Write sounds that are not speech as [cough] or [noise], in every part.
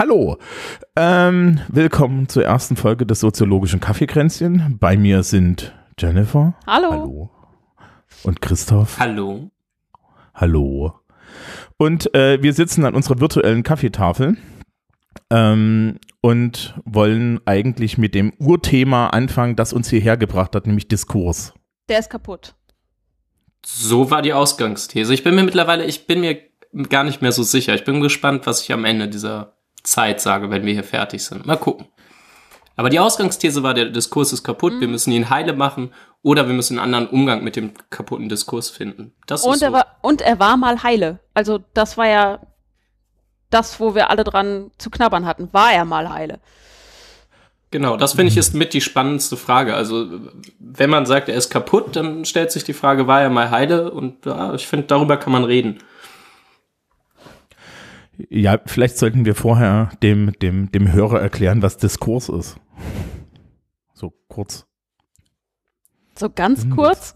Hallo, ähm, willkommen zur ersten Folge des soziologischen Kaffeekränzchen. Bei mir sind Jennifer. Hallo. Hallo. Und Christoph. Hallo. Hallo. Und äh, wir sitzen an unserer virtuellen Kaffeetafel ähm, und wollen eigentlich mit dem Urthema anfangen, das uns hierher gebracht hat, nämlich Diskurs. Der ist kaputt. So war die Ausgangsthese. Ich bin mir mittlerweile, ich bin mir gar nicht mehr so sicher. Ich bin gespannt, was ich am Ende dieser Zeit sage, wenn wir hier fertig sind. Mal gucken. Aber die Ausgangsthese war, der Diskurs ist kaputt, Mhm. wir müssen ihn heile machen oder wir müssen einen anderen Umgang mit dem kaputten Diskurs finden. Das Und ist er, so. war, und er war mal heile. Also das war ja das, wo wir alle dran zu knabbern hatten. War er mal heile? Genau, das finde ich ist mit die spannendste Frage. Also, wenn man sagt, er ist kaputt, dann stellt sich die Frage, war er mal heile? Und ja, ich finde, darüber kann man reden. Ja, vielleicht sollten wir vorher dem, dem, dem Hörer erklären, was Diskurs ist. So kurz. So ganz Mhm. kurz.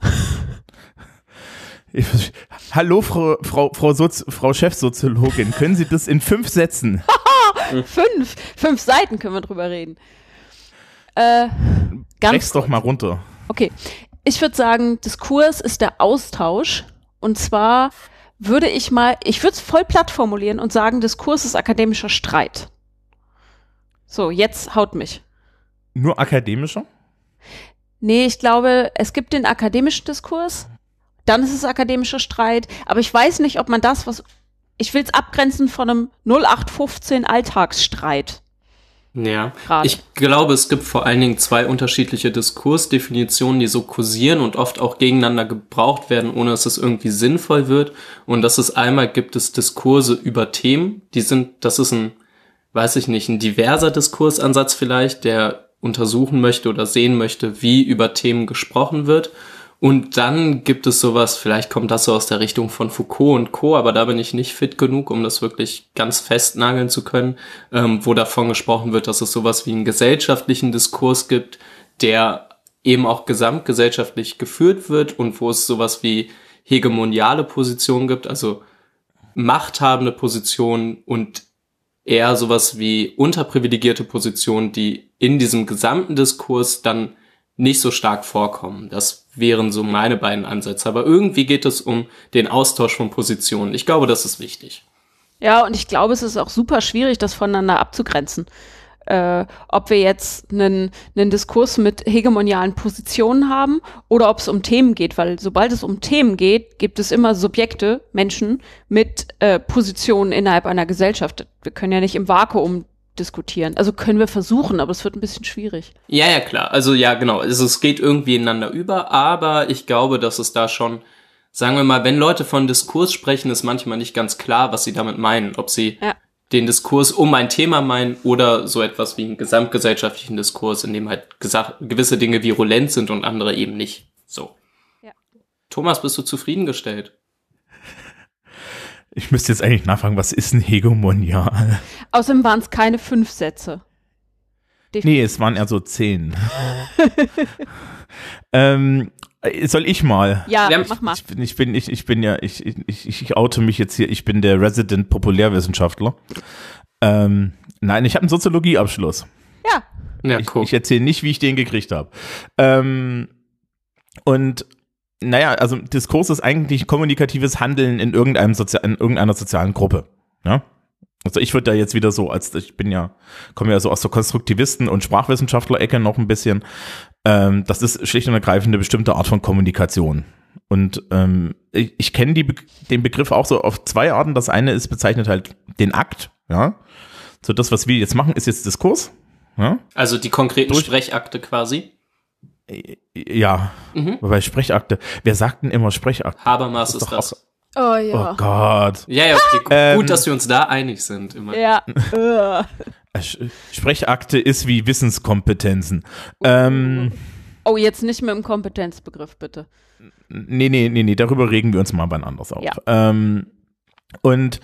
Ich, hallo, Frau, Frau, Frau, Sozi Frau Chefsoziologin, können Sie das in fünf Sätzen? [laughs] fünf. Fünf Seiten können wir drüber reden. Äh, ganz doch mal runter. Okay, ich würde sagen, Diskurs ist der Austausch. Und zwar würde ich mal, ich würde es voll platt formulieren und sagen, Diskurs ist akademischer Streit. So, jetzt haut mich. Nur akademischer? Nee, ich glaube, es gibt den akademischen Diskurs, dann ist es akademischer Streit, aber ich weiß nicht, ob man das, was ich will es abgrenzen von einem 0815 Alltagsstreit. Ja, Gerade. ich glaube, es gibt vor allen Dingen zwei unterschiedliche Diskursdefinitionen, die so kursieren und oft auch gegeneinander gebraucht werden, ohne dass es irgendwie sinnvoll wird. Und das ist einmal gibt es Diskurse über Themen, die sind, das ist ein, weiß ich nicht, ein diverser Diskursansatz vielleicht, der untersuchen möchte oder sehen möchte, wie über Themen gesprochen wird. Und dann gibt es sowas, vielleicht kommt das so aus der Richtung von Foucault und Co., aber da bin ich nicht fit genug, um das wirklich ganz festnageln zu können, ähm, wo davon gesprochen wird, dass es sowas wie einen gesellschaftlichen Diskurs gibt, der eben auch gesamtgesellschaftlich geführt wird und wo es sowas wie hegemoniale Positionen gibt, also machthabende Positionen und eher sowas wie unterprivilegierte Positionen, die in diesem gesamten Diskurs dann nicht so stark vorkommen. Das wären so meine beiden Ansätze. Aber irgendwie geht es um den Austausch von Positionen. Ich glaube, das ist wichtig. Ja, und ich glaube, es ist auch super schwierig, das voneinander abzugrenzen. Äh, ob wir jetzt einen, einen Diskurs mit hegemonialen Positionen haben oder ob es um Themen geht, weil sobald es um Themen geht, gibt es immer Subjekte, Menschen mit äh, Positionen innerhalb einer Gesellschaft. Wir können ja nicht im Vakuum diskutieren. Also können wir versuchen, aber es wird ein bisschen schwierig. Ja, ja, klar. Also ja, genau. Also es geht irgendwie ineinander über, aber ich glaube, dass es da schon, sagen wir mal, wenn Leute von Diskurs sprechen, ist manchmal nicht ganz klar, was sie damit meinen. Ob sie Ja. den Diskurs um ein Thema meinen oder so etwas wie einen gesamtgesellschaftlichen Diskurs, in dem halt gewisse Dinge virulent sind und andere eben nicht. So. Ja. Thomas, bist du zufriedengestellt? Ich müsste jetzt eigentlich nachfragen, was ist ein Hegemonial? Außerdem waren es keine fünf Sätze. Nee, es waren eher so zehn. [laughs] ähm, äh, soll ich mal? Ja, haben- mach mal. Ich bin, ich bin, ich, ich bin ja, ich, ich, ich, ich oute mich jetzt hier, ich bin der Resident Populärwissenschaftler. Ähm, nein, ich habe einen Soziologieabschluss. Ja, Ja, Ich, ich erzähle nicht, wie ich den gekriegt habe. Ähm, und naja, also Diskurs ist eigentlich kommunikatives Handeln in irgendeinem Sozia in irgendeiner sozialen Gruppe. Ja? Also ich würde da jetzt wieder so, als ich bin ja, komme ja so aus der Konstruktivisten- und Sprachwissenschaftler-Ecke noch ein bisschen. Ähm, das ist schlicht und ergreifend eine bestimmte Art von Kommunikation. Und ähm, ich, ich kenne Be den Begriff auch so auf zwei Arten. Das eine ist bezeichnet halt den Akt, ja. So das, was wir jetzt machen, ist jetzt Diskurs. Ja, Also die konkreten Durch- Sprechakte quasi. Ja. Mhm. wobei Sprechakte. Wer sagt denn immer Sprechakte? Habermas ist, ist das. oh ja. Oh Gott. Ja, ja, okay. Ähm, Gut, dass wir uns da einig sind. Immer. Ja. [laughs] Äh. Sprechakte ist wie Wissenskompetenzen. Ähm, Oh, jetzt nicht mit dem Kompetenzbegriff, bitte. nee, nee, nee, nee, darüber regen wir uns mal wann anders auf. Ja. Ähm, und,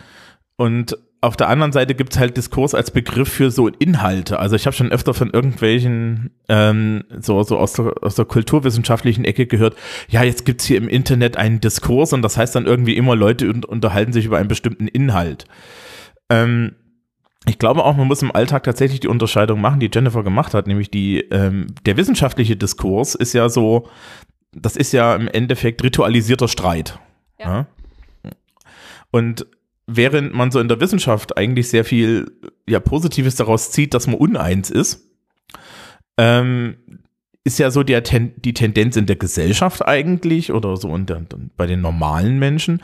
und auf der anderen Seite gibt's halt Diskurs als Begriff für so Inhalte. Also ich habe schon öfter von irgendwelchen ähm, so, so aus, der, aus der kulturwissenschaftlichen Ecke gehört, ja, jetzt gibt's hier im Internet einen Diskurs und das heißt dann irgendwie immer, Leute un unterhalten sich über einen bestimmten Inhalt. Ähm, ich glaube auch, man muss im Alltag tatsächlich die Unterscheidung machen, die Jennifer gemacht hat, nämlich die, ähm, der wissenschaftliche Diskurs ist ja so, das ist ja im Endeffekt ritualisierter Streit. Ja. Ja? Und während man so in der Wissenschaft eigentlich sehr viel ja, Positives daraus zieht, dass man uneins ist, ähm, ist ja so der Ten die Tendenz in der Gesellschaft eigentlich oder so und bei den normalen Menschen,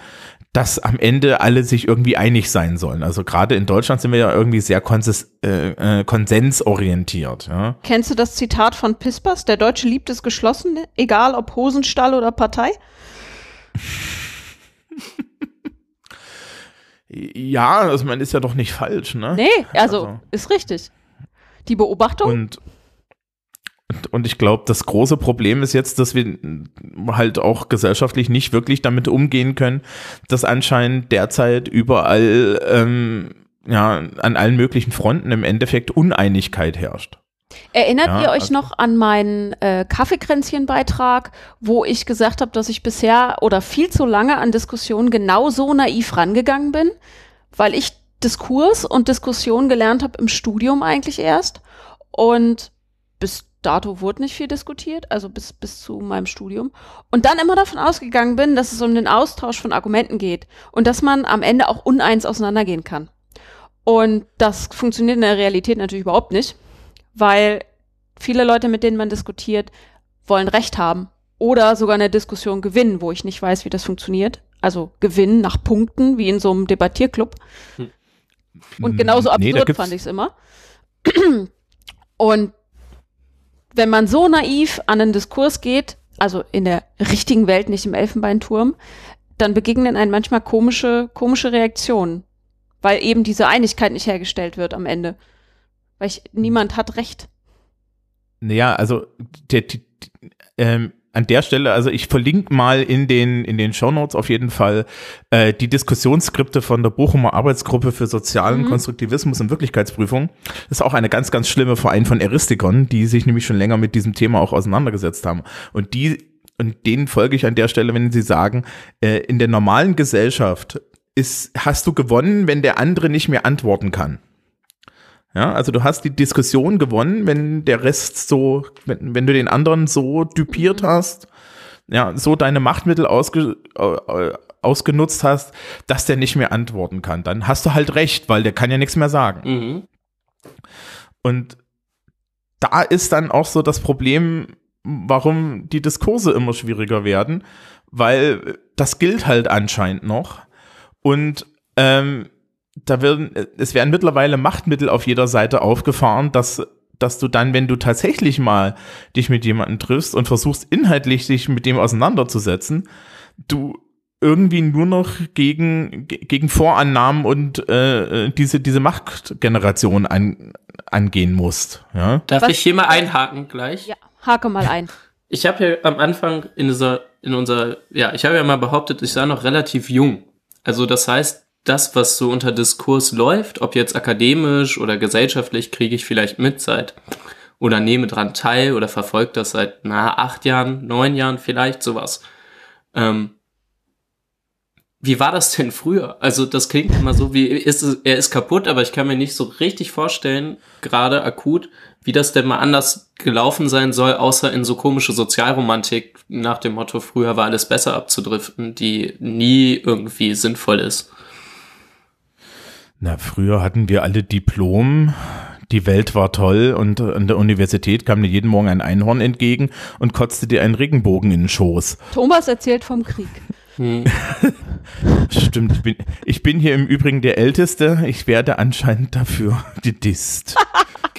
dass am Ende alle sich irgendwie einig sein sollen. Also gerade in Deutschland sind wir ja irgendwie sehr konsis äh, äh, konsensorientiert. Ja. Kennst du das Zitat von Pispers? Der Deutsche liebt es geschlossen, egal ob Hosenstall oder Partei? [laughs] ja, also man ist ja doch nicht falsch, ne? Nee, also, also. ist richtig. Die Beobachtung. Und und ich glaube, das große Problem ist jetzt, dass wir halt auch gesellschaftlich nicht wirklich damit umgehen können, dass anscheinend derzeit überall, ähm, ja, an allen möglichen Fronten im Endeffekt Uneinigkeit herrscht. Erinnert ja, ihr euch also noch an meinen äh, Kaffeekränzchen-Beitrag, wo ich gesagt habe, dass ich bisher oder viel zu lange an Diskussionen genau so naiv rangegangen bin, weil ich Diskurs und Diskussion gelernt habe im Studium eigentlich erst und bis dato wurde nicht viel diskutiert, also bis, bis zu meinem Studium. Und dann immer davon ausgegangen bin, dass es um den Austausch von Argumenten geht und dass man am Ende auch uneins auseinandergehen kann. Und das funktioniert in der Realität natürlich überhaupt nicht, weil viele Leute, mit denen man diskutiert, wollen Recht haben oder sogar eine Diskussion gewinnen, wo ich nicht weiß, wie das funktioniert. Also gewinnen nach Punkten, wie in so einem Debattierclub. Hm. Und genauso absurd nee, fand ich es immer. [clears throat] Und wenn man so naiv an einen Diskurs geht, also in der richtigen Welt, nicht im Elfenbeinturm, dann begegnen einem manchmal komische, komische Reaktionen, weil eben diese Einigkeit nicht hergestellt wird am Ende. Weil ich, niemand hat Recht. Naja, also der, die, ähm, an der Stelle, also ich verlinke mal in den, in den Shownotes auf jeden Fall äh, die Diskussionsskripte von der Bochumer Arbeitsgruppe für sozialen mhm. Konstruktivismus und Wirklichkeitsprüfung. Das ist auch eine ganz, ganz schlimme Verein von Eristikern, die sich nämlich schon länger mit diesem Thema auch auseinandergesetzt haben. Und die, und denen folge ich an der Stelle, wenn sie sagen, äh, in der normalen Gesellschaft ist, hast du gewonnen, wenn der andere nicht mehr antworten kann. Ja, also du hast die Diskussion gewonnen, wenn der Rest so, wenn, wenn du den anderen so dupiert mhm. hast, ja, so deine Machtmittel ausge, äh, ausgenutzt hast, dass der nicht mehr antworten kann. Dann hast du halt recht, weil der kann ja nichts mehr sagen. Mhm. Und da ist dann auch so das Problem, warum die Diskurse immer schwieriger werden, weil das gilt halt anscheinend noch. Und ähm, da werden, es werden mittlerweile Machtmittel auf jeder Seite aufgefahren, dass, dass du dann, wenn du tatsächlich mal dich mit jemandem triffst und versuchst inhaltlich sich mit dem auseinanderzusetzen, du irgendwie nur noch gegen, gegen Vorannahmen und äh, diese, diese Machtgeneration an, angehen musst. Ja? Darf Was? ich hier mal einhaken gleich? Ja, hake mal ein. Ich habe ja am Anfang in dieser, in unserer, ja, ich habe ja mal behauptet, ich sei noch relativ jung. Also das heißt, das, was so unter Diskurs läuft, ob jetzt akademisch oder gesellschaftlich, kriege ich vielleicht mit seit oder nehme dran teil oder verfolge das seit na, acht Jahren, neun Jahren vielleicht, sowas. Ähm, wie war das denn früher? Also das klingt immer so wie, ist es, er ist kaputt, aber ich kann mir nicht so richtig vorstellen, gerade akut, wie das denn mal anders gelaufen sein soll, außer in so komische Sozialromantik nach dem Motto, früher war alles besser abzudriften, die nie irgendwie sinnvoll ist. Na, früher hatten wir alle Diplom, die Welt war toll und an der Universität kam dir jeden Morgen ein Einhorn entgegen und kotzte dir einen Regenbogen in den Schoß. Thomas erzählt vom Krieg. Hm. [laughs] Stimmt, ich bin, ich bin hier im Übrigen der Älteste. Ich werde anscheinend dafür [laughs] gedisst.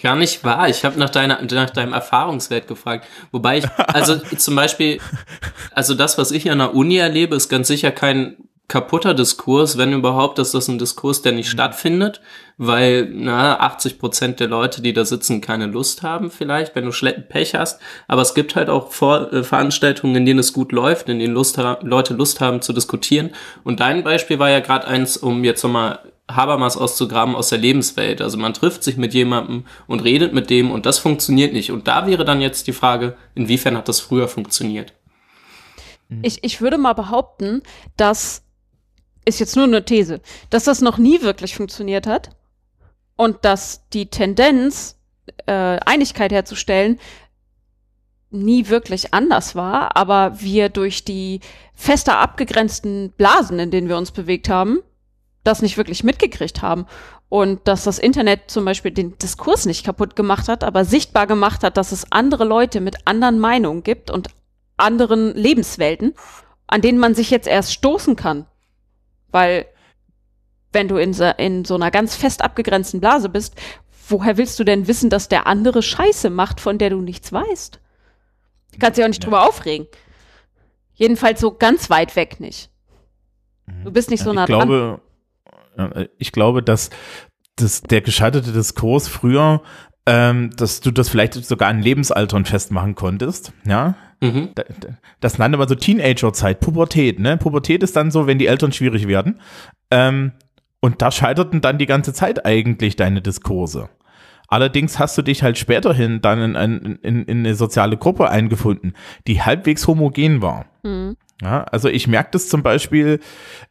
Gar nicht wahr. Ich habe nach, deiner, nach deinem Erfahrungswert gefragt. Wobei ich, also zum Beispiel, also das, was ich an der Uni erlebe, ist ganz sicher kein kaputter Diskurs, wenn überhaupt, ist das ein Diskurs, der nicht mhm. stattfindet, weil na, 80 Prozent der Leute, die da sitzen, keine Lust haben vielleicht, wenn du schleppen Pech hast. Aber es gibt halt auch Vor äh, Veranstaltungen, in denen es gut läuft, in denen Lust Leute Lust haben zu diskutieren. Und dein Beispiel war ja gerade eins, um jetzt nochmal Habermas auszugraben aus der Lebenswelt. Also man trifft sich mit jemandem und redet mit dem und das funktioniert nicht. Und da wäre dann jetzt die Frage, inwiefern hat das früher funktioniert? Ich, ich würde mal behaupten, dass ist jetzt nur eine These, dass das noch nie wirklich funktioniert hat. und dass die Tendenz, äh, Einigkeit herzustellen, nie wirklich anders war, aber wir durch die fester abgegrenzten Blasen, in denen wir uns bewegt haben, das nicht wirklich mitgekriegt haben. Und dass das Internet zum Beispiel den Diskurs nicht kaputt gemacht hat, aber sichtbar gemacht hat, dass es andere Leute mit anderen Meinungen gibt und anderen Lebenswelten, an denen man sich jetzt erst stoßen kann. Weil wenn du in so, in so einer ganz fest abgegrenzten Blase bist, woher willst du denn wissen, dass der andere Scheiße macht, von der du nichts weißt? Du kannst dich auch nicht ja. drüber aufregen. Jedenfalls so ganz weit weg nicht. Du bist nicht so nah ich dran. Glaube, ich glaube, dass, dass der gescheiterte Diskurs früher, ähm, dass du das vielleicht sogar an Lebensaltern festmachen konntest, ja. Mhm. Das nannte man so Teenagerzeit, Pubertät, ne? Pubertät ist dann so, wenn die Eltern schwierig werden. Ähm, und da scheiterten dann die ganze Zeit eigentlich deine Diskurse. Allerdings hast du dich halt späterhin dann in, in, in, in eine soziale Gruppe eingefunden, die halbwegs homogen war. Mhm. Ja, also ich merke das zum Beispiel,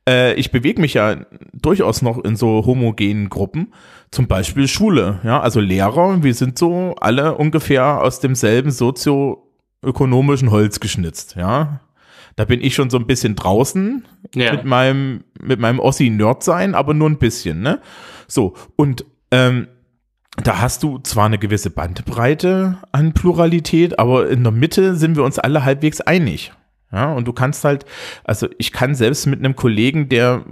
äh, ich bewege mich ja durchaus noch in so homogenen Gruppen, zum Beispiel Schule, ja, also Lehrer, wir sind so alle ungefähr aus demselben sozioökonomischen Holz geschnitzt, ja. Da bin ich schon so ein bisschen draußen ja. mit meinem, mit meinem Ossi-Nerd sein, aber nur ein bisschen, ne? So, und ähm, da hast du zwar eine gewisse Bandbreite an Pluralität, aber in der Mitte sind wir uns alle halbwegs einig. Ja, und du kannst halt, also ich kann selbst mit einem Kollegen, der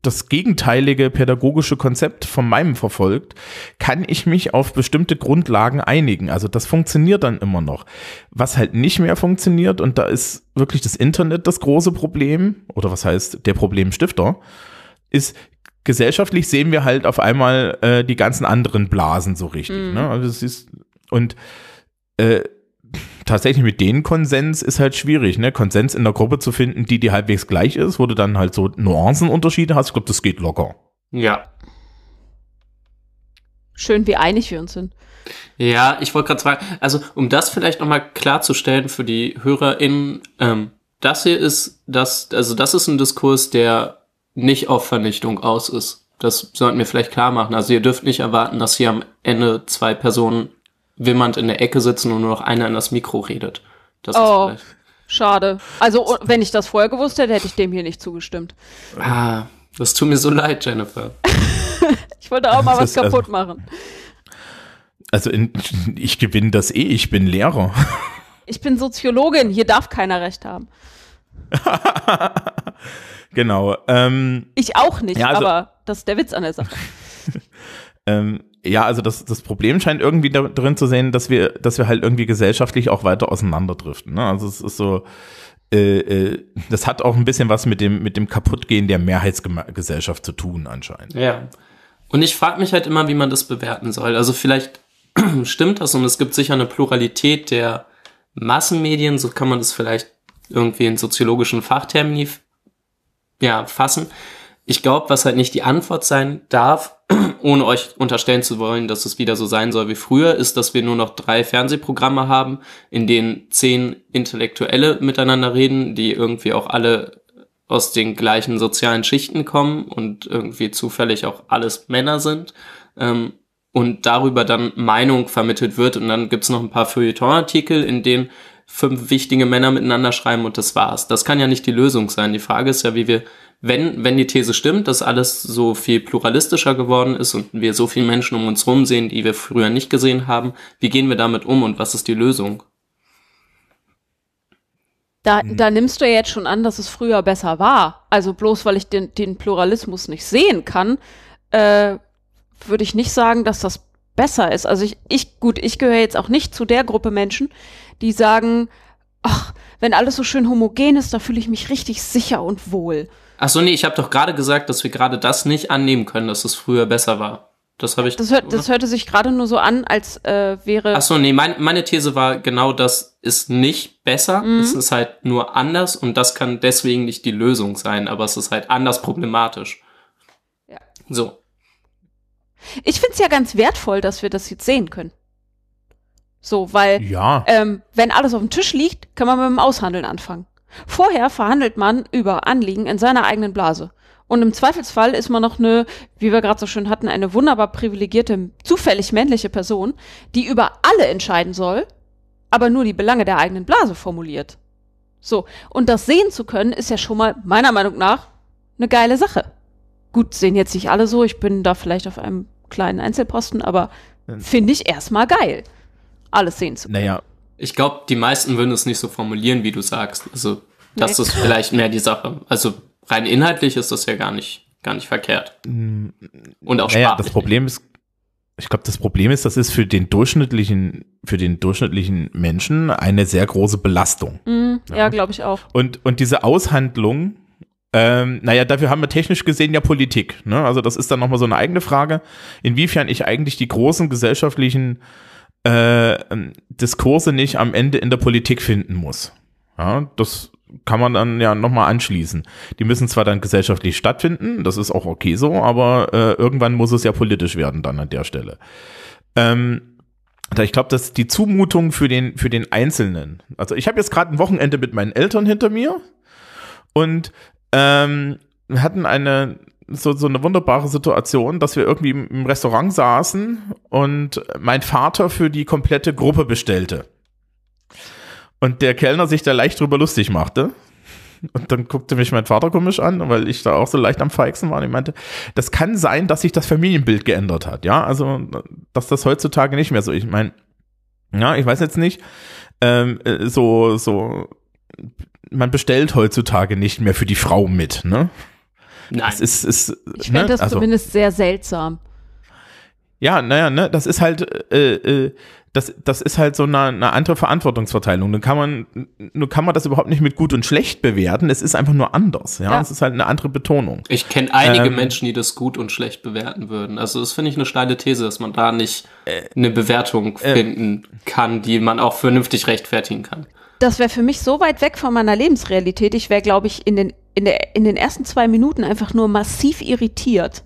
das gegenteilige pädagogische Konzept von meinem verfolgt, kann ich mich auf bestimmte Grundlagen einigen. Also das funktioniert dann immer noch. Was halt nicht mehr funktioniert, und da ist wirklich das Internet das große Problem, oder was heißt der Problemstifter, ist, gesellschaftlich sehen wir halt auf einmal äh, die ganzen anderen Blasen so richtig. Mhm. Ne? Also es ist, und äh, tatsächlich mit denen Konsens ist halt schwierig, ne? Konsens in der Gruppe zu finden, die die halbwegs gleich ist, wo du dann halt so Nuancenunterschiede hast. Ich glaube, das geht locker. Ja. Schön, wie einig wir uns sind. Ja, ich wollte gerade fragen, also um das vielleicht nochmal klarzustellen für die HörerInnen, ähm, das hier ist das, also das ist ein Diskurs, der nicht auf Vernichtung aus ist. Das sollten wir vielleicht klar machen. Also ihr dürft nicht erwarten, dass hier am Ende zwei Personen wimmernd in der Ecke sitzen und nur noch einer in das Mikro redet. Das oh, ist schade. Also, wenn ich das vorher gewusst hätte, hätte ich dem hier nicht zugestimmt. Ah, das tut mir so leid, Jennifer. [laughs] ich wollte auch mal was kaputt also, machen. Also, in, ich gewinne das eh, ich bin Lehrer. [laughs] Ich bin Soziologin, hier darf keiner recht haben. [laughs] genau. Ähm, ich auch nicht, ja, also, aber das ist der Witz an der Sache. ähm, ja, also das, das Problem scheint irgendwie da, drin zu sehen, dass wir, dass wir halt irgendwie gesellschaftlich auch weiter auseinanderdriften. Ne? Also es ist so, äh, äh, das hat auch ein bisschen was mit dem, mit dem Kaputtgehen der Mehrheitsgesellschaft zu tun anscheinend. Ja. Und ich frage mich halt immer, wie man das bewerten soll. Also vielleicht [clears throat] stimmt das und es gibt sicher eine Pluralität der Massenmedien, so kann man das vielleicht irgendwie in soziologischen Fachtermini ja, fassen. Ich glaube, was halt nicht die Antwort sein darf, [clears throat] ohne euch unterstellen zu wollen, dass es wieder so sein soll wie früher, ist, dass wir nur noch drei Fernsehprogramme haben, in denen zehn Intellektuelle miteinander reden, die irgendwie auch alle aus den gleichen sozialen Schichten kommen und irgendwie zufällig auch alles Männer sind. Ähm, und darüber dann Meinung vermittelt wird. Und dann gibt's noch ein paar Feuilleton-Artikel, in denen fünf wichtige Männer miteinander schreiben und das war's. Das kann ja nicht die Lösung sein. Die Frage ist ja, wie wir wenn, wenn die These stimmt, dass alles so viel pluralistischer geworden ist und wir so viele Menschen um uns rum sehen, die wir früher nicht gesehen haben, wie gehen wir damit um und was ist die Lösung? Da, hm. da nimmst du ja jetzt schon an, dass es früher besser war. Also bloß weil ich den, den Pluralismus nicht sehen kann, äh, würde ich nicht sagen, dass das besser ist. Also ich, ich, gut, ich gehöre jetzt auch nicht zu der Gruppe Menschen, die sagen, ach, wenn alles so schön homogen ist, da fühle ich mich richtig sicher und wohl. Ach so, nee, ich habe doch gerade gesagt, dass wir gerade das nicht annehmen können, dass es früher besser war. Das habe ich. Das, hört, das hörte sich gerade nur so an, als äh, wäre. Ach so, nee, mein, meine These war genau, das ist nicht besser. Mhm. Es ist halt nur anders und das kann deswegen nicht die Lösung sein, aber es ist halt anders problematisch. Ja. So. Ich finde es ja ganz wertvoll, dass wir das jetzt sehen können. So, weil ja. ähm, wenn alles auf dem Tisch liegt, kann man mit dem Aushandeln anfangen. Vorher verhandelt man über Anliegen in seiner eigenen Blase. Und im Zweifelsfall ist man noch eine, wie wir gerade so schön hatten, eine wunderbar privilegierte, zufällig männliche Person, die über alle entscheiden soll, aber nur die Belange der eigenen Blase formuliert. So. Und das sehen zu können, ist ja schon mal meiner Meinung nach eine geile Sache. Gut, sehen jetzt nicht alle so. Ich bin da vielleicht auf einem kleinen Einzelposten, aber finde ich erstmal geil. Alles sehen zu können. Naja, Ich glaube, die meisten würden es nicht so formulieren, wie du sagst. Also, das Nee. ist vielleicht mehr die Sache. Also, rein inhaltlich ist das ja gar nicht, gar nicht verkehrt. Und auch naja, sprachlich. das Problem ist, ich glaube, das Problem ist, das ist für den durchschnittlichen, für den durchschnittlichen Menschen eine sehr große Belastung. Mm, ja, glaube ich auch. Und, und diese Aushandlung, ähm, naja, dafür haben wir technisch gesehen ja Politik. Ne? Also das ist dann nochmal so eine eigene Frage, inwiefern ich eigentlich die großen gesellschaftlichen äh, ähm, Diskurse nicht am Ende in der Politik finden muss. Ja, das kann man dann ja nochmal anschließen. Die müssen zwar dann gesellschaftlich stattfinden, das ist auch okay so, aber äh, irgendwann muss es ja politisch werden dann an der Stelle. Ähm, ich glaube, dass die Zumutung für den, für den Einzelnen, also ich habe jetzt gerade ein Wochenende mit meinen Eltern hinter mir und ähm, hatten eine so, so eine wunderbare Situation, dass wir irgendwie im Restaurant saßen und mein Vater für die komplette Gruppe bestellte. Und der Kellner sich da leicht drüber lustig machte. Und dann guckte mich mein Vater komisch an, weil ich da auch so leicht am Feixen war. Und ich meinte, das kann sein, dass sich das Familienbild geändert hat. Ja, also, dass das heutzutage nicht mehr so. Ich meine, ja, ich weiß jetzt nicht, ähm, äh, so, so, man bestellt heutzutage nicht mehr für die Frau mit, ne? Nein. Das ist, ist, Ich fände ne? das also, zumindest sehr seltsam. Ja, naja, ne, das ist halt, äh, äh, das, das ist halt so eine, eine andere Verantwortungsverteilung. Nun kann man, nun kann man das überhaupt nicht mit gut und schlecht bewerten. Es ist einfach nur anders. Ja, Ja. es ist halt eine andere Betonung. Ich kenne einige Ähm, Menschen, die das gut und schlecht bewerten würden. Also das finde ich eine steile These, dass man da nicht Äh, eine Bewertung finden kann, die man auch vernünftig rechtfertigen kann. Das wäre für mich so weit weg von meiner Lebensrealität. Ich wäre, glaube ich, in den, in, der, in den ersten zwei Minuten einfach nur massiv irritiert.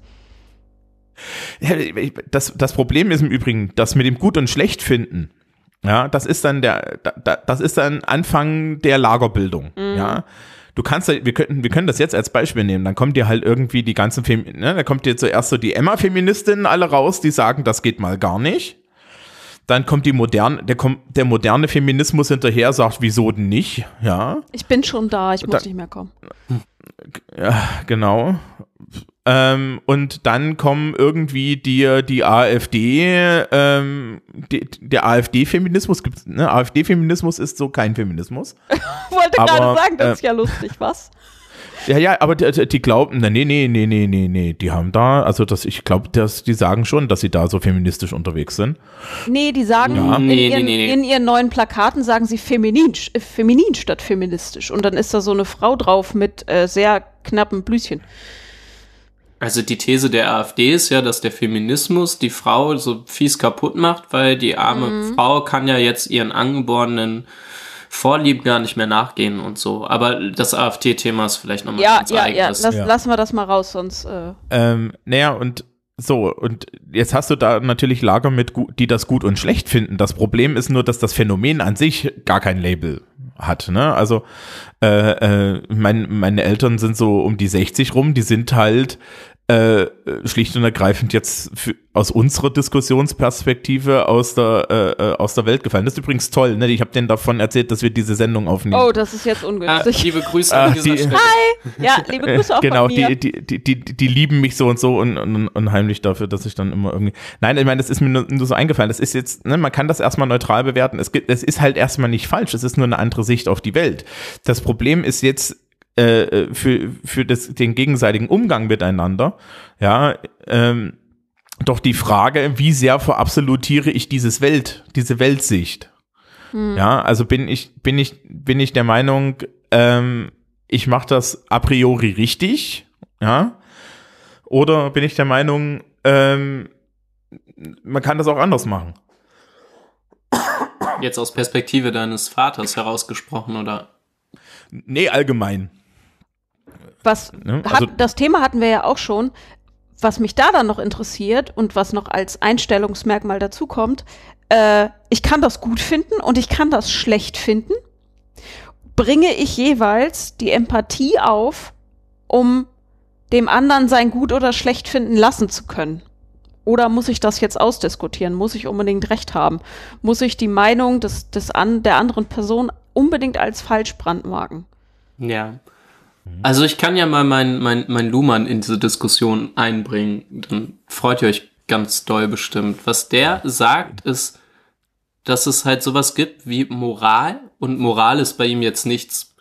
Das, das Problem ist im Übrigen, das mit dem gut und schlecht finden. Ja, das ist dann der, da- da, das ist dann Anfang der Lagerbildung. Ja. Du kannst, wir könnten, wir können das jetzt als Beispiel nehmen. Dann kommt dir halt irgendwie die ganzen Fem ne, da kommt dir zuerst so die Emma-Feministinnen alle raus, die sagen, das geht mal gar nicht. Dann kommt die moderne, der, kommt der moderne Feminismus hinterher, sagt, wieso denn nicht? Ja. Ich bin schon da, ich muss Da- nicht mehr kommen. Ja, genau. Ähm, und dann kommen irgendwie die, die AfD, ähm, die, der AfD-Feminismus gibt's, ne? AfD-Feminismus ist so kein Feminismus. [laughs] Wollte gerade sagen, das äh, ist ja lustig, was? Ja, ja, aber die, die glauben, nee, nee, nee, nee, nee, nee, nee, die haben da, also das, ich glaube, dass die sagen schon, dass sie da so feministisch unterwegs sind. Nee, die sagen Ja. in, Nee, ihren, nee, nee, nee. in ihren neuen Plakaten sagen sie feminin, feminin statt feministisch. Und dann ist da so eine Frau drauf mit äh, sehr knappen Blüschen. Also die These der AfD ist ja, dass der Feminismus die Frau so fies kaputt macht, weil die arme Mhm. Frau kann ja jetzt ihren angeborenen Vorlieben gar nicht mehr nachgehen und so. Aber das AfD-Thema ist vielleicht nochmal Ja, ganz ja, ja, lass, Ja. lassen wir das mal raus, sonst. Äh, Ähm, naja, und so, und jetzt hast du da natürlich Lager mit, die das gut und schlecht finden. Das Problem ist nur, dass das Phänomen an sich gar kein Label hat. Ne? Also äh, äh, mein, meine Eltern sind so um die 60 rum, die sind halt äh, schlicht und ergreifend jetzt für, aus unserer Diskussionsperspektive aus der, äh, äh, aus der Welt gefallen. Das ist übrigens toll. Ne? Ich habe denen davon erzählt, dass wir diese Sendung aufnehmen. oh, das ist jetzt Ah, ungünstig. liebe Grüße Ah, an dieser die- Stelle. ja, liebe Grüße auch genau, von mir. die, die, die, die, die lieben mich so und so und, und, und heimlich dafür, dass ich dann immer irgendwie. Nein, ich meine, das ist mir nur, nur so eingefallen. Das ist jetzt, ne, man kann das erstmal neutral bewerten. Es gibt, es ist halt erstmal nicht falsch. Es ist nur eine andere Sicht auf die Welt. Das Problem ist jetzt äh, für, für das, den gegenseitigen Umgang miteinander, ja, ähm, doch die Frage, wie sehr verabsolutiere ich dieses Welt, diese Weltsicht? Ja, also bin ich, bin ich, bin ich der Meinung, ähm, ich mache das a priori richtig, ja, oder bin ich der Meinung, ähm, man kann das auch anders machen. Jetzt aus Perspektive deines Vaters herausgesprochen, oder? Nee, allgemein. Was Ne? hat, Also- das Thema hatten wir ja auch schon. Was mich da dann noch interessiert und was noch als Einstellungsmerkmal dazu kommt, äh, ich kann das gut finden und ich kann das schlecht finden. Bringe ich jeweils die Empathie auf, um dem anderen sein Gut oder Schlecht finden lassen zu können? Oder muss ich das jetzt ausdiskutieren? Muss ich unbedingt Recht haben? Muss ich die Meinung des, des an, der anderen Person unbedingt als falsch brandmarken? Ja. Also ich kann ja mal mein, mein, mein Luhmann in diese Diskussion einbringen. Dann freut ihr euch ganz doll bestimmt. Was der sagt, ist, dass es halt sowas gibt wie Moral. Und Moral ist bei ihm jetzt nichts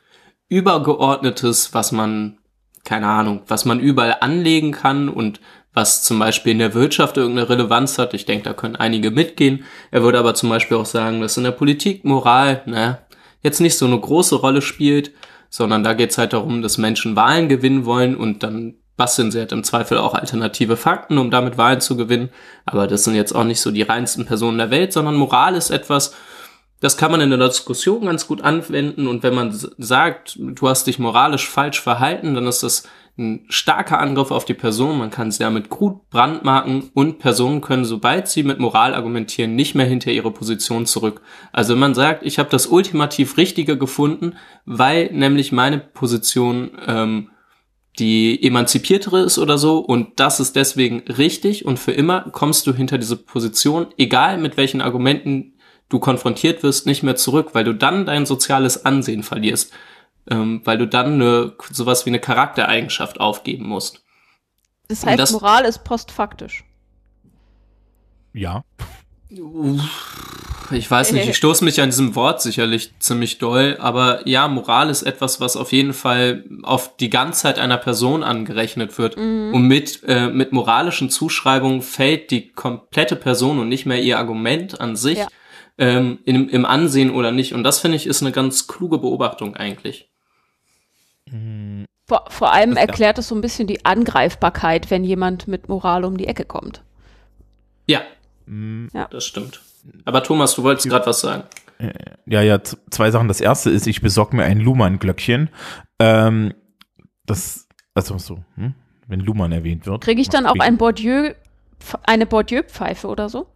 Übergeordnetes, was man, keine Ahnung, was man überall anlegen kann und was zum Beispiel in der Wirtschaft irgendeine Relevanz hat. Ich denke, da können einige mitgehen. Er würde aber zum Beispiel auch sagen, dass in der Politik Moral, ne, jetzt nicht so eine große Rolle spielt, sondern da geht es halt darum, dass Menschen Wahlen gewinnen wollen und dann basteln sie halt im Zweifel auch alternative Fakten, um damit Wahlen zu gewinnen. Aber das sind jetzt auch nicht so die reinsten Personen der Welt, sondern Moral ist etwas, das kann man in der Diskussion ganz gut anwenden und wenn man sagt, du hast dich moralisch falsch verhalten, dann ist das ein starker Angriff auf die Person. Man kann sie damit gut brandmarken und Personen können, sobald sie mit Moral argumentieren, nicht mehr hinter ihre Position zurück. Also wenn man sagt, ich habe das ultimativ Richtige gefunden, weil nämlich meine Position ähm, die emanzipiertere ist oder so und das ist deswegen richtig und für immer kommst du hinter diese Position, egal mit welchen Argumenten du konfrontiert wirst, nicht mehr zurück, weil du dann dein soziales Ansehen verlierst, ähm, weil du dann eine, sowas wie eine Charaktereigenschaft aufgeben musst. Das heißt, das- Moral ist postfaktisch. Ja. Ich weiß nicht, [laughs] ich stoße mich an diesem Wort sicherlich ziemlich doll, aber ja, Moral ist etwas, was auf jeden Fall auf die Ganzheit einer Person angerechnet wird. Und mit, äh, mit moralischen Zuschreibungen fällt die komplette Person und nicht mehr ihr Argument an sich Ja. ähm, im, im Ansehen oder nicht. Und das finde ich ist eine ganz kluge Beobachtung eigentlich. Vor, vor allem Das- ja. erklärt es so ein bisschen die Angreifbarkeit, wenn jemand mit Moral um die Ecke kommt. Ja, Mm, Ja. das stimmt. Aber Thomas, du wolltest gerade was sagen. Ja, ja, z- zwei Sachen. Das erste ist, ich besorge mir ein Luhmann-Glöckchen. Ähm, das, also so, hm? wenn Luhmann erwähnt wird. Kriege ich dann auch ein Bourdieu, eine Bourdieu-Pfeife oder so?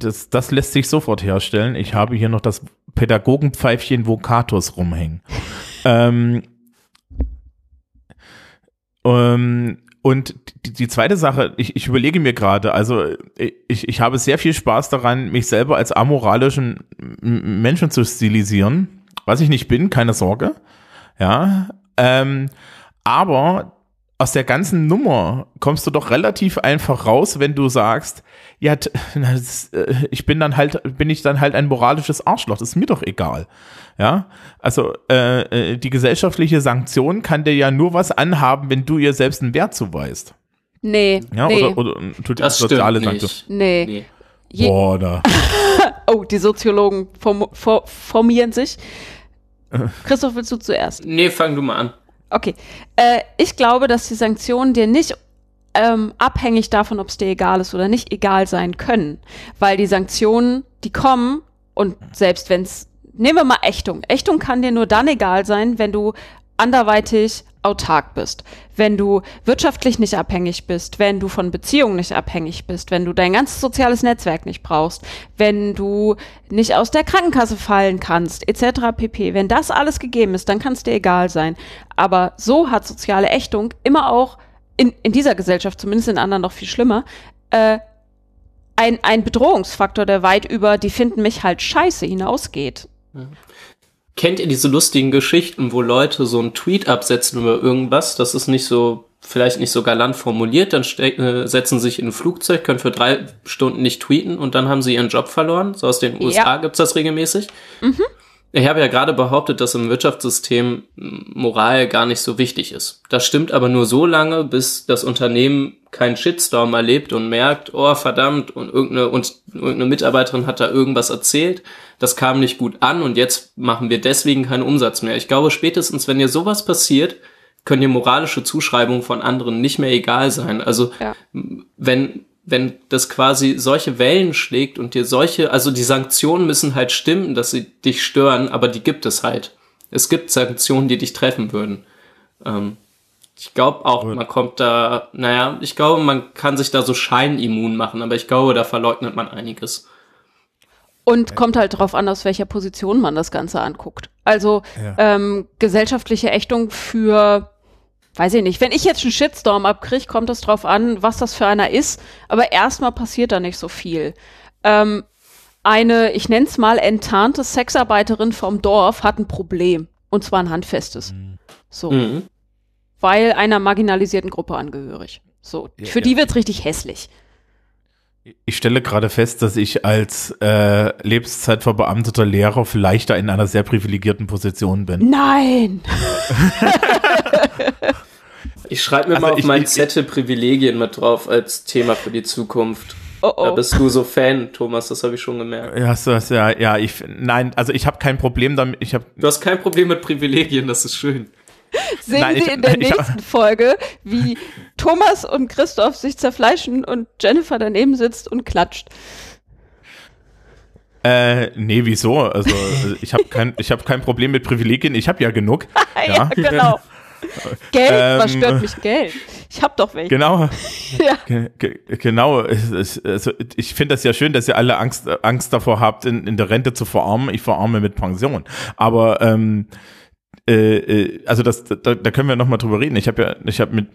Das, das lässt sich sofort herstellen. Ich habe hier noch das Pädagogenpfeifchen Vocatus rumhängen. [laughs] ähm, ähm, und die, die zweite Sache, ich, ich überlege mir gerade, also ich, ich habe sehr viel Spaß daran, mich selber als amoralischen Menschen zu stilisieren, was ich nicht bin, keine Sorge. Ja, ähm, aber aus der ganzen Nummer kommst du doch relativ einfach raus, wenn du sagst, ja, [laughs] das, äh, ich bin dann halt, bin ich dann halt ein moralisches Arschloch, das ist mir doch egal. Ja, also äh, äh, die gesellschaftliche Sanktion kann dir ja nur was anhaben, wenn du ihr selbst einen Wert zuweist. Nee, Ja, nee, oder, oder tut die Das soziale stimmt Sanktion. nicht. nee. Nee. Je, Boah, da. [laughs] oh, die Soziologen form, for, formieren sich. [laughs] Christoph, willst du zuerst? Nee, fang du mal an. Okay. Äh, ich glaube, dass die Sanktionen dir nicht ähm, abhängig davon, ob es dir egal ist oder nicht, egal sein können. Weil die Sanktionen, die kommen und selbst wenn es, nehmen wir mal Ächtung. Ächtung kann dir nur dann egal sein, wenn du anderweitig autark bist, wenn du wirtschaftlich nicht abhängig bist, wenn du von Beziehungen nicht abhängig bist, wenn du dein ganzes soziales Netzwerk nicht brauchst, wenn du nicht aus der Krankenkasse fallen kannst, etc. pp. Wenn das alles gegeben ist, dann kann es dir egal sein. Aber so hat soziale Ächtung immer auch in, in dieser Gesellschaft, zumindest in anderen noch viel schlimmer, äh, ein, ein Bedrohungsfaktor, der weit über die finden mich halt scheiße hinausgeht. Kennt ihr diese lustigen Geschichten, wo Leute so einen Tweet absetzen über irgendwas? Das ist nicht so, vielleicht nicht so galant formuliert, dann äh, setzen sich in ein Flugzeug, können für drei Stunden nicht tweeten und dann haben sie ihren Job verloren. So aus den USA gibt's das regelmäßig. Ich habe ja gerade behauptet, dass im Wirtschaftssystem Moral gar nicht so wichtig ist. Das stimmt aber nur so lange, bis das Unternehmen keinen Shitstorm erlebt und merkt, oh verdammt, und irgendeine, und irgendeine Mitarbeiterin hat da irgendwas erzählt, das kam nicht gut an und jetzt machen wir deswegen keinen Umsatz mehr. Ich glaube, spätestens, wenn dir sowas passiert, können dir moralische Zuschreibungen von anderen nicht mehr egal sein. Also Ja. wenn, wenn das quasi solche Wellen schlägt und dir solche, also die Sanktionen müssen halt stimmen, dass sie dich stören, aber die gibt es halt. Es gibt Sanktionen, die dich treffen würden. Ähm, ich glaube auch, man kommt da, naja, ich glaube, man kann sich da so scheinimmun machen, aber ich glaube, da verleugnet man einiges. Und kommt halt darauf an, aus welcher Position man das Ganze anguckt. Also Ja. ähm, gesellschaftliche Ächtung für weiß ich nicht, wenn ich jetzt einen Shitstorm abkriege, kommt es drauf an, was das für einer ist. Aber erstmal passiert da nicht so viel. Ähm, eine, ich nenne es mal, enttarnte Sexarbeiterin vom Dorf hat ein Problem. Und zwar ein handfestes. So. Mhm. Weil einer marginalisierten Gruppe angehörig. So. Ja, Für ja. die wird's richtig hässlich. Ich stelle gerade fest, dass ich als äh, lebenszeitverbeamteter Lehrer vielleicht da in einer sehr privilegierten Position bin. Nein! [laughs] [laughs] Ich schreibe mir Also mal auf ich- meinen ich- Zettel Privilegien mit drauf als Thema für die Zukunft. Oh Da oh. bist du so Fan, Thomas, das habe ich schon gemerkt. Ja, hast du das, ja, ja, ich, nein, also ich habe kein Problem damit, ich habe, Du hast kein Problem mit Privilegien, das ist schön. Sehen Nein, Sie ich- in der [laughs] hab- nächsten Folge, wie Thomas und Christoph sich zerfleischen und Jennifer daneben sitzt und klatscht. äh, nee, wieso? Also ich habe kein, ich habe kein Problem mit Privilegien, ich habe ja genug. [laughs] ja, Ja. genau. Geld, was Ähm, stört mich Geld? Ich hab doch welche. Genau, [laughs] Ja. ge ge genau. Also ich finde das ja schön, dass ihr alle Angst, Angst davor habt, in, in der Rente zu verarmen. Ich verarme mit Pension. Aber ähm, äh, äh, also das, da, da können wir noch mal drüber reden. Ich habe ja, ich habe mit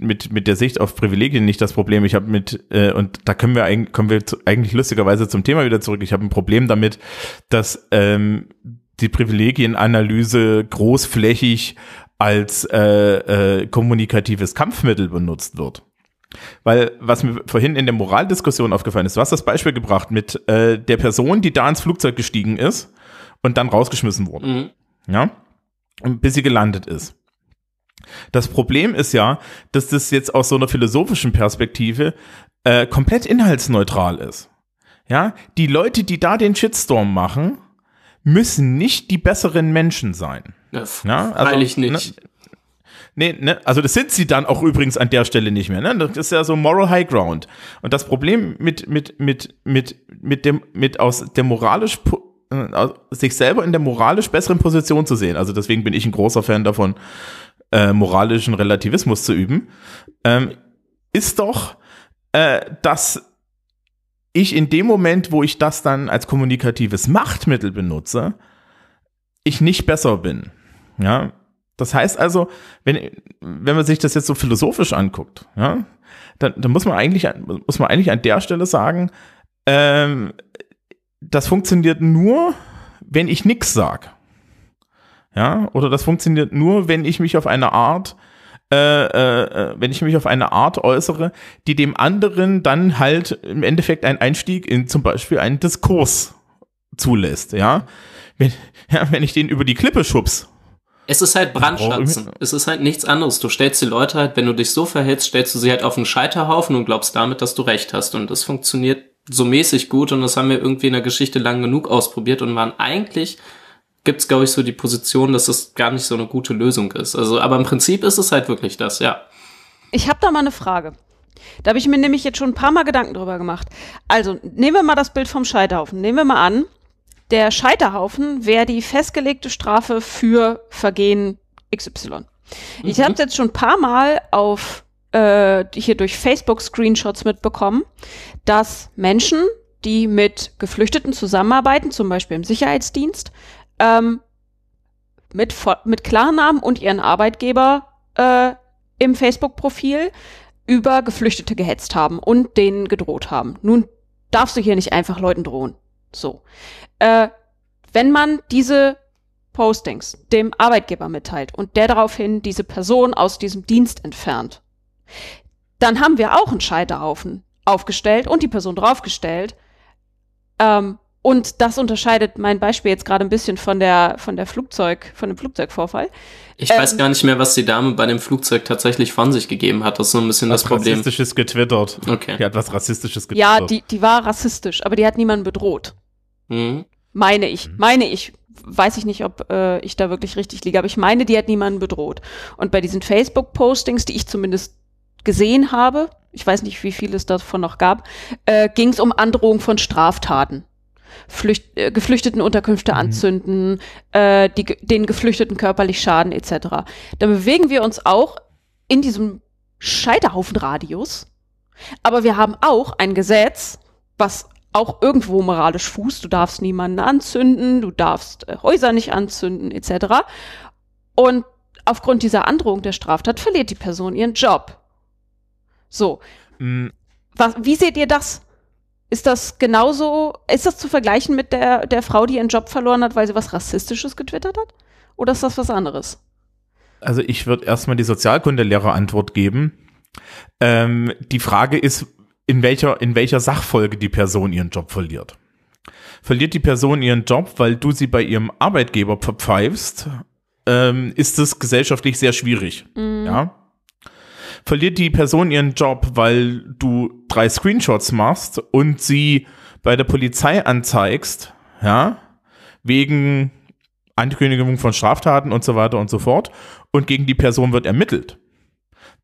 mit mit der Sicht auf Privilegien nicht das Problem. Ich habe mit äh, und da können wir eigentlich kommen wir zu, eigentlich lustigerweise zum Thema wieder zurück. Ich habe ein Problem damit, dass ähm, die Privilegienanalyse großflächig als äh, äh, kommunikatives Kampfmittel benutzt wird. Weil, was mir vorhin in der Moraldiskussion aufgefallen ist, du hast das Beispiel gebracht mit äh, der Person, die da ins Flugzeug gestiegen ist und dann rausgeschmissen wurde. Mhm. Ja? Und bis sie gelandet ist. Das Problem ist ja, dass das jetzt aus so einer philosophischen Perspektive äh, komplett inhaltsneutral ist. Ja, die Leute, die da den Shitstorm machen, müssen nicht die besseren Menschen sein. F- Ja, also, freilich nicht. Nee, ne, also das sind sie dann auch übrigens an der Stelle nicht mehr. Ne? Das ist ja so Moral High Ground. Und das Problem mit mit mit mit mit dem mit aus der moralisch äh, aus- sich selber in der moralisch besseren Position zu sehen. Also deswegen bin ich ein großer Fan davon, äh, moralischen Relativismus zu üben. Ähm, ist doch, äh, dass ich in dem Moment, wo ich das dann als kommunikatives Machtmittel benutze, ich nicht besser bin. Ja, das heißt also, wenn, wenn man sich das jetzt so philosophisch anguckt, ja, dann, dann muss man eigentlich, an- muss man eigentlich an der Stelle sagen, ähm, das funktioniert nur, wenn ich nix sag. Ja, oder das funktioniert nur, wenn ich mich auf eine Art, äh, äh, äh, wenn ich mich auf eine Art äußere, die dem anderen dann halt im Endeffekt einen Einstieg in zum Beispiel einen Diskurs zulässt, ja. Wenn, [laughs] ja, wenn ich den über die Klippe schubs, Es ist halt Brandschatzen. Es ist halt nichts anderes. Du stellst die Leute halt, wenn du dich so verhältst, stellst du sie halt auf einen Scheiterhaufen und glaubst damit, dass du recht hast. Und das funktioniert so mäßig gut und das haben wir irgendwie in der Geschichte lang genug ausprobiert und waren eigentlich gibt's glaube ich so die Position, dass das gar nicht so eine gute Lösung ist. Also, aber im Prinzip ist es halt wirklich das, ja. Ich habe da mal eine Frage. Da habe ich mir nämlich jetzt schon ein paar Mal Gedanken drüber gemacht. Also nehmen wir mal das Bild vom Scheiterhaufen. Nehmen wir mal an, der Scheiterhaufen wäre die festgelegte Strafe für Vergehen XY. Ich Mhm. habe jetzt schon ein paar Mal auf äh, hier durch Facebook Screenshots mitbekommen, dass Menschen, die mit Geflüchteten zusammenarbeiten, zum Beispiel im Sicherheitsdienst, ähm, mit, mit Klarnamen und ihren Arbeitgeber äh, im Facebook-Profil über Geflüchtete gehetzt haben und denen gedroht haben. Nun darfst du hier nicht einfach Leuten drohen. So. Äh, wenn man diese Postings dem Arbeitgeber mitteilt und der daraufhin diese Person aus diesem Dienst entfernt, dann haben wir auch einen Scheiterhaufen aufgestellt und die Person draufgestellt. Ähm, und das unterscheidet mein Beispiel jetzt gerade ein bisschen von der, von der Flugzeug, von dem Flugzeugvorfall. Ich Ähm, weiß gar nicht mehr, was die Dame bei dem Flugzeug tatsächlich von sich gegeben hat. Das ist so ein bisschen das was Problem. Rassistisches getwittert. Okay. Die hat was Rassistisches getwittert. Ja, die, die war rassistisch, aber die hat niemanden bedroht. Mhm. Meine ich. Meine ich. Weiß ich nicht, ob äh, ich da wirklich richtig liege, aber ich meine, die hat niemanden bedroht. Und bei diesen Facebook-Postings, die ich zumindest gesehen habe, ich weiß nicht, wie viel es davon noch gab, äh, ging es um Androhung von Straftaten. Flücht, äh, Geflüchtetenunterkünfte anzünden, äh, die, den Geflüchteten körperlich schaden etc. Da bewegen wir uns auch in diesem Scheiterhaufenradius, aber wir haben auch ein Gesetz, was auch irgendwo moralisch fußt. Du darfst niemanden anzünden, du darfst äh, Häuser nicht anzünden etc. Und aufgrund dieser Androhung der Straftat verliert die Person ihren Job. So. Mm, Was, wie seht ihr das? Ist das genauso, ist das zu vergleichen mit der, der Frau, die ihren Job verloren hat, weil sie was Rassistisches getwittert hat? Oder ist das was anderes? Also ich würde erstmal die Sozialkundelehrer-Antwort geben. Ähm, die Frage ist, in welcher, in welcher Sachfolge die Person ihren Job verliert. Verliert die Person ihren Job, weil du sie bei ihrem Arbeitgeber verpfeifst, ähm, ist es gesellschaftlich sehr schwierig. Ja. Verliert die Person ihren Job, weil du drei Screenshots machst und sie bei der Polizei anzeigst, ja, wegen Ankündigung von Straftaten und so weiter und so fort und gegen die Person wird ermittelt.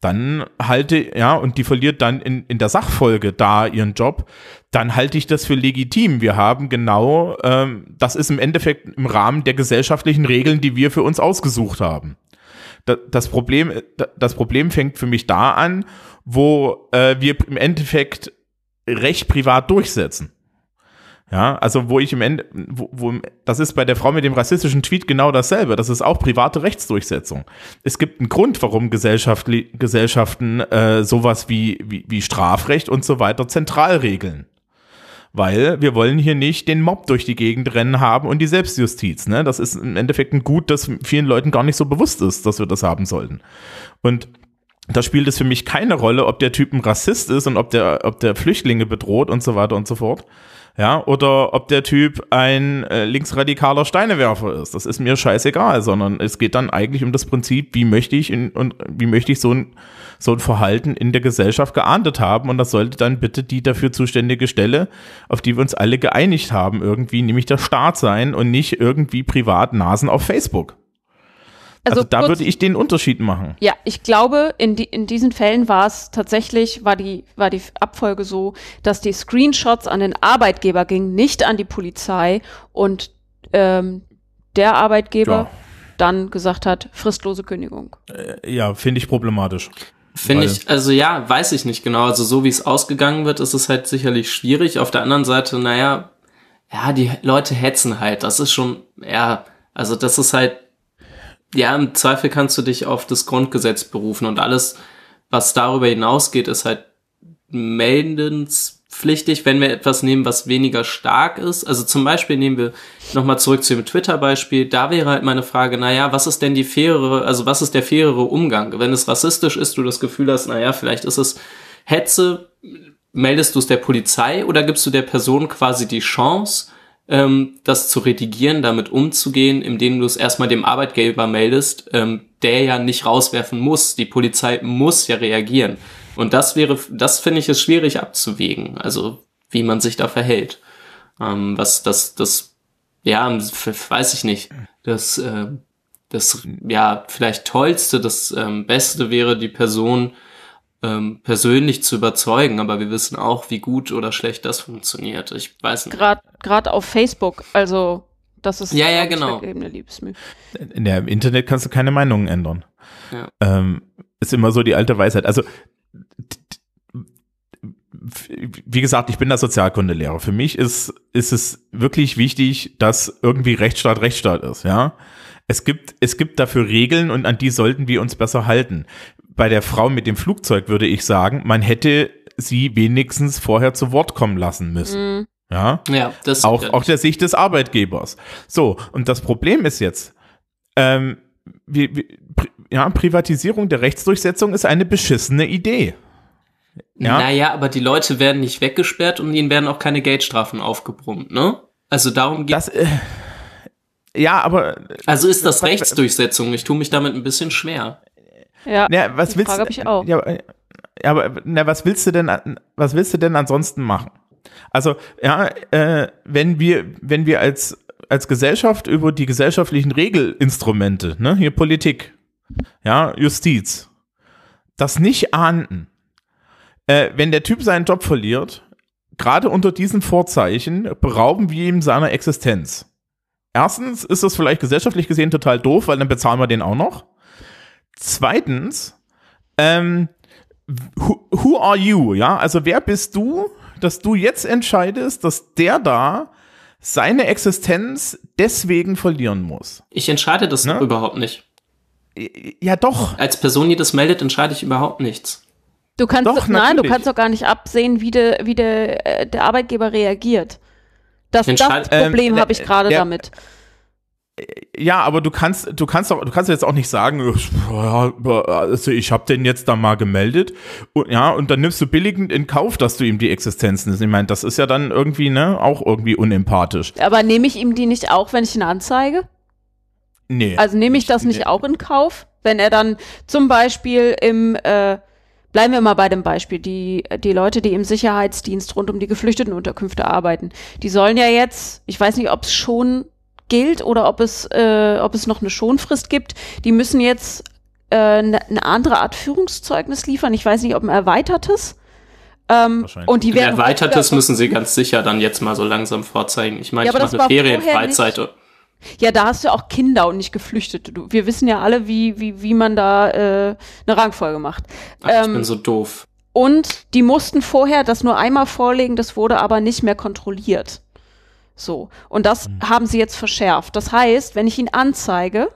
Dann halte, ja, und die verliert dann in, in der Sachfolge da ihren Job, dann halte ich das für legitim. Wir haben genau, ähm, das ist im Endeffekt im Rahmen der gesellschaftlichen Regeln, die wir für uns ausgesucht haben. Da, das, Problem, da- das Problem fängt für mich da an, wo äh, wir im Endeffekt Recht privat durchsetzen. Ja, also wo ich im Ende, wo, wo, das ist bei der Frau mit dem rassistischen Tweet genau dasselbe. Das ist auch private Rechtsdurchsetzung. Es gibt einen Grund, warum Gesellschaftli Gesellschaften äh, sowas wie, wie, wie Strafrecht und so weiter zentral regeln. Weil wir wollen hier nicht den Mob durch die Gegend rennen haben und die Selbstjustiz. Ne? Das ist im Endeffekt ein Gut, das vielen Leuten gar nicht so bewusst ist, dass wir das haben sollten. Und da spielt es für mich keine Rolle, ob der Typ ein Rassist ist und ob der, ob der Flüchtlinge bedroht und so weiter und so fort. Ja, oder ob der Typ ein äh, linksradikaler Steinewerfer ist. Das ist mir scheißegal, sondern es geht dann eigentlich um das Prinzip, wie möchte ich in, und wie möchte ich so ein, so ein Verhalten in der Gesellschaft geahndet haben. Und das sollte dann bitte die dafür zuständige Stelle, auf die wir uns alle geeinigt haben, irgendwie, nämlich der Staat sein und nicht irgendwie privat Nasen auf Facebook. Also, da kurz- würde ich den Unterschied machen. Ja, ich glaube, in, die, in diesen Fällen war es tatsächlich, war die, war die Abfolge so, dass die Screenshots an den Arbeitgeber gingen, nicht an die Polizei und ähm, der Arbeitgeber Ja. dann gesagt hat, fristlose Kündigung. Ja, finde ich problematisch. Finde ich, also ja, weiß ich nicht genau. Also so wie es ausgegangen wird, ist es halt sicherlich schwierig. Auf der anderen Seite, naja, ja, die Leute hetzen halt. Das ist schon, ja, also das ist halt, ja, im Zweifel kannst du dich auf das Grundgesetz berufen und alles, was darüber hinausgeht, ist halt meldenspflichtig, wenn wir etwas nehmen, was weniger stark ist. Also zum Beispiel nehmen wir nochmal zurück zu dem Twitter-Beispiel. Da wäre halt meine Frage, naja, was ist denn die fairere, also was ist der fairere Umgang? Wenn es rassistisch ist, du das Gefühl hast, naja, vielleicht ist es Hetze, meldest du es der Polizei oder gibst du der Person quasi die Chance, ähm, das zu redigieren, damit umzugehen, indem du es erstmal dem Arbeitgeber meldest, ähm, der ja nicht rauswerfen muss. Die Polizei muss ja reagieren. Und das wäre, das finde ich ist schwierig abzuwägen, also wie man sich da verhält. Ähm, was das, das, ja, weiß ich nicht. Das, äh, das, ja, vielleicht tollste, das ähm, Beste wäre, die Person ähm, persönlich zu überzeugen, aber wir wissen auch, wie gut oder schlecht das funktioniert. Ich weiß nicht. Gerade auf Facebook, also das ist Ja, ja, genau. vergebene Liebesmühe. In der, Im Internet kannst du keine Meinungen ändern. Ja. Ähm, ist immer so die alte Weisheit. Also, wie gesagt, ich bin der Sozialkundelehrer. Für mich ist, ist es wirklich wichtig, dass irgendwie Rechtsstaat Rechtsstaat ist, ja. Es gibt, es gibt dafür Regeln und an die sollten wir uns besser halten. Bei der Frau mit dem Flugzeug würde ich sagen, man hätte sie wenigstens vorher zu Wort kommen lassen müssen. Ja. Ja, das Auch, auch der Sicht des Arbeitgebers. So, und das Problem ist jetzt, ähm, wie, wie, pri ja, Privatisierung der Rechtsdurchsetzung ist eine beschissene Idee. Ja. Naja, aber die Leute werden nicht weggesperrt und ihnen werden auch keine Geldstrafen aufgebrummt, ne? Also darum geht Das, äh, ja, aber, Also ist das Rechtsdurchsetzung? Ich tue mich damit ein bisschen schwer. Ja, na, was die willst Frage habe ich auch. Ja, äh, ja, aber na, was willst du denn, was willst du denn ansonsten machen? Also, ja, äh, wenn wir, wenn wir als, als Gesellschaft über die gesellschaftlichen Regelinstrumente, ne, hier Politik, ja, Justiz, das nicht ahnden, äh, wenn der Typ seinen Job verliert, gerade unter diesen Vorzeichen berauben wir ihm seiner Existenz. Erstens ist das vielleicht gesellschaftlich gesehen total doof, weil dann bezahlen wir den auch noch. Zweitens, ähm, who, who are you? Ja, also wer bist du, dass du jetzt entscheidest, dass der da seine Existenz deswegen verlieren muss? Ich entscheide das Ne? doch überhaupt nicht. Ja, doch. Als Person, die das meldet, entscheide ich überhaupt nichts. Du kannst Doch, nein, du kannst doch gar nicht absehen, wie, de, wie de, äh, der Arbeitgeber reagiert. Das, das Problem Ähm, habe ich gerade der- damit. Ja, aber du kannst, du kannst doch, du kannst jetzt auch nicht sagen, ja, also ich habe den jetzt da mal gemeldet und ja, und dann nimmst du billigend in Kauf, dass du ihm die Existenz nimmst. Ich meine, das ist ja dann irgendwie, ne, auch irgendwie unempathisch. Aber nehme ich ihm die nicht auch, wenn ich ihn anzeige? Nee. Also nehme ich das nicht nee. auch in Kauf, wenn er dann zum Beispiel im, äh, bleiben wir mal bei dem Beispiel, die, die Leute, die im Sicherheitsdienst rund um die Geflüchtetenunterkünfte arbeiten, die sollen ja jetzt, ich weiß nicht, ob es schon gilt oder ob es, äh, ob es noch eine Schonfrist gibt, die müssen jetzt äh, eine eine andere Art Führungszeugnis liefern. Ich weiß nicht, ob ein erweitertes. Ähm, und die Ein werden erweitertes häufiger- müssen sie ganz sicher dann jetzt mal so langsam vorzeigen. Ich meine, Ja, ich mache eine Ferienfreizeit. Ja, da hast du auch Kinder und nicht Geflüchtete. Du, wir wissen ja alle, wie, wie, wie man da äh, eine Rangfolge macht. Ach, ich Ähm, bin so doof. Und die mussten vorher das nur einmal vorlegen, das wurde aber nicht mehr kontrolliert. So. Und das haben sie jetzt verschärft. Das heißt, wenn ich ihn anzeige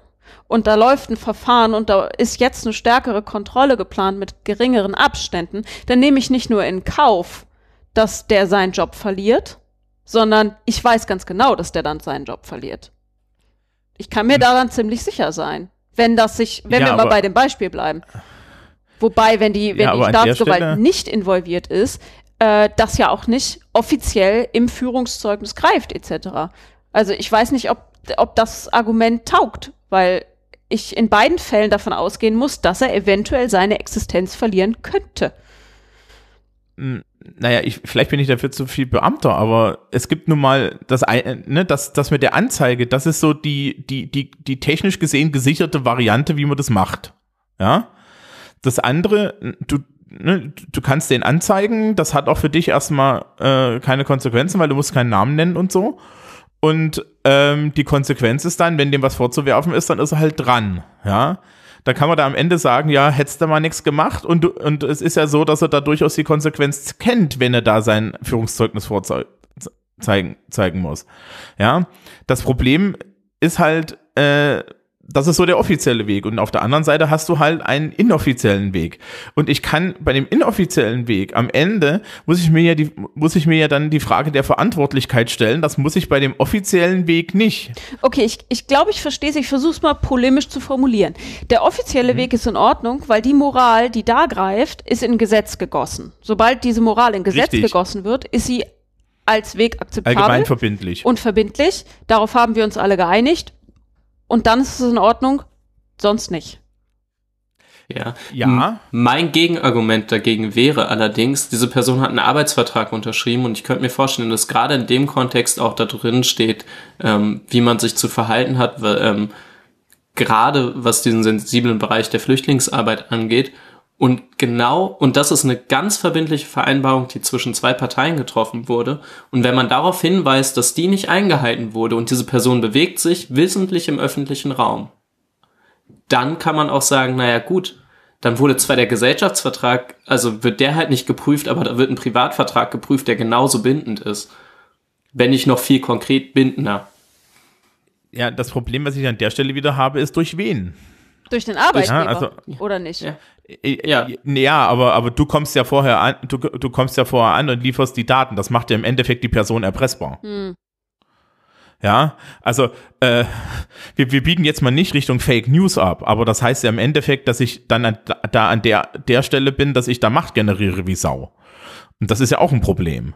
und da läuft ein Verfahren und da ist jetzt eine stärkere Kontrolle geplant mit geringeren Abständen, dann nehme ich nicht nur in Kauf, dass der seinen Job verliert, sondern ich weiß ganz genau, dass der dann seinen Job verliert. Ich kann mir daran ziemlich sicher sein, wenn das sich, wenn Ja, wir mal bei dem Beispiel bleiben. Wobei, wenn die, wenn Ja, die Staatsgewalt nicht involviert ist, äh, das ja auch nicht offiziell im Führungszeugnis greift, etc. Also ich weiß nicht, ob, ob das Argument taugt, weil ich in beiden Fällen davon ausgehen muss, dass er eventuell seine Existenz verlieren könnte. naja, ich, vielleicht bin ich dafür zu viel Beamter, aber es gibt nun mal das, ein- ne, das, das mit der Anzeige, das ist so die, die, die, die technisch gesehen gesicherte Variante, wie man das macht. Ja. Das andere, du, ne, du kannst den anzeigen, das hat auch für dich erstmal äh, keine Konsequenzen, weil du musst keinen Namen nennen und so. Und ähm, die Konsequenz ist dann, wenn dem was vorzuwerfen ist, dann ist er halt dran. Ja. Da kann man da am Ende sagen, ja, hättest du mal nichts gemacht und, und es ist ja so, dass er da durchaus die Konsequenz kennt, wenn er da sein Führungszeugnis vorzeigen zeigen muss. Ja, das Problem ist halt, äh, das ist so der offizielle Weg. Und auf der anderen Seite hast du halt einen inoffiziellen Weg. Und ich kann bei dem inoffiziellen Weg am Ende muss ich mir ja die, muss ich mir ja dann die Frage der Verantwortlichkeit stellen. Das muss ich bei dem offiziellen Weg nicht. Okay, ich, ich glaube, ich verstehe es. Ich versuche es mal polemisch zu formulieren. Der Mhm. offizielle Weg ist in Ordnung, weil die Moral, die da greift, ist in Gesetz gegossen. Sobald diese Moral in Gesetz Richtig. gegossen wird, ist sie als Weg akzeptabel Allgemein verbindlich. und verbindlich. Darauf haben wir uns alle geeinigt. Und dann ist es in Ordnung, sonst nicht. Ja. Ja. Mein Gegenargument dagegen wäre allerdings, diese Person hat einen Arbeitsvertrag unterschrieben und ich könnte mir vorstellen, dass gerade in dem Kontext auch da drin steht, ähm, wie man sich zu verhalten hat, weil, ähm, gerade was diesen sensiblen Bereich der Flüchtlingsarbeit angeht. Und genau, und das ist eine ganz verbindliche Vereinbarung, die zwischen zwei Parteien getroffen wurde. Und wenn man darauf hinweist, dass die nicht eingehalten wurde und diese Person bewegt sich wissentlich im öffentlichen Raum, dann kann man auch sagen, naja gut, dann wurde zwar der Gesellschaftsvertrag, also wird der halt nicht geprüft, aber da wird ein Privatvertrag geprüft, der genauso bindend ist. Wenn nicht noch viel konkret bindender. Ja, das Problem, was ich an der Stelle wieder habe, ist durch wen? Durch den Arbeitgeber, also- oder nicht? Ja. Ja, ja aber, aber du kommst ja vorher an, du, du kommst ja vorher an und lieferst die Daten. Das macht ja im Endeffekt die Person erpressbar. Ja, also äh, wir, wir biegen jetzt mal nicht Richtung Fake News ab, aber das heißt ja im Endeffekt, dass ich dann an, da an der, der Stelle bin, dass ich da Macht generiere wie Sau. Und das ist ja auch ein Problem.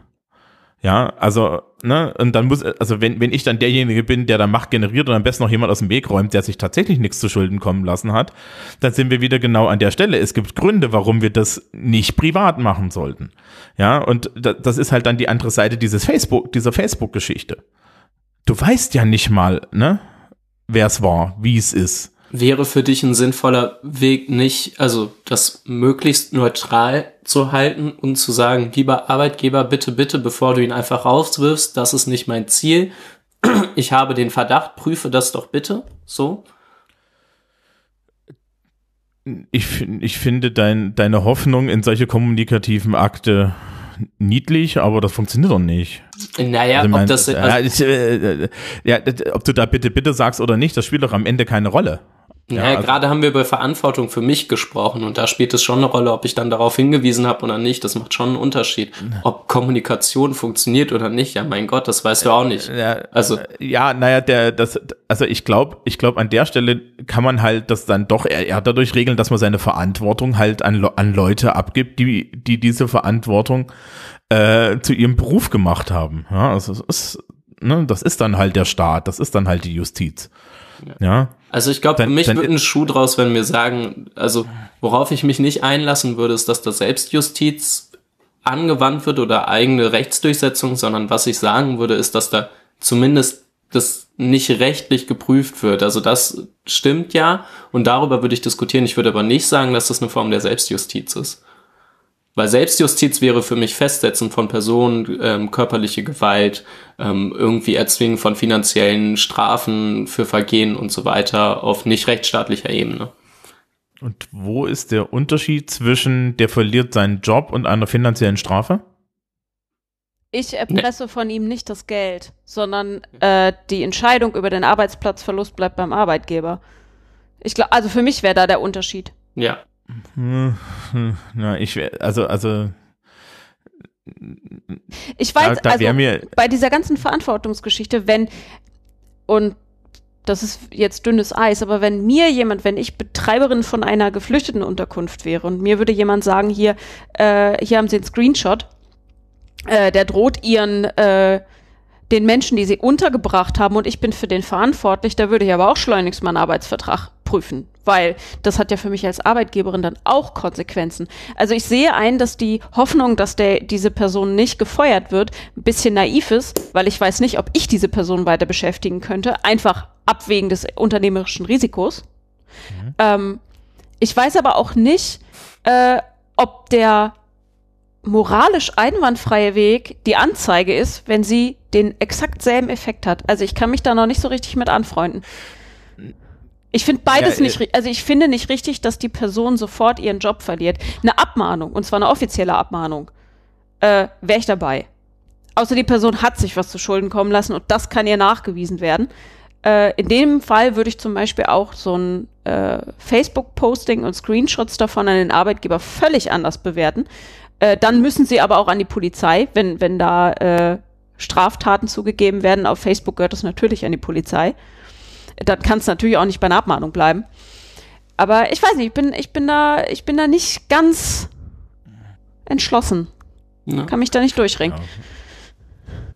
Ja, also, ne, und dann muss, also wenn, wenn ich dann derjenige bin, der dann Macht generiert und am besten noch jemand aus dem Weg räumt, der sich tatsächlich nichts zu Schulden kommen lassen hat, dann sind wir wieder genau an der Stelle. Es gibt Gründe, warum wir das nicht privat machen sollten. Ja, und da, das ist halt dann die andere Seite dieses Facebook, dieser Facebook-Geschichte. Du weißt ja nicht mal, ne, wer es war, wie es ist. Wäre für dich ein sinnvoller Weg nicht, also das möglichst neutral zu halten und zu sagen, lieber Arbeitgeber, bitte, bitte, bevor du ihn einfach rauswirfst, das ist nicht mein Ziel. [clears throat] Ich habe den Verdacht, prüfe das doch bitte. So. Ich, ich finde dein, deine Hoffnung in solche kommunikativen Akte niedlich, aber das funktioniert doch nicht. Naja, Also, ob mein- das, ja, also, äh, äh, ja, ob du da bitte, bitte sagst oder nicht, das spielt doch am Ende keine Rolle. Ja, ja also gerade haben wir über Verantwortung für mich gesprochen und da spielt es schon eine Rolle, ob ich dann darauf hingewiesen habe oder nicht. Das macht schon einen Unterschied. Ob Kommunikation funktioniert oder nicht, ja mein Gott, das weißt du auch nicht. Ja, also ja, naja, der das also ich glaube, ich glaube an der Stelle kann man halt das dann doch eher, eher dadurch regeln, dass man seine Verantwortung halt an an Leute abgibt, die die diese Verantwortung äh, zu ihrem Beruf gemacht haben. Ja, also es ist ne, das ist dann halt der Staat, das ist dann halt die Justiz. Ja. ja. Also ich glaube, für mich wird ein Schuh draus, wenn wir sagen, also worauf ich mich nicht einlassen würde, ist, dass da Selbstjustiz angewandt wird oder eigene Rechtsdurchsetzung, sondern was ich sagen würde, ist, dass da zumindest das nicht rechtlich geprüft wird. Also das stimmt ja und darüber würde ich diskutieren. Ich würde aber nicht sagen, dass das eine Form der Selbstjustiz ist. Weil Selbstjustiz wäre für mich Festsetzen von Personen, ähm, körperliche Gewalt, ähm, irgendwie Erzwingen von finanziellen Strafen für Vergehen und so weiter auf nicht rechtsstaatlicher Ebene. Und wo ist der Unterschied zwischen der verliert seinen Job und einer finanziellen Strafe? Ich erpresse nee. von ihm nicht das Geld, sondern äh, die Entscheidung über den Arbeitsplatzverlust bleibt beim Arbeitgeber. Ich glaube, also für mich wäre da der Unterschied. Ja, na, ich also also ich weiß, da, da also bei dieser ganzen Verantwortungsgeschichte, wenn und das ist jetzt dünnes Eis, aber wenn mir jemand, wenn ich Betreiberin von einer geflüchteten Unterkunft wäre und mir würde jemand sagen, hier, äh, hier haben Sie einen Screenshot, äh, der droht ihren äh, den Menschen, die sie untergebracht haben und ich bin für den verantwortlich, da würde ich aber auch schleunigst meinen Arbeitsvertrag prüfen, weil das hat ja für mich als Arbeitgeberin dann auch Konsequenzen. Also ich sehe ein, dass die Hoffnung, dass der, diese Person nicht gefeuert wird, ein bisschen naiv ist, weil ich weiß nicht, ob ich diese Person weiter beschäftigen könnte, einfach abwägen des unternehmerischen Risikos. Mhm. Ähm, ich weiß aber auch nicht, äh, ob der moralisch einwandfreie Weg die Anzeige ist, wenn sie den exakt selben Effekt hat. Also ich kann mich da noch nicht so richtig mit anfreunden. Ich finde beides ja, nicht, äh, also ich finde nicht richtig, dass die Person sofort ihren Job verliert. Eine Abmahnung, und zwar eine offizielle Abmahnung, äh, wäre ich dabei. Außer die Person hat sich was zu Schulden kommen lassen und das kann ihr nachgewiesen werden. Äh, in dem Fall würde ich zum Beispiel auch so ein äh, Facebook-Posting und Screenshots davon an den Arbeitgeber völlig anders bewerten. Äh, dann müssen sie aber auch an die Polizei, wenn, wenn da äh, Straftaten zugegeben werden. Auf Facebook gehört das natürlich an die Polizei dann kann es natürlich auch nicht bei einer Abmahnung bleiben. Aber ich weiß nicht, ich bin, ich bin da, ich bin da nicht ganz entschlossen. Ja. Kann mich da nicht durchringen. Ja.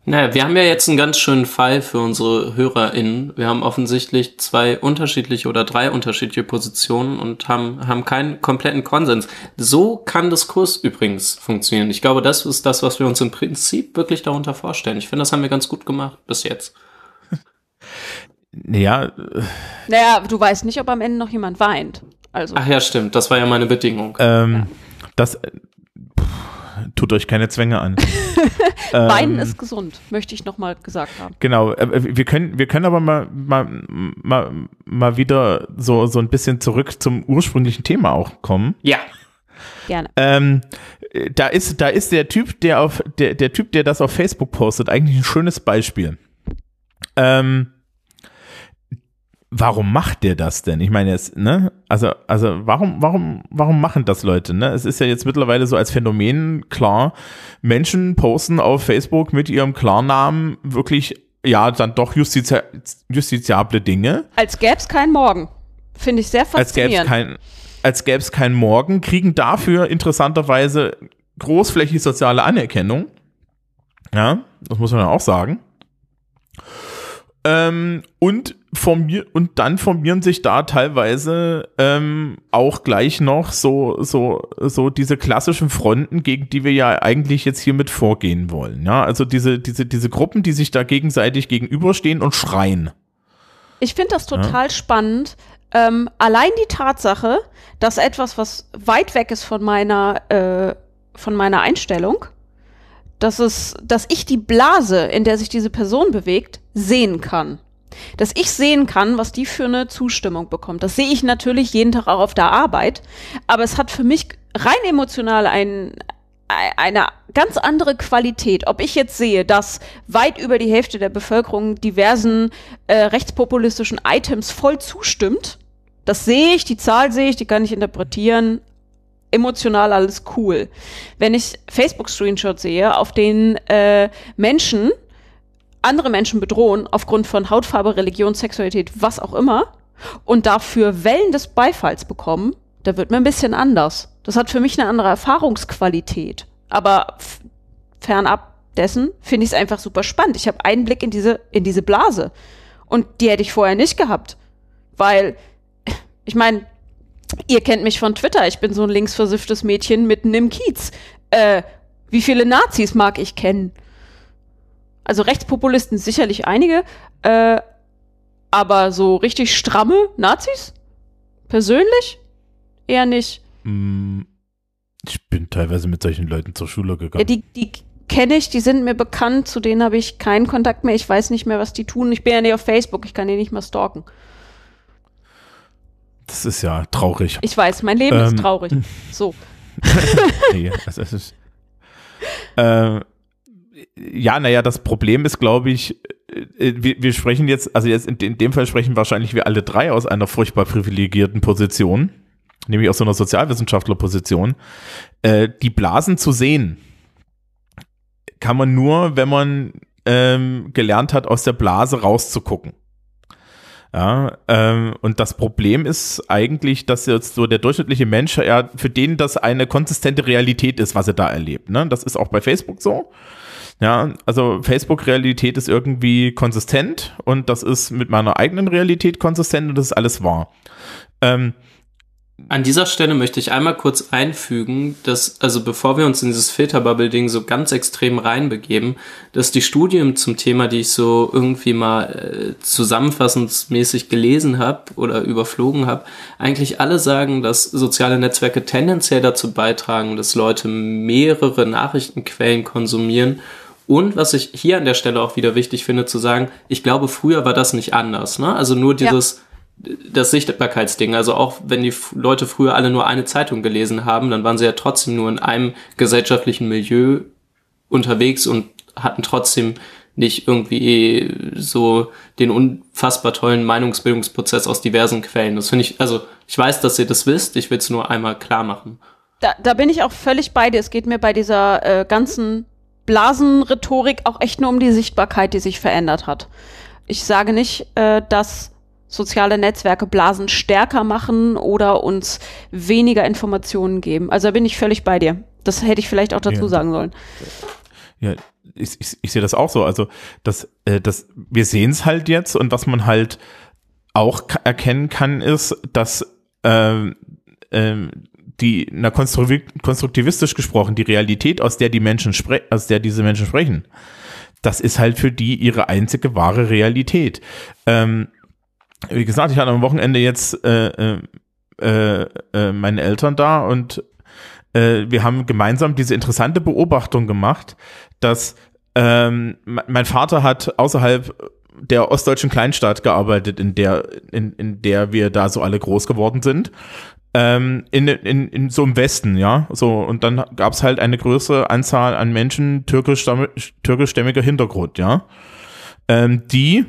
Naja, wir haben ja jetzt einen ganz schönen Fall für unsere HörerInnen. Wir haben offensichtlich zwei unterschiedliche oder drei unterschiedliche Positionen und haben, haben keinen kompletten Konsens. So kann Diskurs übrigens funktionieren. Ich glaube, das ist das, was wir uns im Prinzip wirklich darunter vorstellen. Ich finde, das haben wir ganz gut gemacht bis jetzt. Naja. Naja, du weißt nicht, ob am Ende noch jemand weint. Also. Ach ja, stimmt. Das war ja meine Bedingung. Ähm, ja. Das tut euch keine Zwänge an. [laughs] Weinen ähm, ist gesund, möchte ich nochmal gesagt haben. Genau. Äh, wir können, wir können aber mal, mal, mal, mal wieder so, so ein bisschen zurück zum ursprünglichen Thema auch kommen. Ja. Gerne. Ähm, da ist, da ist der Typ, der auf, der, der Typ, der das auf Facebook postet, eigentlich ein schönes Beispiel. Ähm, warum macht der das denn? Ich meine jetzt, ne? Also, also warum, warum, warum machen das Leute? Ne? Es ist ja jetzt mittlerweile so als Phänomen klar, Menschen posten auf Facebook mit ihrem Klarnamen wirklich, ja, dann doch justizi justiziable Dinge. Als gäbe es keinen Morgen. Finde ich sehr faszinierend. Als gäbe es kein, als gäbe es keinen Morgen, kriegen dafür interessanterweise großflächig soziale Anerkennung. Ja, das muss man ja auch sagen. Ähm, und formier und dann formieren sich da teilweise ähm, auch gleich noch so so so diese klassischen Fronten, gegen die wir ja eigentlich jetzt hiermit vorgehen wollen. Ja, also diese diese diese Gruppen, die sich da gegenseitig gegenüberstehen und schreien. Ich finde das total ja. spannend. Ähm, allein die Tatsache, dass etwas, was weit weg ist von meiner äh, von meiner Einstellung, dass es, dass ich die Blase, in der sich diese Person bewegt, sehen kann. Dass ich sehen kann, was die für eine Zustimmung bekommt. Das sehe ich natürlich jeden Tag auch auf der Arbeit. Aber es hat für mich rein emotional ein, eine ganz andere Qualität. Ob ich jetzt sehe, dass weit über die Hälfte der Bevölkerung diversen äh, rechtspopulistischen Items voll zustimmt Das sehe ich, die Zahl sehe ich, die kann ich interpretieren. Emotional alles cool. Wenn ich Facebook-Screenshots sehe, auf denen äh, Menschen andere Menschen bedrohen aufgrund von Hautfarbe, Religion, Sexualität, was auch immer, und dafür Wellen des Beifalls bekommen, da wird mir ein bisschen anders. Das hat für mich eine andere Erfahrungsqualität. Aber fernab dessen finde ich es einfach super spannend. Ich habe einen Blick in diese, in diese Blase. Und die hätte ich vorher nicht gehabt. Weil, ich meine, ihr kennt mich von Twitter. Ich bin so ein linksversifftes Mädchen mitten im Kiez. Äh, wie viele Nazis mag ich kennen? Also Rechtspopulisten sicherlich einige, äh, aber so richtig stramme Nazis? Persönlich? Eher nicht. Mm, ich bin teilweise mit solchen Leuten zur Schule gegangen. Ja, die, die kenne ich, die sind mir bekannt, zu denen habe ich keinen Kontakt mehr. Ich weiß nicht mehr, was die tun. Ich bin ja nicht auf Facebook, ich kann die nicht mehr stalken. Das ist ja traurig. Ich weiß, mein Leben ähm, ist traurig. So. [laughs] nee, also es ist, [laughs] äh, ja, naja, das Problem ist, glaube ich, äh, wir, wir, sprechen jetzt, also jetzt in, in, dem Fall sprechen wahrscheinlich wir alle drei aus einer furchtbar privilegierten Position, nämlich aus so einer Sozialwissenschaftlerposition. Äh, die Blasen zu sehen, kann man nur, wenn man ähm, gelernt hat, aus der Blase rauszugucken. Ja, ähm, und das Problem ist eigentlich, dass jetzt so der durchschnittliche Mensch, ja, für den das eine konsistente Realität ist, was er da erlebt. Ne? Das ist auch bei Facebook so. Ja, also Facebook-Realität ist irgendwie konsistent und das ist mit meiner eigenen Realität konsistent und das ist alles wahr. Ähm, an dieser Stelle möchte ich einmal kurz einfügen, dass, also bevor wir uns in dieses Filterbubble-Ding so ganz extrem reinbegeben, dass die Studien zum Thema, die ich so irgendwie mal äh, zusammenfassungsmäßig gelesen habe oder überflogen habe, eigentlich alle sagen, dass soziale Netzwerke tendenziell dazu beitragen, dass Leute mehrere Nachrichtenquellen konsumieren und was ich hier an der Stelle auch wieder wichtig finde zu sagen, ich glaube, früher war das nicht anders. Ne? Also nur dieses, ja. das Sichtbarkeitsding. Also auch wenn die Leute früher alle nur eine Zeitung gelesen haben, dann waren sie ja trotzdem nur in einem gesellschaftlichen Milieu unterwegs und hatten trotzdem nicht irgendwie so den unfassbar tollen Meinungsbildungsprozess aus diversen Quellen. Das finde ich, also ich weiß, dass ihr das wisst, ich will es nur einmal klar machen. Da, da bin ich auch völlig bei dir. Es geht mir bei dieser äh, ganzen Blasenrhetorik auch echt nur um die Sichtbarkeit, die sich verändert hat. Ich sage nicht, äh, dass soziale Netzwerke Blasen stärker machen oder uns weniger Informationen geben. Also da bin ich völlig bei dir. Das hätte ich vielleicht auch dazu ja. sagen sollen. Ja, ich, ich, ich sehe das auch so. Also das, äh, das, wir sehen es halt jetzt und was man halt auch erkennen kann, ist, dass äh, äh, die, na, konstruktivistisch gesprochen, die Realität, aus der die Menschen sprechen, aus der diese Menschen sprechen, das ist halt für die ihre einzige wahre Realität. Ähm, wie gesagt, ich hatte am Wochenende jetzt äh, äh, äh, äh meine Eltern da und äh, wir haben gemeinsam diese interessante Beobachtung gemacht, dass ähm, mein Vater hat außerhalb der ostdeutschen Kleinstadt gearbeitet, in der, in, in der wir da so alle groß geworden sind ähm, in, in, in so im Westen, ja. So, und dann gab es halt eine größere Anzahl an Menschen türkischstämmiger Hintergrund, ja. Ähm, die,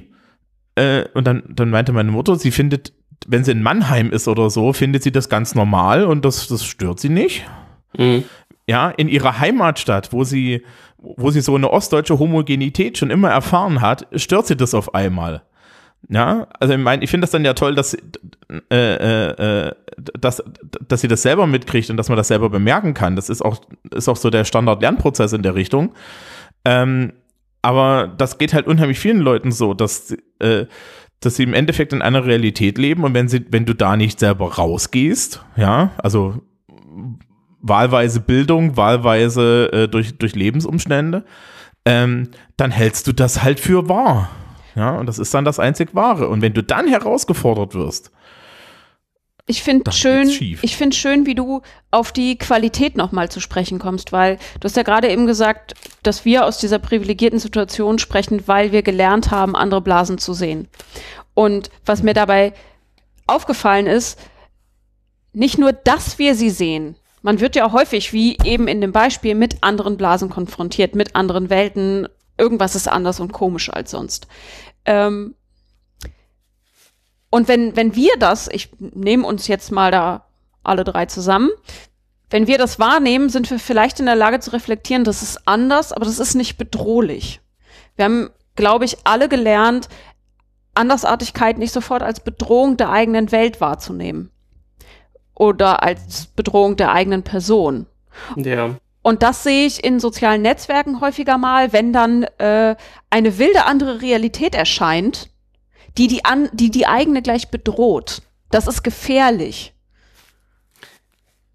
äh, und dann, dann meinte meine Mutter, sie findet, wenn sie in Mannheim ist oder so, findet sie das ganz normal und das, das stört sie nicht. Mhm. Ja, in ihrer Heimatstadt, wo sie, wo sie so eine ostdeutsche Homogenität schon immer erfahren hat, stört sie das auf einmal. Ja, also ich meine, ich finde das dann ja toll, dass, äh, äh, äh, dass, dass sie das selber mitkriegt und dass man das selber bemerken kann. Das ist auch, ist auch so der Standard-Lernprozess in der Richtung. Ähm, aber das geht halt unheimlich vielen Leuten so, dass, äh, dass sie im Endeffekt in einer Realität leben und wenn sie, wenn du da nicht selber rausgehst, ja, also wahlweise Bildung, wahlweise äh, durch, durch Lebensumstände, ähm, dann hältst du das halt für wahr. Ja, und das ist dann das einzig Wahre. Und wenn du dann herausgefordert wirst, ich finde schön, ich finde schön, wie du auf die Qualität nochmal zu sprechen kommst, weil du hast ja gerade eben gesagt, dass wir aus dieser privilegierten Situation sprechen, weil wir gelernt haben, andere Blasen zu sehen. Und was mir dabei aufgefallen ist, nicht nur, dass wir sie sehen. Man wird ja häufig, wie eben in dem Beispiel, mit anderen Blasen konfrontiert, mit anderen Welten, irgendwas ist anders und komisch als sonst. Ähm, Und wenn, wenn wir das, ich nehme uns jetzt mal da alle drei zusammen, wenn wir das wahrnehmen, sind wir vielleicht in der Lage zu reflektieren, das ist anders, aber das ist nicht bedrohlich. Wir haben, glaube ich, alle gelernt, Andersartigkeit nicht sofort als Bedrohung der eigenen Welt wahrzunehmen. Oder als Bedrohung der eigenen Person. Ja. Und das sehe ich in sozialen Netzwerken häufiger mal, wenn dann äh, eine wilde andere Realität erscheint, die die, an, die die eigene gleich bedroht. Das ist gefährlich.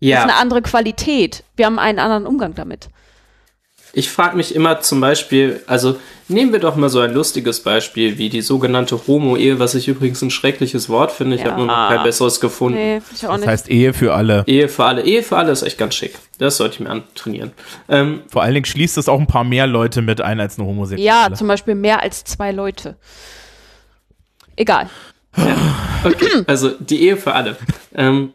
Ja. Das ist eine andere Qualität. Wir haben einen anderen Umgang damit. Ich frage mich immer zum Beispiel, also nehmen wir doch mal so ein lustiges Beispiel wie die sogenannte Homo-Ehe, was ich übrigens ein schreckliches Wort finde. Ich Ja. habe nur noch kein besseres gefunden. Nee, ich auch Das nicht. heißt Ehe für alle. Ehe für alle. Ehe für alle ist echt ganz schick. Das sollte ich mir antrainieren. Ähm, Vor allen Dingen schließt es auch ein paar mehr Leute mit ein als eine Homosexuelle. ja, zum Beispiel mehr als zwei Leute. Egal. Okay, [clears throat] also die Ehe für alle. Ähm,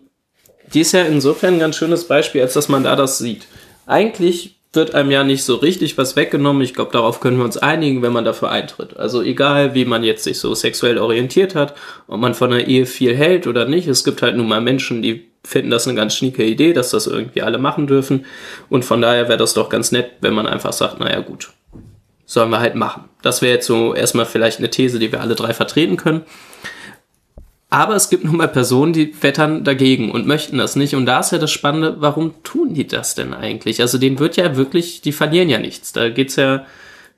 die ist ja insofern ein ganz schönes Beispiel, als dass man da das sieht. Eigentlich wird einem ja nicht so richtig was weggenommen. Ich glaube, darauf können wir uns einigen, wenn man dafür eintritt. Also egal, wie man jetzt sich so sexuell orientiert hat, ob man von einer Ehe viel hält oder nicht. Es gibt halt nun mal Menschen, die finden das eine ganz schnieke Idee, dass das irgendwie alle machen dürfen. Und von daher wäre das doch ganz nett, wenn man einfach sagt, naja gut, sollen wir halt machen. Das wäre jetzt so erstmal vielleicht eine These, die wir alle drei vertreten können. Aber es gibt nun mal Personen, die wettern dagegen und möchten das nicht. Und da ist ja das Spannende, warum tun die das denn eigentlich? Also denen wird ja wirklich, die verlieren ja nichts. Da geht's ja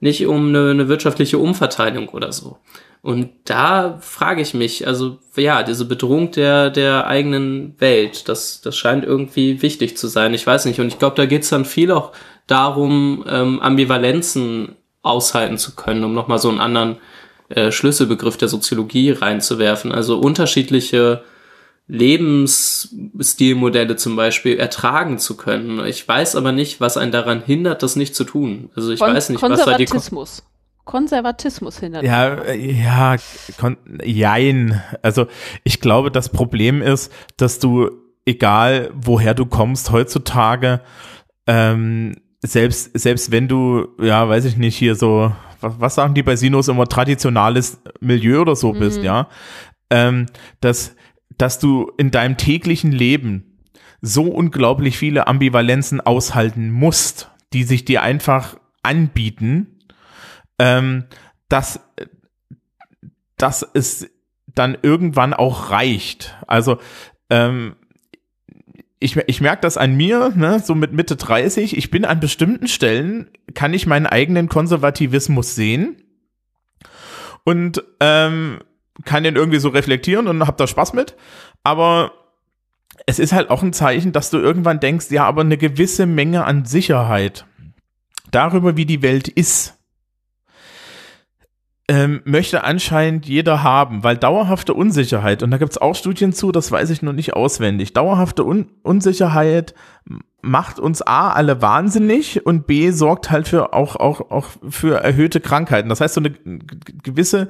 nicht um eine, eine wirtschaftliche Umverteilung oder so. Und da frage ich mich, also ja, diese Bedrohung der, der eigenen Welt, das, das scheint irgendwie wichtig zu sein. Ich weiß nicht. Und ich glaube, da geht's dann viel auch darum, ähm, Ambivalenzen aushalten zu können, um nochmal so einen anderen äh, Schlüsselbegriff der Soziologie reinzuwerfen. Also unterschiedliche Lebensstilmodelle zum Beispiel ertragen zu können. Ich weiß aber nicht, was einen daran hindert, das nicht zu tun. Also ich Kon weiß nicht, was da die Ko Konservatismus. Konservatismus hindert. Ja, äh, ja, kon jein. Also ich glaube, das Problem ist, dass du, egal woher du kommst heutzutage, ähm, selbst, selbst wenn du, ja, weiß ich nicht, hier so, was, was sagen die bei Sinus immer, traditionales Milieu oder so bist, ja, ähm, dass, dass du in deinem täglichen Leben so unglaublich viele Ambivalenzen aushalten musst, die sich dir einfach anbieten, ähm, dass, dass es dann irgendwann auch reicht. Also ähm, ich, ich merke das an mir, ne, so mit Mitte 30, ich bin an bestimmten Stellen, kann ich meinen eigenen Konservativismus sehen und ähm, kann den irgendwie so reflektieren und hab da Spaß mit. Aber es ist halt auch ein Zeichen, dass du irgendwann denkst, ja, aber eine gewisse Menge an Sicherheit darüber, wie die Welt ist, ähm, möchte anscheinend jeder haben, weil dauerhafte Unsicherheit, und da gibt es auch Studien zu, das weiß ich noch nicht auswendig, dauerhafte Un Unsicherheit macht uns A alle wahnsinnig und B sorgt halt für auch, auch, auch für erhöhte Krankheiten. Das heißt, so eine gewisse,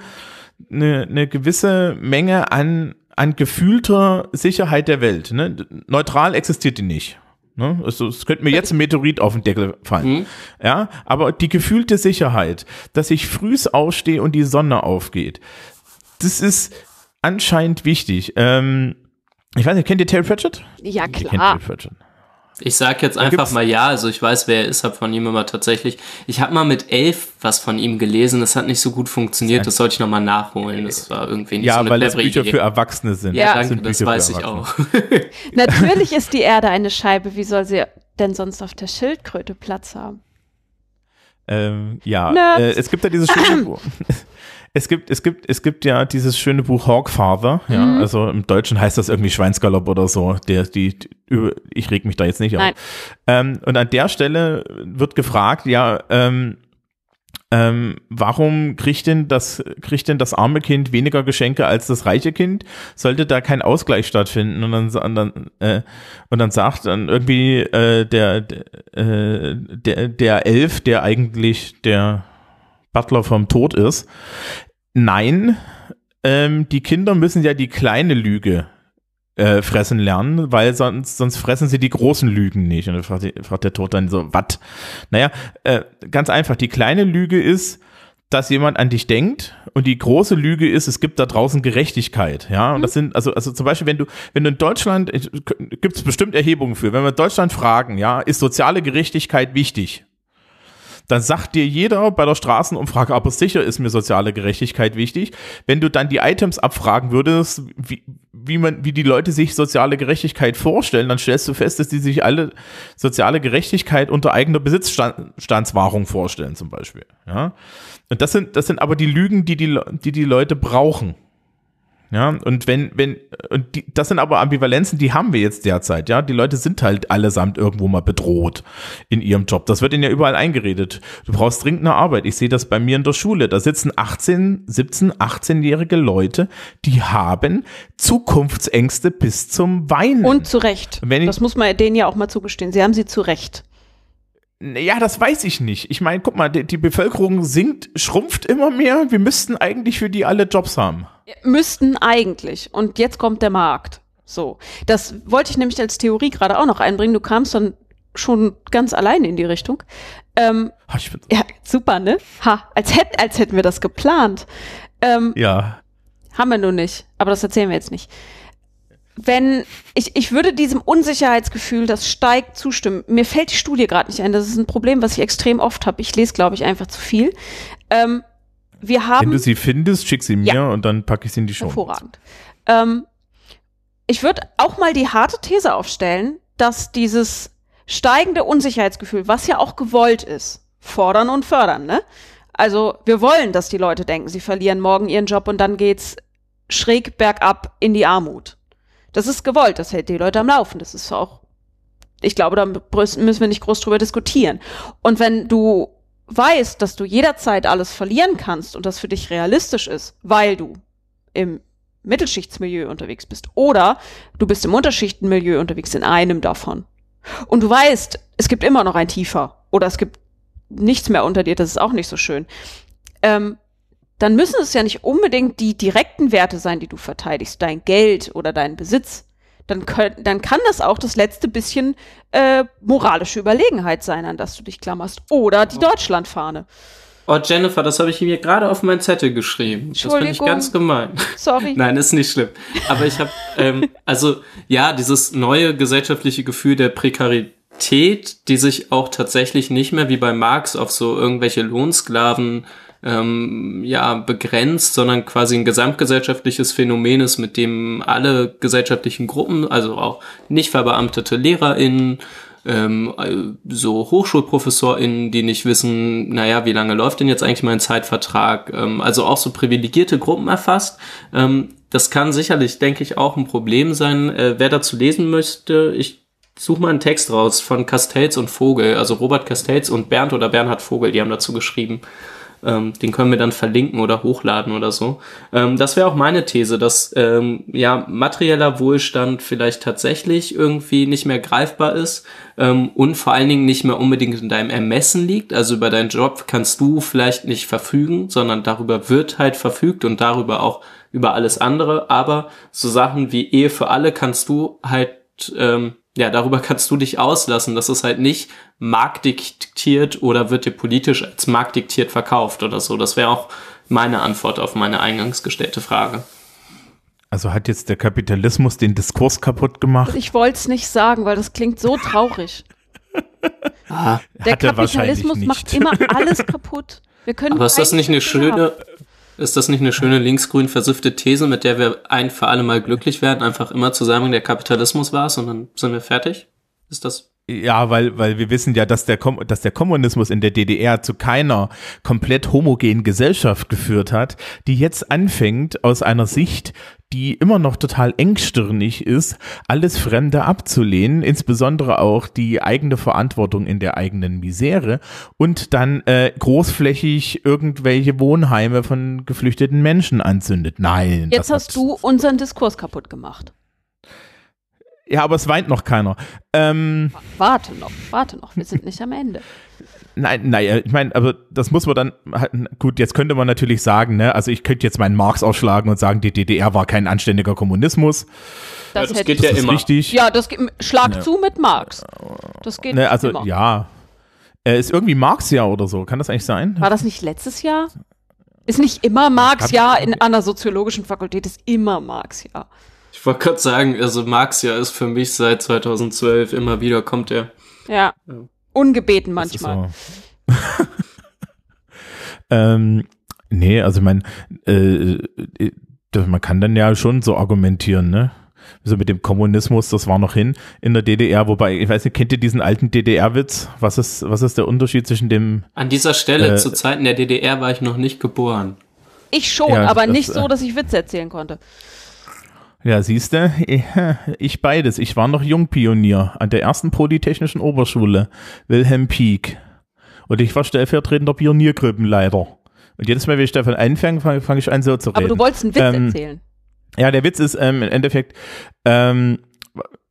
eine, eine gewisse Menge an, an gefühlter Sicherheit der Welt. Ne? Neutral existiert die nicht. Ne? Also, es könnte mir jetzt ein Meteorit auf den Deckel fallen. Mhm. Ja, aber die gefühlte Sicherheit, dass ich frühs aufstehe und die Sonne aufgeht, das ist anscheinend wichtig. Ähm, ich weiß nicht, kennt ihr Terry Pratchett? Ja, Ihr kennt klar. Terry Pratchett. Ich sag jetzt Da einfach gibt's- mal ja, also ich weiß, wer er ist, hab von ihm immer tatsächlich. Ich habe mal mit elf was von ihm gelesen, das hat nicht so gut funktioniert, das sollte ich nochmal nachholen. Das war irgendwie nicht so Ja, eine weil das Bücher Idee. für Erwachsene sind. ja, Das danke, sind das weiß ich auch. [laughs] Natürlich ist die Erde eine Scheibe. Wie soll sie denn sonst auf der Schildkröte Platz haben? Ähm, ja, äh, es gibt ja dieses schöne. [clears throat] Es gibt, es gibt, es gibt ja dieses schöne Buch Hawkfather, ja, Mhm. also im Deutschen heißt das irgendwie Schweinsgalopp oder so, der, die, die ich reg mich da jetzt nicht auf. Ähm, und an der Stelle wird gefragt, ja, ähm, ähm, warum kriegt denn das, kriegt denn das arme Kind weniger Geschenke als das reiche Kind? Sollte da kein Ausgleich stattfinden? Und dann, und dann, äh, und dann sagt dann irgendwie äh, der, äh, der, der Elf, der eigentlich der Butler vom Tod ist, nein, ähm, die Kinder müssen ja die kleine Lüge äh, fressen lernen, weil sonst, sonst fressen sie die großen Lügen nicht. Und dann fragt, fragt der Tod dann so, was? Naja, äh, ganz einfach, die kleine Lüge ist, dass jemand an dich denkt und die große Lüge ist, es gibt da draußen Gerechtigkeit, ja. Und das sind, also, also zum Beispiel, wenn du, wenn du in Deutschland, gibt es bestimmt Erhebungen für, wenn wir Deutschland fragen, ja, ist soziale Gerechtigkeit wichtig? Dann sagt dir jeder bei der Straßenumfrage, aber sicher ist mir soziale Gerechtigkeit wichtig. Wenn du dann die Items abfragen würdest, wie, wie man, wie die Leute sich soziale Gerechtigkeit vorstellen, dann stellst du fest, dass die sich alle soziale Gerechtigkeit unter eigener Besitzstandswahrung vorstellen, zum Beispiel. Ja. Und das sind, das sind aber die Lügen, die die, die, die Leute brauchen. Ja, und wenn, wenn, und die, das sind aber Ambivalenzen, die haben wir jetzt derzeit, ja. Die Leute sind halt allesamt irgendwo mal bedroht in ihrem Job. Das wird ihnen ja überall eingeredet. Du brauchst dringend eine Arbeit. Ich sehe das bei mir in der Schule. Da sitzen 18, 17, 18-jährige Leute, die haben Zukunftsängste bis zum Weinen. Und zu Recht. das muss man denen ja auch mal zugestehen. Sie haben sie zu Recht. Ja, das weiß ich nicht. Ich meine, guck mal, die, die, Bevölkerung sinkt, schrumpft immer mehr. Wir müssten eigentlich für die alle Jobs haben. Müssten eigentlich. Und jetzt kommt der Markt. So. Das wollte ich nämlich als Theorie gerade auch noch einbringen. Du kamst dann schon ganz allein in die Richtung. Ähm, ha, ja, super, ne? Ha, als, hätt, als hätten wir das geplant. Ähm, ja. Haben wir nur nicht. Aber das erzählen wir jetzt nicht wenn ich, ich würde diesem Unsicherheitsgefühl, das steigt, zustimmen. Mir fällt die Studie gerade nicht ein. Das ist ein Problem, was ich extrem oft habe. Ich lese, glaube ich, einfach zu viel. Ähm, wir haben. Wenn du sie findest, schick sie mir ja. und dann packe ich sie in die Show. Hervorragend. Ähm, ich würde auch mal die harte These aufstellen, dass dieses steigende Unsicherheitsgefühl, was ja auch gewollt ist, fordern und fördern, ne? Also wir wollen, dass die Leute denken, sie verlieren morgen ihren Job und dann geht's schräg bergab in die Armut. Das ist gewollt, das hält die Leute am Laufen. Das ist auch, ich glaube, da müssen wir nicht groß drüber diskutieren. Und wenn du weißt, dass du jederzeit alles verlieren kannst und das für dich realistisch ist, weil du im Mittelschichtsmilieu unterwegs bist oder du bist im Unterschichtenmilieu unterwegs in einem davon und du weißt, es gibt immer noch ein tiefer oder es gibt nichts mehr unter dir, das ist auch nicht so schön, ähm, dann müssen es ja nicht unbedingt die direkten Werte sein, die du verteidigst, dein Geld oder dein Besitz. Dann, können, dann kann das auch das letzte bisschen äh, moralische Überlegenheit sein, an das du dich klammerst. Oder die Deutschlandfahne. Oh, Jennifer, das habe ich mir gerade auf meinen Zettel geschrieben. Das finde ich ganz gemein. Sorry. [laughs] Nein, ist nicht schlimm. Aber ich habe, ähm, also ja, dieses neue gesellschaftliche Gefühl der Prekarität, die sich auch tatsächlich nicht mehr wie bei Marx auf so irgendwelche Lohnsklaven ähm, ja begrenzt, sondern quasi ein gesamtgesellschaftliches Phänomen ist, mit dem alle gesellschaftlichen Gruppen, also auch nicht verbeamtete LehrerInnen, ähm, so HochschulprofessorInnen, die nicht wissen, naja, wie lange läuft denn jetzt eigentlich mein Zeitvertrag, ähm, also auch so privilegierte Gruppen erfasst. Ähm, das kann sicherlich, denke ich, auch ein Problem sein. Äh, wer dazu lesen möchte, ich suche mal einen Text raus von Castells und Vogel, also Robert Castells und Bernd oder Bernhard Vogel, die haben dazu geschrieben. Ähm, den können wir dann verlinken oder hochladen oder so. Ähm, das wäre auch meine These, dass ähm, ja materieller Wohlstand vielleicht tatsächlich irgendwie nicht mehr greifbar ist ähm, und vor allen Dingen nicht mehr unbedingt in deinem Ermessen liegt. Also über deinen Job kannst du vielleicht nicht verfügen, sondern darüber wird halt verfügt und darüber auch über alles andere. Aber so Sachen wie Ehe für alle kannst du halt ähm, ja, darüber kannst du dich auslassen. Das ist halt nicht marktdiktiert oder wird dir politisch als marktdiktiert verkauft oder so. Das wäre auch meine Antwort auf meine eingangs gestellte Frage. Also hat jetzt der Kapitalismus den Diskurs kaputt gemacht? Ich wollte es nicht sagen, weil das klingt so traurig. ah, der Kapitalismus macht immer alles kaputt. Wir können Aber ist das nicht eine schöne, ist das nicht eine schöne linksgrün versiffte These, mit der wir ein für alle Mal glücklich werden, einfach immer zu sagen, der Kapitalismus war es und dann sind wir fertig? Ist das ja, weil, weil wir wissen ja, dass der, Kom dass der Kommunismus in der DDR zu keiner komplett homogenen Gesellschaft geführt hat, die jetzt anfängt, aus einer Sicht, die immer noch total engstirnig ist, alles Fremde abzulehnen, insbesondere auch die eigene Verantwortung in der eigenen Misere und dann äh, großflächig irgendwelche Wohnheime von geflüchteten Menschen anzündet. Nein. Jetzt hast du unseren Diskurs kaputt gemacht. Ja, aber es weint noch keiner. Ähm, warte noch, warte noch, wir sind nicht am Ende. [laughs] Nein, naja, ich meine, aber das muss man dann, gut, jetzt könnte man natürlich sagen, ne, also ich könnte jetzt meinen Marx ausschlagen und sagen, die DDR war kein anständiger Kommunismus. Das, ja, das geht ja immer. Richtig. Ja, das schlag ja. zu mit Marx. Das geht ne, also, immer. ja. Äh, ist irgendwie Marx Jahr oder so, kann das eigentlich sein? War das nicht letztes Jahr? Ist nicht immer Marx, ja, in einer soziologischen Fakultät ist immer Marx, ja. Ich wollte gerade sagen, also Marx ja ist für mich seit 2012 immer wieder kommt er. Ja. Ja. Ungebeten manchmal. so. [laughs] ähm, nee, also ich meine, äh, äh, man kann dann ja schon so argumentieren, ne? So mit dem Kommunismus, das war noch hin in der DDR, wobei, ich weiß nicht, kennt ihr diesen alten DDR-Witz? Was ist, was ist der Unterschied zwischen dem, An dieser Stelle, Äh, zu Zeiten der DDR war ich noch nicht geboren. Ich schon, Ja, aber das, nicht äh, so, dass ich Witze erzählen konnte. Ja, siehste, [laughs] ich beides. Ich war noch Jungpionier an der ersten Polytechnischen Oberschule, Wilhelm Pieck. Und ich war stellvertretender Pioniergruppenleiter. Und jedes Mal, wenn ich davon einfange, fange fang ich an, so zu reden. Aber du wolltest einen Witz Ähm, erzählen. Ja, der Witz ist ähm, im Endeffekt, ähm,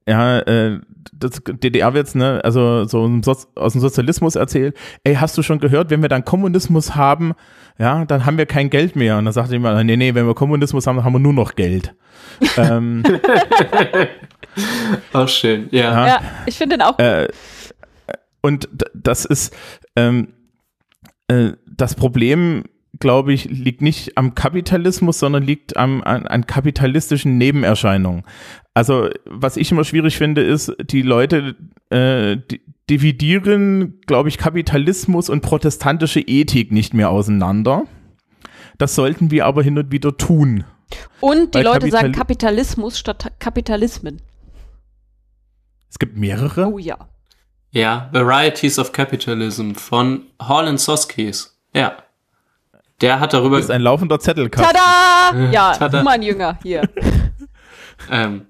ja, äh, das DDR-Witz, ne, also so aus dem Sozialismus erzählt, ey, hast du schon gehört, wenn wir dann Kommunismus haben, ja, dann haben wir kein Geld mehr. Und dann sagt jemand, nee, nee, wenn wir Kommunismus haben, dann haben wir nur noch Geld. ähm, [laughs] Auch schön, ja. ja. Ja, ich finde den auch. äh, und das ist ähm, äh, das Problem, glaube ich, liegt nicht am Kapitalismus, sondern liegt am, an, an kapitalistischen Nebenerscheinungen. Also was ich immer schwierig finde, ist, die Leute äh, di- dividieren, glaube ich, Kapitalismus und protestantische Ethik nicht mehr auseinander. Das sollten wir aber hin und wieder tun. Und die weil Leute sagen Kapitali- Kapitalismus statt Kapitalismen. Es gibt mehrere. Oh ja. Ja, Varieties of Capitalism von Holland Soskies. Ja. Der hat darüber, Das ist ein laufender Zettelkasten. Tada! [laughs] Ja, Tada. du mein Jünger hier. [laughs] ähm,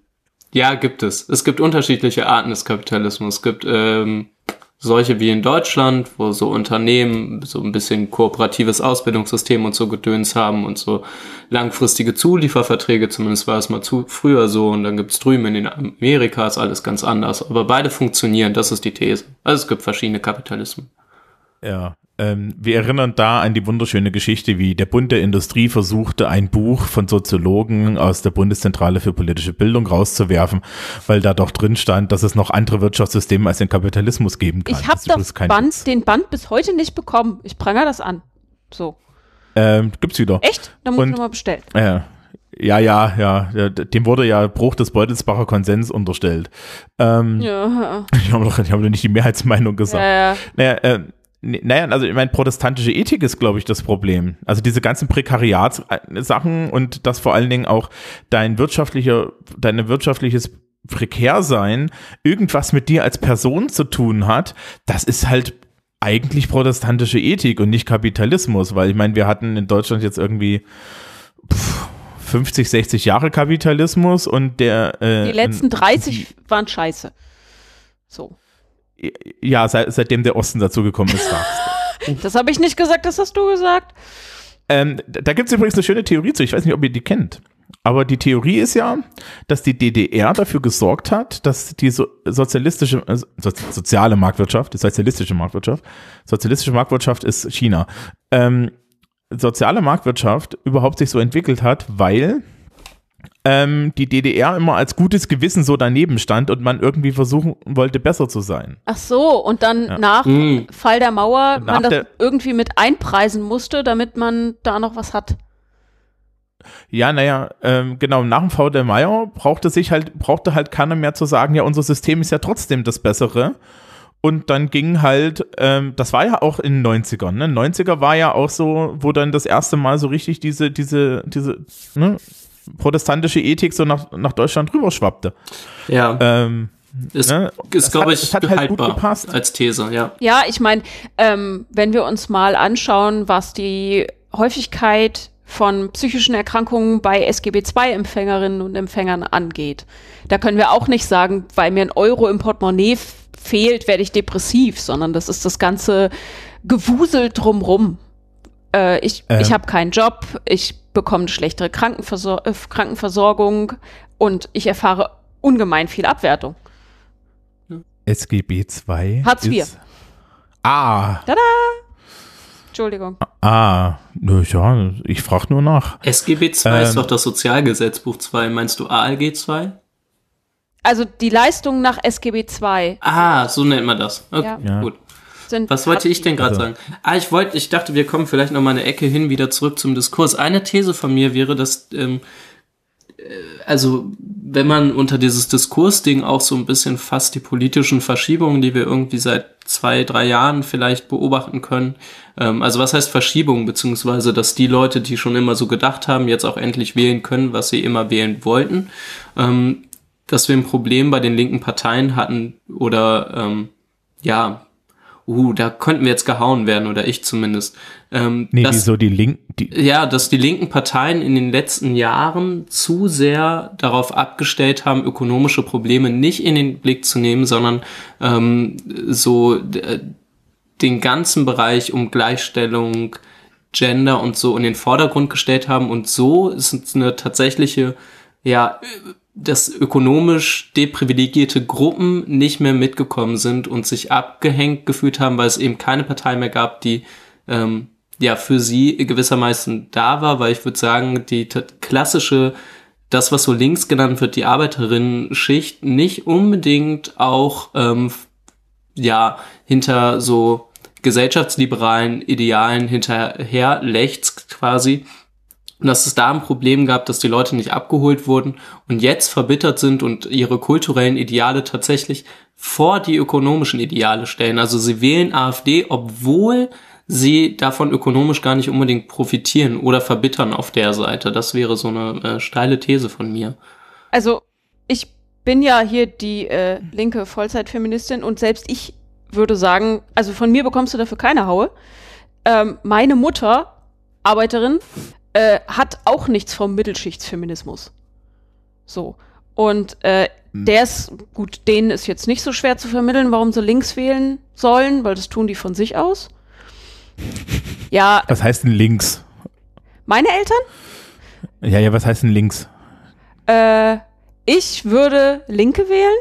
ja, gibt es. Es gibt unterschiedliche Arten des Kapitalismus. Es gibt ähm, solche wie in Deutschland, wo so Unternehmen so ein bisschen kooperatives Ausbildungssystem und so Gedöns haben und so langfristige Zulieferverträge, zumindest war es mal zu früher so und dann gibt's drüben in den Amerika ist alles ganz anders. Aber beide funktionieren, das ist die These. Also es gibt verschiedene Kapitalismen. Ja, wir erinnern da an die wunderschöne Geschichte, wie der Bund der Industrie versuchte, ein Buch von Soziologen aus der Bundeszentrale für politische Bildung rauszuwerfen, weil da doch drin stand, dass es noch andere Wirtschaftssysteme als den Kapitalismus geben kann. Ich habe Das das Band, Witz. den Band bis heute nicht bekommen. Ich prangere das an. So. Ähm, gibt's wieder. Echt? Dann muss Und- ich nochmal bestellen. Ja. Ja, ja, ja, dem wurde ja Bruch des Beutelsbacher Konsens unterstellt. Ähm, Ja. [laughs] Ich habe doch, hab doch nicht die Mehrheitsmeinung gesagt. Ja, ja. Naja, äh, naja, also ich meine, protestantische Ethik ist, glaube ich, das Problem. Also diese ganzen Prekariatssachen und das vor allen Dingen auch dein wirtschaftlicher, dein wirtschaftliches Prekärsein irgendwas mit dir als Person zu tun hat, das ist halt eigentlich protestantische Ethik und nicht Kapitalismus, weil ich meine, wir hatten in Deutschland jetzt irgendwie pff, 50, 60 Jahre Kapitalismus und der äh, Die letzten 30 waren scheiße. So. Ja, seit, seitdem der Osten dazu gekommen ist, [laughs] Das habe ich nicht gesagt, das hast du gesagt. Ähm, da gibt es übrigens eine schöne Theorie zu. Ich weiß nicht, ob ihr die kennt. Aber die Theorie ist ja, dass die DDR dafür gesorgt hat, dass die so sozialistische, äh, so, soziale Marktwirtschaft, die sozialistische Marktwirtschaft, sozialistische Marktwirtschaft ist China, ähm, soziale Marktwirtschaft überhaupt sich so entwickelt hat, weil ähm, die DDR immer als gutes Gewissen so daneben stand und man irgendwie versuchen wollte, besser zu sein. Ach so, und dann Ja. nach Hm. Fall der Mauer Nach man das der- irgendwie mit einpreisen musste, damit man da noch was hat. Ja, naja, ähm, genau, nach dem V. der Meier brauchte sich halt, brauchte halt keiner mehr zu sagen, ja, unser System ist ja trotzdem das Bessere. Und dann ging halt, ähm, das war ja auch in den 90ern, ne? 90er war ja auch so, wo dann das erste Mal so richtig diese, diese, diese, ne, protestantische Ethik so nach, nach Deutschland rüberschwappte. Ja, Ähm, ist, ne? ist Es glaube ich, es hat halt gut haltbar gepasst. als These, ja. Ja, ich meine, ähm, wenn wir uns mal anschauen, was die Häufigkeit von psychischen Erkrankungen bei SGB-II-Empfängerinnen und Empfängern angeht, da können wir auch nicht sagen, weil mir ein Euro im Portemonnaie fehlt, werde ich depressiv, sondern das ist das ganze Gewusel drumrum. Äh, ich Ähm. ich habe keinen Job, ich bekomme eine schlechtere Krankenversor äh, Krankenversorgung und ich erfahre ungemein viel Abwertung. SGB II. Hartz IV. ist- Ah, Entschuldigung. ah, ja, ich frage nur nach. SGB 2 ist Ähm. doch das Sozialgesetzbuch 2. Meinst du ALG 2? Also die Leistung nach SGB II. Ah, so nennt man das. Okay. Ja. gut. Denn? Was wollte ich denn gerade Also. sagen? Ah, ich wollte, ich dachte, wir kommen vielleicht noch mal eine Ecke hin, wieder zurück zum Diskurs. Eine These von mir wäre, dass, ähm, äh, also, wenn man unter dieses Diskursding auch so ein bisschen fast die politischen Verschiebungen, die wir irgendwie seit zwei, drei Jahren vielleicht beobachten können. Ähm, also, was heißt Verschiebung, beziehungsweise, dass die Leute, die schon immer so gedacht haben, jetzt auch endlich wählen können, was sie immer wählen wollten. Ähm, dass wir ein Problem bei den linken Parteien hatten oder, ähm, ja, uh, da könnten wir jetzt gehauen werden, oder ich zumindest. Ähm, Nee, dass, wieso die Linken, die, ja, dass die linken Parteien in den letzten Jahren zu sehr darauf abgestellt haben, ökonomische Probleme nicht in den Blick zu nehmen, sondern ähm, so äh, den ganzen Bereich um Gleichstellung, Gender und so in den Vordergrund gestellt haben und so ist es eine tatsächliche, ja, dass ökonomisch deprivilegierte Gruppen nicht mehr mitgekommen sind und sich abgehängt gefühlt haben, weil es eben keine Partei mehr gab, die ähm, ja für sie gewissermaßen da war, weil ich würde sagen, die klassische, das was so links genannt wird, die Arbeiterinnen-Schicht, nicht unbedingt auch ähm, ja hinter so gesellschaftsliberalen Idealen hinterher lächzt quasi. Und dass es da ein Problem gab, dass die Leute nicht abgeholt wurden und jetzt verbittert sind und ihre kulturellen Ideale tatsächlich vor die ökonomischen Ideale stellen. Also sie wählen AfD, obwohl sie davon ökonomisch gar nicht unbedingt profitieren oder verbittern auf der Seite. Das wäre so eine äh, steile These von mir. Also, ich bin ja hier die äh, linke Vollzeitfeministin und selbst ich würde sagen, also von mir bekommst du dafür keine Haue. Ähm, meine Mutter, Arbeiterin, äh, hat auch nichts vom Mittelschichtsfeminismus. So. Und äh, der ist, gut, denen ist jetzt nicht so schwer zu vermitteln, warum sie links wählen sollen, weil das tun die von sich aus. [laughs] Ja, was heißt denn links? meine Eltern? Ja, ja, was heißt denn links? Äh, ich würde Linke wählen.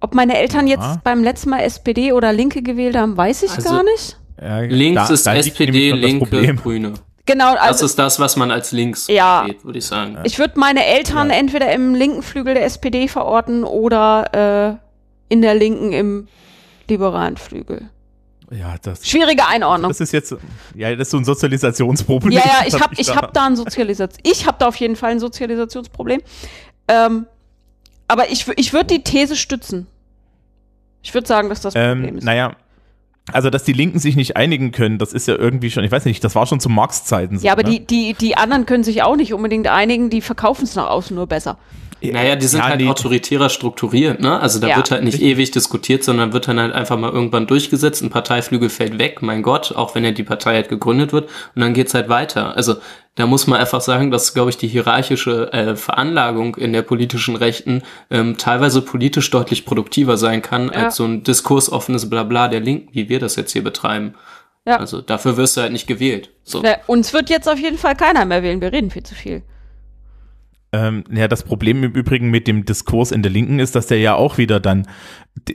Ob meine Eltern Ja. jetzt beim letzten Mal SPD oder Linke gewählt haben, weiß ich Also, gar nicht. Ja, Links da- ist da SPD, Linke, Problem. Grüne. Genau, Das also ist das, was man als links Ja. versteht, würde ich sagen. ich würde meine Eltern Ja. entweder im linken Flügel der SPD verorten oder äh, in der linken im liberalen Flügel. Ja, das, Schwierige Einordnung. das ist jetzt, ja, das ist so ein Sozialisationsproblem. Ja, ja, [laughs] ich das habe ich hab da ein Sozialisation. Ich habe da auf jeden Fall ein Sozialisationsproblem. Ähm, aber ich, ich würde die These stützen. Ich würde sagen, dass das Problem Ähm, ist. naja, also dass die Linken sich nicht einigen können, das ist ja irgendwie schon, ich weiß nicht, das war schon zu Marx-Zeiten so. Ja, aber ne? die, die, die anderen können sich auch nicht unbedingt einigen, die verkaufen es nach außen nur besser. Naja, die sind Ja, halt die- autoritärer strukturiert, ne? Also da Ja. wird halt nicht ewig diskutiert, sondern wird dann halt einfach mal irgendwann durchgesetzt, ein Parteiflügel fällt weg, mein Gott, auch wenn ja die Partei halt gegründet wird, und dann geht's halt weiter. Also da muss man einfach sagen, dass, glaube ich, die hierarchische äh, Veranlagung in der politischen Rechten ähm, teilweise politisch deutlich produktiver sein kann, Ja. als so ein diskursoffenes Blabla der Linken, wie wir das jetzt hier betreiben. Ja. Also dafür wirst du halt nicht gewählt. So. Na, uns wird jetzt auf jeden Fall keiner mehr wählen. Wir reden viel zu viel. Ähm, ja, das Problem im Übrigen mit dem Diskurs in der Linken ist, dass der ja auch wieder dann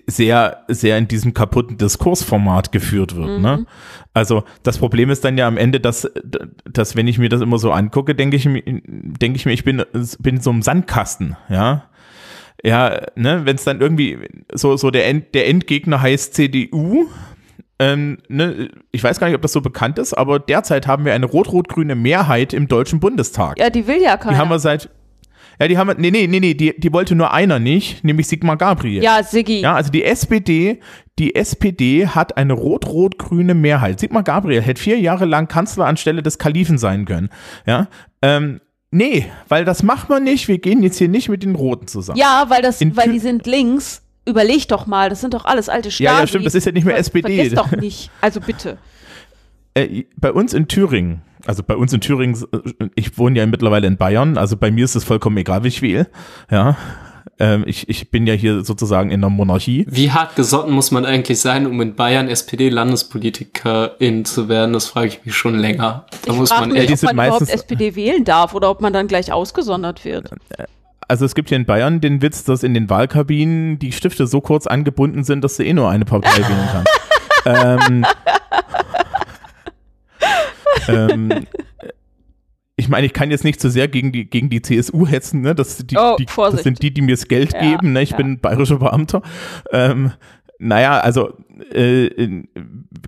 sehr, sehr in diesem kaputten Diskursformat geführt wird. Ne? Also das Problem ist dann ja am Ende, dass, dass wenn ich mir das immer so angucke, denke ich, mir- denke ich mir, ich bin, bin so im Sandkasten, ja. Ja, ne, wenn es dann irgendwie so, so der, End, der Endgegner heißt CDU, ähm, ne, ich weiß gar nicht, ob das so bekannt ist, aber derzeit haben wir eine rot-rot-grüne Mehrheit im Deutschen Bundestag. Ja, die will ja keiner. Die haben wir seit. Ja, die haben wir. Nee, nee, nee, nee, die, die wollte nur einer nicht, nämlich Sigmar Gabriel. ja, Siggi. Ja, also die SPD, die SPD hat eine rot-rot-grüne Mehrheit. Sigmar Gabriel hätte vier Jahre lang Kanzler anstelle des Kalifen sein können. Ja, ähm, nee, weil das macht man nicht. Wir gehen jetzt hier nicht mit den Roten zusammen. Ja, weil das, In weil die sind links. Überleg doch mal, das sind doch alles alte Stasi. Ja, ja, stimmt, das ist ja nicht mehr Ver- SPD. Vergiss doch nicht. Also bitte. [laughs] Äh, bei uns in Thüringen, also bei uns in Thüringen, äh, ich wohne ja mittlerweile in Bayern, also bei mir ist es vollkommen egal, wie ich wähle. Ja. Ähm, ich, ich bin ja hier sozusagen in der Monarchie. Wie hart gesotten muss man eigentlich sein, um in Bayern SPD-Landespolitikerin zu werden? Das frage ich mich schon länger. Da Ich muss frage man mich, die echt, sind ob man überhaupt meistens- SPD wählen darf oder ob man dann gleich ausgesondert wird. Also es gibt hier in Bayern den Witz, dass in den Wahlkabinen die Stifte so kurz angebunden sind, dass du eh nur eine Partei [laughs] wählen kannst. ähm, ähm, ich meine, ich kann jetzt nicht so sehr gegen die, gegen die CSU hetzen, ne? Das, die, Oh, die, das sind die, die mir das Geld Ja, geben, ne? Ich ja. bin bayerischer Beamter. Ähm, naja, also äh, äh,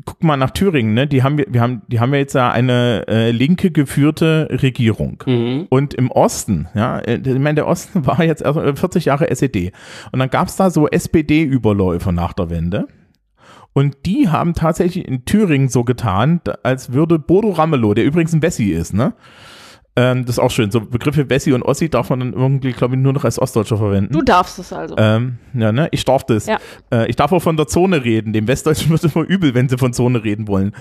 guck mal nach Thüringen, ne? Die haben wir, wir haben, die haben ja jetzt ja eine äh, linke geführte Regierung. Mhm. Und im Osten, ja, äh, ich meine, der Osten [laughs] war jetzt erst 40 Jahre SED. Und dann gab es da so SPD-Überläufe nach der Wende. Und die haben tatsächlich in Thüringen so getan, als würde Bodo Ramelow, der übrigens ein Wessi ist, ne? Ähm, das ist auch schön. So Begriffe Wessi und Ossi darf man dann irgendwie, glaube ich, nur noch als Ostdeutscher verwenden. Du darfst es also. Ähm, ja, ne? Ich darf das. Ja. Äh, ich darf auch von der Zone reden. Dem Westdeutschen [laughs] wird immer übel, wenn sie von Zone reden wollen.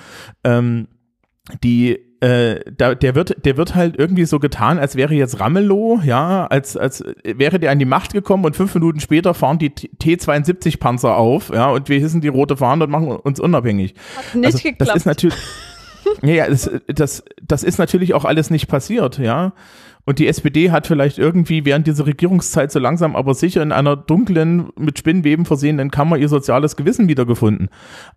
Ähm, die, äh, da, der wird, der wird halt irgendwie so getan, als wäre jetzt Ramelow, ja, als, als wäre der an die Macht gekommen und fünf Minuten später fahren die T-72 Panzer auf, ja, und wir hissen die rote Fahne und machen uns unabhängig. Hat nicht also, geklappt. Das ist natürlich, [laughs] ja, ja, das, das, das ist natürlich auch alles nicht passiert, ja. Und die SPD hat vielleicht irgendwie während dieser Regierungszeit so langsam aber sicher in einer dunklen, mit Spinnweben versehenen Kammer ihr soziales Gewissen wiedergefunden.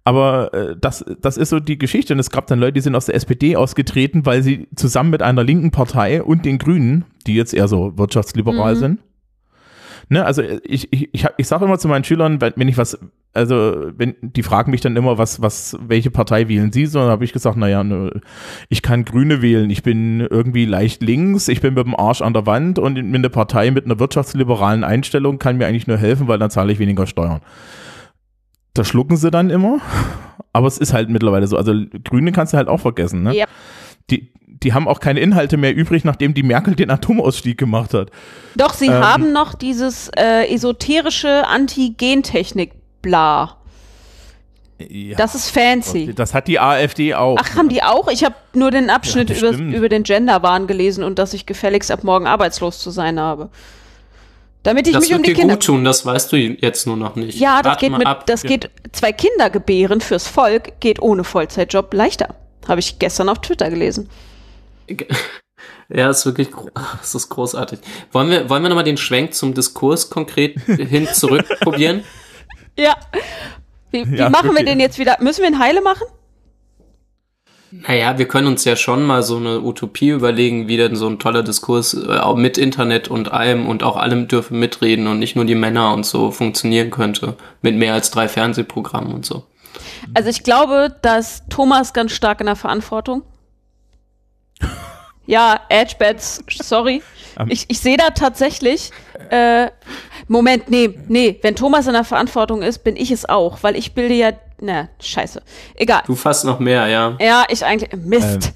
Aber äh, das, das ist so die Geschichte. Und es gab dann Leute, die sind aus der SPD ausgetreten, weil sie zusammen mit einer linken Partei und den Grünen, die jetzt eher so wirtschaftsliberal Mhm. sind, Ne, also ich, ich, ich, ich sage immer zu meinen Schülern, wenn ich was, also wenn die fragen mich dann immer, was, was, welche Partei wählen sie, so dann habe ich gesagt, naja, ne, ich kann Grüne wählen, ich bin irgendwie leicht links, ich bin mit dem Arsch an der Wand und mit einer Partei mit einer wirtschaftsliberalen Einstellung kann mir eigentlich nur helfen, weil dann zahle ich weniger Steuern. Da schlucken sie dann immer, aber es ist halt mittlerweile so. Also Grüne kannst du halt auch vergessen, ne? Ja. Die, die haben auch keine Inhalte mehr übrig, nachdem die Merkel den Atomausstieg gemacht hat. Doch, sie Ähm, haben noch dieses äh, esoterische Anti-Gentechnik-Bla. Ja. Das ist fancy. Das hat die AfD auch. Ach, haben die auch? Ich habe nur den Abschnitt Ja, über, über den Genderwahn gelesen und dass ich gefälligst ab morgen arbeitslos zu sein habe. Damit ich das mich um wird die dir Kinder. gut tun, das weißt du jetzt nur noch nicht. Ja, das Warte geht mit, ab. das geht, zwei Kinder gebären fürs Volk geht ohne Vollzeitjob leichter. Habe ich gestern auf Twitter gelesen. [laughs] Ja, ist wirklich, es [laughs] ist großartig. Wollen wir, wollen wir nochmal den Schwenk zum Diskurs konkret hin zurück probieren? [laughs] [laughs] Ja. Wie, wie Ja, machen wir den jetzt wieder? Müssen wir ihn heile machen? Naja, wir können uns ja schon mal so eine Utopie überlegen, wie denn so ein toller Diskurs äh, mit Internet und allem und auch allem dürfen mitreden und nicht nur die Männer und so funktionieren könnte. Mit mehr als drei Fernsehprogrammen und so. Also ich glaube, dass Thomas ganz stark in der Verantwortung. [laughs] Ja, Edgebats, sorry. Ähm. Ich, ich sehe da tatsächlich, äh, Moment, nee, nee, wenn Thomas in der Verantwortung ist, bin ich es auch, weil ich bilde ja, na, scheiße. Egal. Du fast noch mehr, ja. Ja, ich eigentlich, Mist.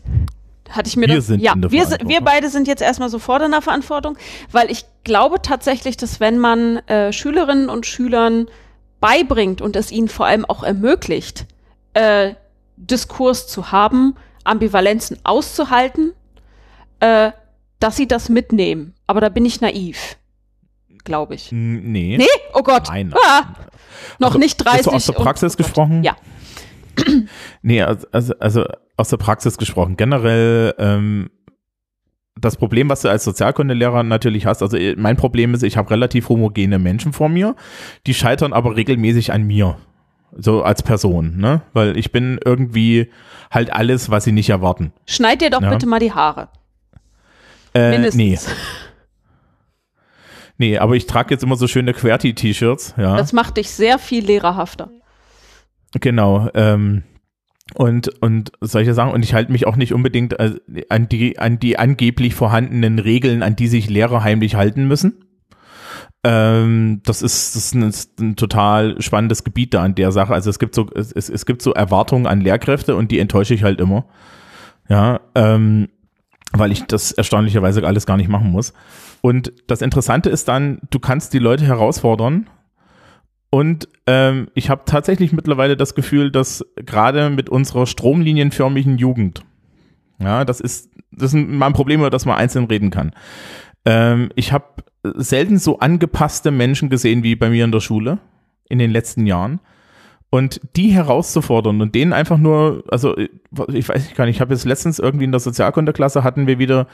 Hatte ich mir wir doch, sind ja, in der wir, sind- wir beide sind jetzt erstmal sofort in der Verantwortung, weil ich glaube tatsächlich, dass wenn man äh, Schülerinnen und Schülern beibringt und es ihnen vor allem auch ermöglicht, äh, Diskurs zu haben, Ambivalenzen auszuhalten, äh, dass sie das mitnehmen. Aber da bin ich naiv, glaube ich. Nee. Nee? Oh Gott. Nein. Ah, noch Also, nicht 30. Bist du aus der und- Praxis oh Gott. gesprochen? Ja. [clears throat] Nee, also, also, also aus der Praxis gesprochen. Generell ähm, das Problem, was du als Sozialkundelehrer natürlich hast, also äh, mein Problem ist, ich habe relativ homogene Menschen vor mir, die scheitern aber regelmäßig an mir. So als Person, ne? Weil ich bin irgendwie halt alles, was sie nicht erwarten. Schneid dir doch Ja. bitte mal die Haare. Äh, Mindestens. nee, [laughs] nee, aber ich trage jetzt immer so schöne QWERTY-T-Shirts, ja. Das macht dich sehr viel lehrerhafter. Genau. Ähm, und, und solche Sachen. Und ich halte mich auch nicht unbedingt äh, an, die, an die angeblich vorhandenen Regeln, an die sich Lehrer heimlich halten müssen. Ähm, das ist, das ist ein, ist ein total spannendes Gebiet da an der Sache. Also es gibt so, es, es es gibt so Erwartungen an Lehrkräfte und die enttäusche ich halt immer. Ja, ähm, weil ich das erstaunlicherweise alles gar nicht machen muss. Und das Interessante ist dann, du kannst die Leute herausfordern, und ähm, ich habe tatsächlich mittlerweile das Gefühl, dass gerade mit unserer stromlinienförmigen Jugend, ja, das ist, das ist mal ein Problem, über das man einzeln reden kann. Ähm, ich habe selten so angepasste Menschen gesehen wie bei mir in der Schule in den letzten Jahren. Und die herauszufordern und denen einfach nur, also ich weiß gar nicht, ich habe jetzt letztens irgendwie in der Sozialkundeklasse hatten wir wieder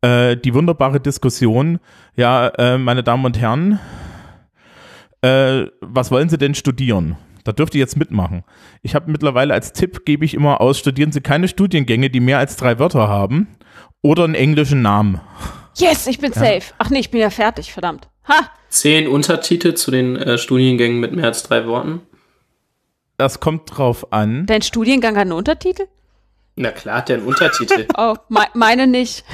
äh, die wunderbare Diskussion, ja, äh, meine Damen und Herren, äh, was wollen Sie denn studieren? Da dürft ihr jetzt mitmachen. Ich habe mittlerweile als Tipp, gebe ich immer aus, studieren Sie keine Studiengänge, die mehr als drei Wörter haben oder einen englischen Namen. Yes, ich bin safe. Ach nee, ich bin ja fertig, verdammt. Ha! Zehn Untertitel zu den äh, Studiengängen mit mehr als drei Worten. Das kommt drauf an. Dein Studiengang hat einen Untertitel? Na klar, hat der einen Untertitel. [laughs] Oh, me meine nicht.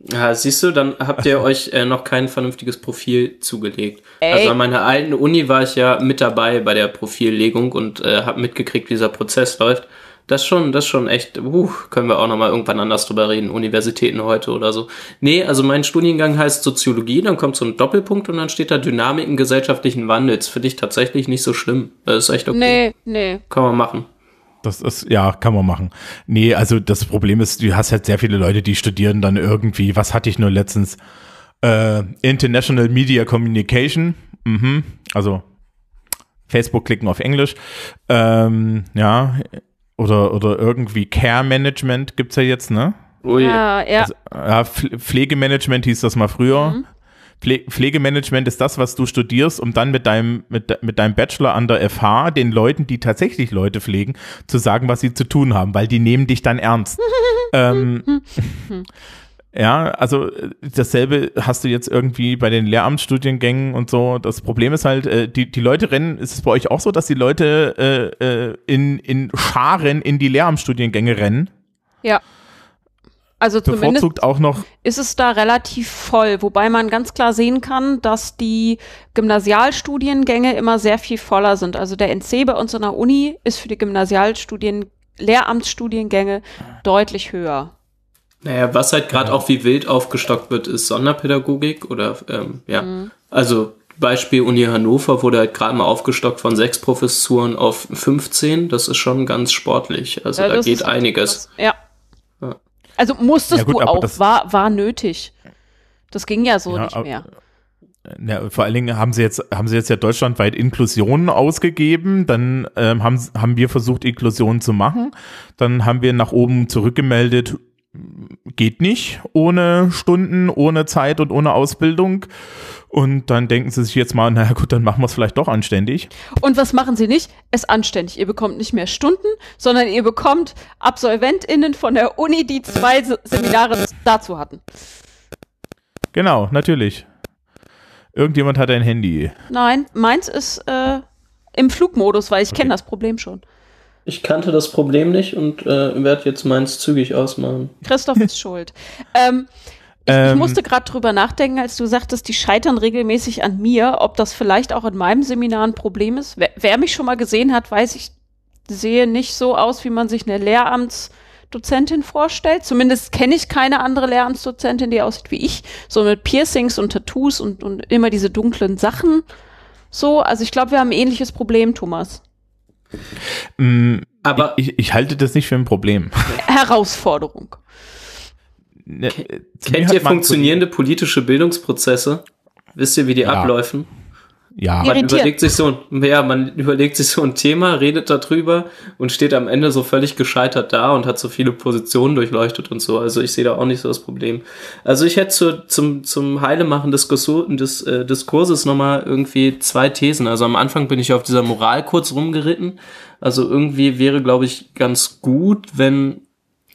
Ja, siehst du, dann habt ihr euch äh, noch kein vernünftiges Profil zugelegt. Ey. Also an meiner alten Uni war ich ja mit dabei bei der Profillegung und äh, habe mitgekriegt, wie dieser Prozess läuft. Das schon, das schon echt, uh, können wir auch noch mal irgendwann anders drüber reden, Universitäten heute oder so. Nee, also mein Studiengang heißt Soziologie, dann kommt so ein Doppelpunkt und dann steht da Dynamiken gesellschaftlichen Wandels. Finde ich tatsächlich nicht so schlimm. Das ist echt okay. Nee, nee. Kann man machen. Das ist, ja, kann man machen. Nee, also das Problem ist, du hast halt sehr viele Leute, die studieren dann irgendwie, was hatte ich nur letztens? Äh, International Media Communication. Mhm. Also Facebook klicken auf Englisch. Ähm, ja. Oder, oder irgendwie Care Management gibt's ja jetzt, ne? Ui. Ja, ja. Also, ja, Pfle- Pflegemanagement hieß das mal früher. Mhm. Pfle Pflegemanagement ist das, was du studierst, um dann mit deinem, mit, mit deinem Bachelor an der FH den Leuten, die tatsächlich Leute pflegen, zu sagen, was sie zu tun haben, weil die nehmen dich dann ernst. [laughs] ähm, [laughs] ja, also äh, dasselbe hast du jetzt irgendwie bei den Lehramtsstudiengängen und so. Das Problem ist halt, äh, die, die Leute rennen, ist es bei euch auch so, dass die Leute äh, äh, in, in Scharen in die Lehramtsstudiengänge rennen? ja. Also zumindest Bevorzugt auch noch ist es da relativ voll, wobei man ganz klar sehen kann, dass die Gymnasialstudiengänge immer sehr viel voller sind. Also der NC bei uns an der Uni ist für die Gymnasialstudien, Lehramtsstudiengänge deutlich höher. Naja, was halt gerade auch wie wild aufgestockt wird, ist Sonderpädagogik oder ähm, ja. Mhm. Also Beispiel Uni Hannover wurde halt gerade mal aufgestockt von sechs Professuren auf 15. Das ist schon ganz sportlich. Also Ja, da geht einiges. Ja. Ja. Also musstest Ja gut, du auch, das- war, war nötig. Das ging ja so Ja, nicht mehr. Ja, vor allen Dingen haben sie jetzt, haben sie jetzt ja deutschlandweit Inklusionen ausgegeben. Dann ähm, haben, haben wir versucht, Inklusion zu machen. Dann haben wir nach oben zurückgemeldet, geht nicht ohne Stunden, ohne Zeit und ohne Ausbildung. Und dann denken sie sich jetzt mal, naja gut, dann machen wir es vielleicht doch anständig. Und was machen sie nicht? Es anständig. Ihr bekommt nicht mehr Stunden, sondern ihr bekommt AbsolventInnen von der Uni, die zwei Se- Seminare dazu hatten. Genau, natürlich. Irgendjemand hat ein Handy. Nein, meins ist äh, im Flugmodus, weil ich kenne das Problem schon. Ich kannte das Problem nicht und äh, werde jetzt meins zügig ausmachen. Christoph ist [laughs] schuld. Ähm, ich, ich Ähm. musste gerade drüber nachdenken, als du sagtest, die scheitern regelmäßig an mir, ob das vielleicht auch in meinem Seminar ein Problem ist. Wer, wer mich schon mal gesehen hat, weiß ich, sehe nicht so aus, wie man sich eine Lehramtsdozentin vorstellt. Zumindest kenne ich keine andere Lehramtsdozentin, die aussieht wie ich. So mit Piercings und Tattoos und, und immer diese dunklen Sachen. So, also ich glaube, wir haben ein ähnliches Problem, Thomas. Mm, Aber ich, ich halte das nicht für ein Problem. [laughs] Herausforderung. Ne, kennt ihr funktionierende politische Bildungsprozesse? Wisst ihr, wie die Ja. abläufen? Ja, Man Irritiert. überlegt sich so ein, ja, man überlegt sich so ein Thema, redet darüber und steht am Ende so völlig gescheitert da und hat so viele Positionen durchleuchtet und so. Also ich sehe da auch nicht so das Problem. Also ich hätte zu, zum, zum Heilemachen des, des äh, Diskurses nochmal irgendwie zwei Thesen. Also am Anfang bin ich auf dieser Moral kurz rumgeritten. Also irgendwie wäre, glaube ich, ganz gut, wenn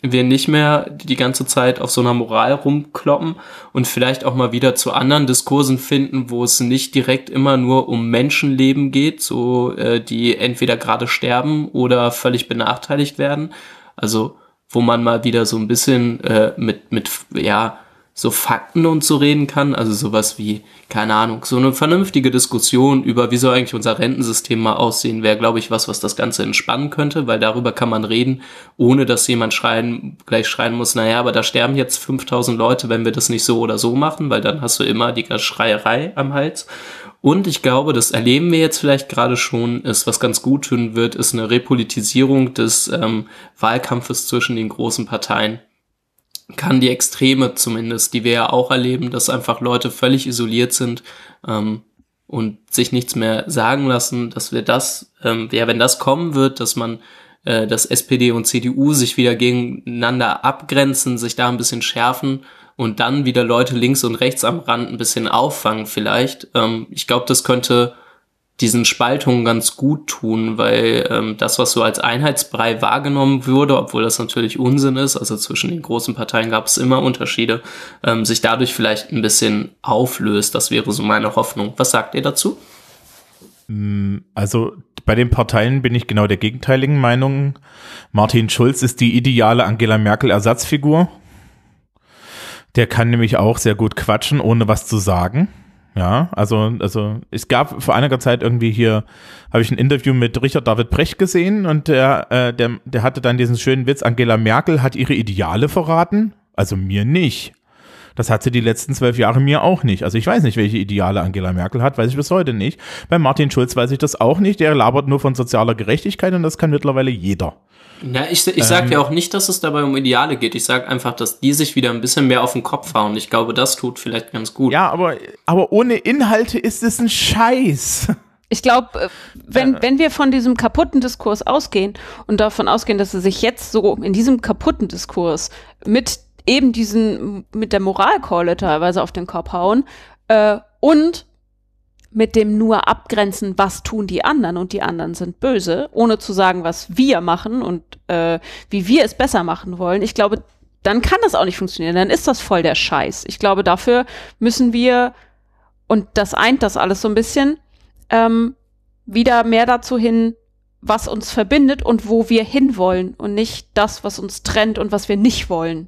wir nicht mehr die ganze Zeit auf so einer Moral rumkloppen und vielleicht auch mal wieder zu anderen Diskursen finden, wo es nicht direkt immer nur um Menschenleben geht, so äh, die entweder gerade sterben oder völlig benachteiligt werden. Also wo man mal wieder so ein bisschen äh, mit mit ja so Fakten und so reden kann, also sowas wie, keine Ahnung, so eine vernünftige Diskussion über, wie soll eigentlich unser Rentensystem mal aussehen, wäre, glaube ich, was, was das Ganze entspannen könnte, weil darüber kann man reden, ohne dass jemand schreien, gleich schreien muss, naja, aber da sterben jetzt 5000 Leute, wenn wir das nicht so oder so machen, weil dann hast du immer die Schreierei am Hals. Und ich glaube, das erleben wir jetzt vielleicht gerade schon, ist, was ganz gut tun wird, ist eine Repolitisierung des ähm, Wahlkampfes zwischen den großen Parteien kann die Extreme zumindest, die wir ja auch erleben, dass einfach Leute völlig isoliert sind ähm, und sich nichts mehr sagen lassen, dass wir das, ähm, ja, wenn das kommen wird, dass man, äh, dass SPD und CDU sich wieder gegeneinander abgrenzen, sich da ein bisschen schärfen und dann wieder Leute links und rechts am Rand ein bisschen auffangen vielleicht. Ähm, ich glaube, das könnte diesen Spaltungen ganz gut tun, weil ähm, das, was so als Einheitsbrei wahrgenommen würde, obwohl das natürlich Unsinn ist, also zwischen den großen Parteien gab es immer Unterschiede, ähm, sich dadurch vielleicht ein bisschen auflöst. Das wäre so meine Hoffnung. Was sagt ihr dazu? Also bei den Parteien bin ich genau der gegenteiligen Meinung. Martin Schulz ist die ideale Angela Merkel Ersatzfigur. Der kann nämlich auch sehr gut quatschen, ohne was zu sagen. Ja, also, also es gab vor einiger Zeit irgendwie hier, habe ich ein Interview mit Richard David Brecht gesehen und der, äh, der, der hatte dann diesen schönen Witz, Angela Merkel hat ihre Ideale verraten, also mir nicht. Das hat sie die letzten zwölf Jahre mir auch nicht. Also ich weiß nicht, welche Ideale Angela Merkel hat, weiß ich bis heute nicht. Bei Martin Schulz weiß ich das auch nicht. Der labert nur von sozialer Gerechtigkeit und das kann mittlerweile jeder. Ja, ich, ich sage Ähm. ja auch nicht, dass es dabei um Ideale geht. Ich sage einfach, dass die sich wieder ein bisschen mehr auf den Kopf hauen. Ich glaube, das tut vielleicht ganz gut. Ja, aber, aber ohne Inhalte ist es ein Scheiß. Ich glaube, wenn, wenn wir von diesem kaputten Diskurs ausgehen und davon ausgehen, dass sie sich jetzt so in diesem kaputten Diskurs mit eben diesen, mit der Moralkeule teilweise auf den Kopf hauen äh, und mit dem nur abgrenzen, was tun die anderen und die anderen sind böse, ohne zu sagen, was wir machen und äh, wie wir es besser machen wollen. Ich glaube, dann kann das auch nicht funktionieren. Dann ist das voll der Scheiß. Ich glaube, dafür müssen wir, und das eint das alles so ein bisschen, ähm, wieder mehr dazu hin, was uns verbindet und wo wir hinwollen und nicht das, was uns trennt und was wir nicht wollen.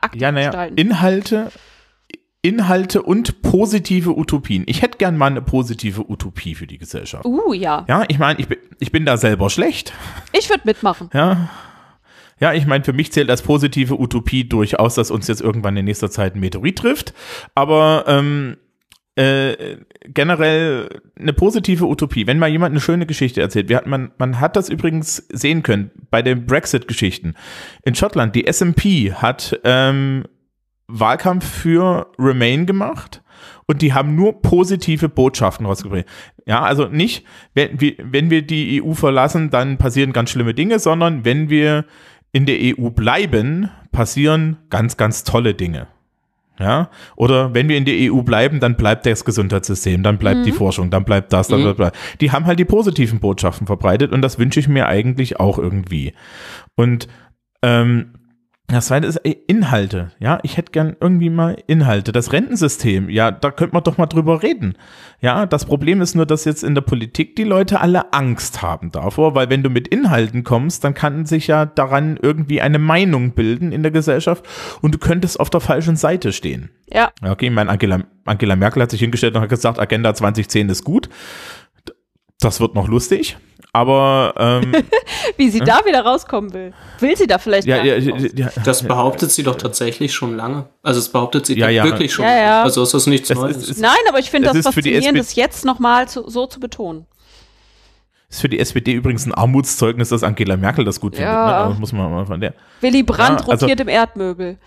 Aktiv Ja, naja. Inhalte, Inhalte und positive Utopien. Ich hätte gern mal eine positive Utopie für die Gesellschaft. Uh, ja. Ja, ich meine, ich bin, ich bin da selber schlecht. Ich würde mitmachen. Ja. Ja, ich meine, für mich zählt als positive Utopie durchaus, dass uns jetzt irgendwann in nächster Zeit ein Meteorit trifft. Aber ähm, äh, generell eine positive Utopie. Wenn mal jemand eine schöne Geschichte erzählt, wir hatten, man, man hat das übrigens sehen können bei den Brexit-Geschichten. In Schottland, die SMP hat ähm, Wahlkampf für Remain gemacht und die haben nur positive Botschaften rausgebracht. Ja, also nicht, wenn wir, wenn wir die EU verlassen, dann passieren ganz schlimme Dinge, sondern wenn wir in der EU bleiben, passieren ganz, ganz tolle Dinge. Ja, oder wenn wir in der EU bleiben, dann bleibt das Gesundheitssystem, dann bleibt die Forschung, dann bleibt das, dann Mhm. bleibt das. Die haben halt die positiven Botschaften verbreitet und das wünsche ich mir eigentlich auch irgendwie. Und ähm, das zweite ist ey, Inhalte. Ja, ich hätte gern irgendwie mal Inhalte. Das Rentensystem, ja, da könnte man doch mal drüber reden. Ja, das Problem ist nur, dass jetzt in der Politik die Leute alle Angst haben davor, weil wenn du mit Inhalten kommst, dann kann sich ja daran irgendwie eine Meinung bilden in der Gesellschaft und du könntest auf der falschen Seite stehen. Ja. Ja, Okay, ich meine, Angela, Angela Merkel hat sich hingestellt und hat gesagt, Agenda 2010 ist gut. Das wird noch lustig, aber ähm, [laughs] Wie sie da wieder rauskommen will. Will sie da vielleicht ja, ja, nicht ja, Das behauptet sie doch tatsächlich schon lange. Also es behauptet sie Ja, doch ja. wirklich schon. Ja, ja. Also ist das nichts Das Neues. ist- ist- Nein, aber ich finde Das faszinierend, das jetzt nochmal so zu betonen. ist für die SPD übrigens ein Armutszeugnis, dass Angela Merkel das gut findet. Ja. Ne? Das muss man mal von der. Willy Brandt Ja, also- rotiert im Erdmöbel.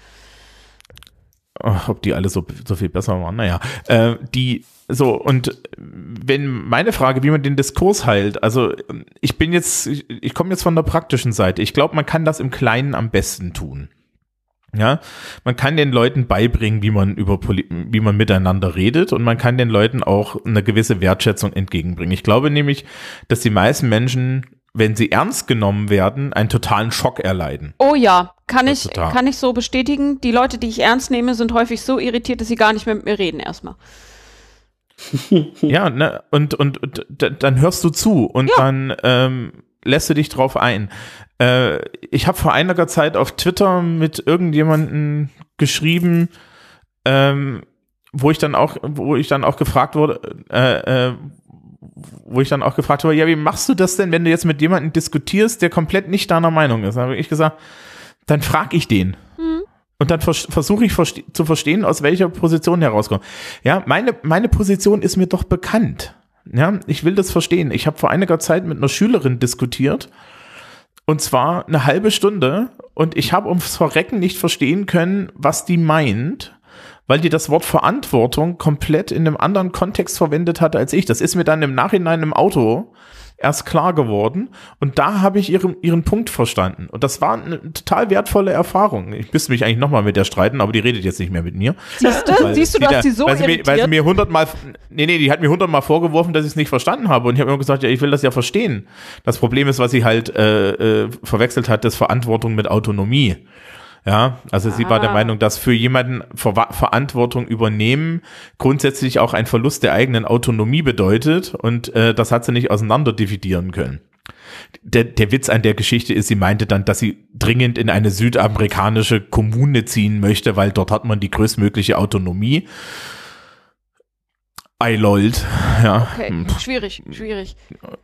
[laughs] Ob die alle so, so viel besser waren, naja. Äh, die, so, und wenn meine Frage, wie man den Diskurs heilt, also ich bin jetzt, ich, ich komme jetzt von der praktischen Seite. Ich glaube, man kann das im Kleinen am besten tun. Ja, man kann den Leuten beibringen, wie man über wie man miteinander redet und man kann den Leuten auch eine gewisse Wertschätzung entgegenbringen. Ich glaube nämlich, dass die meisten Menschen, wenn sie ernst genommen werden, einen totalen Schock erleiden. Oh ja, kann ich, Total. kann ich so bestätigen. Die Leute, die ich ernst nehme, sind häufig so irritiert, dass sie gar nicht mehr mit mir reden erstmal. [laughs] Ja, ne, und, und, und dann hörst du zu und dann ähm, lässt du dich drauf ein. Äh, ich habe vor einiger Zeit auf Twitter mit irgendjemanden geschrieben, ähm, wo ich dann auch, wo ich dann auch gefragt wurde, äh, äh, wo ich dann auch gefragt wurde, ja, wie machst du das denn, wenn du jetzt mit jemandem diskutierst, der komplett nicht deiner Meinung ist? Da habe ich gesagt, dann frag ich den. Und dann vers versuche ich verste zu verstehen, aus welcher Position herauskommt. Ja, meine, meine Position ist mir doch bekannt. Ja, ich will das verstehen. Ich habe vor einiger Zeit mit einer Schülerin diskutiert. Und zwar eine halbe Stunde. Und ich habe ums Verrecken nicht verstehen können, was die meint, weil die das Wort Verantwortung komplett in einem anderen Kontext verwendet hat als ich. Das ist mir dann im Nachhinein im Auto erst klar geworden. Und da habe ich ihren, ihren Punkt verstanden. Und das war eine total wertvolle Erfahrung. Ich müsste mich eigentlich nochmal mit der streiten, aber die redet jetzt nicht mehr mit mir. Siehst du, Weil siehst du, sie du da- hast sie so weil sie, mir, weil sie mir hundertmal, nee, nee, die hat mir hundertmal vorgeworfen, dass ich es nicht verstanden habe. Und ich habe immer gesagt, ja, ich will das ja verstehen. Das Problem ist, was sie halt äh, äh, verwechselt hat, das Verantwortung mit Autonomie. Ja, also sie war der Ah. Meinung, dass für jemanden Ver Verantwortung übernehmen grundsätzlich auch ein Verlust der eigenen Autonomie bedeutet und äh, das hat sie nicht auseinander dividieren können. Der, der Witz an der Geschichte ist, sie meinte dann, dass sie dringend in eine südamerikanische Kommune ziehen möchte, weil dort hat man die größtmögliche Autonomie. I lolled, ja. Okay, Hm, schwierig, schwierig.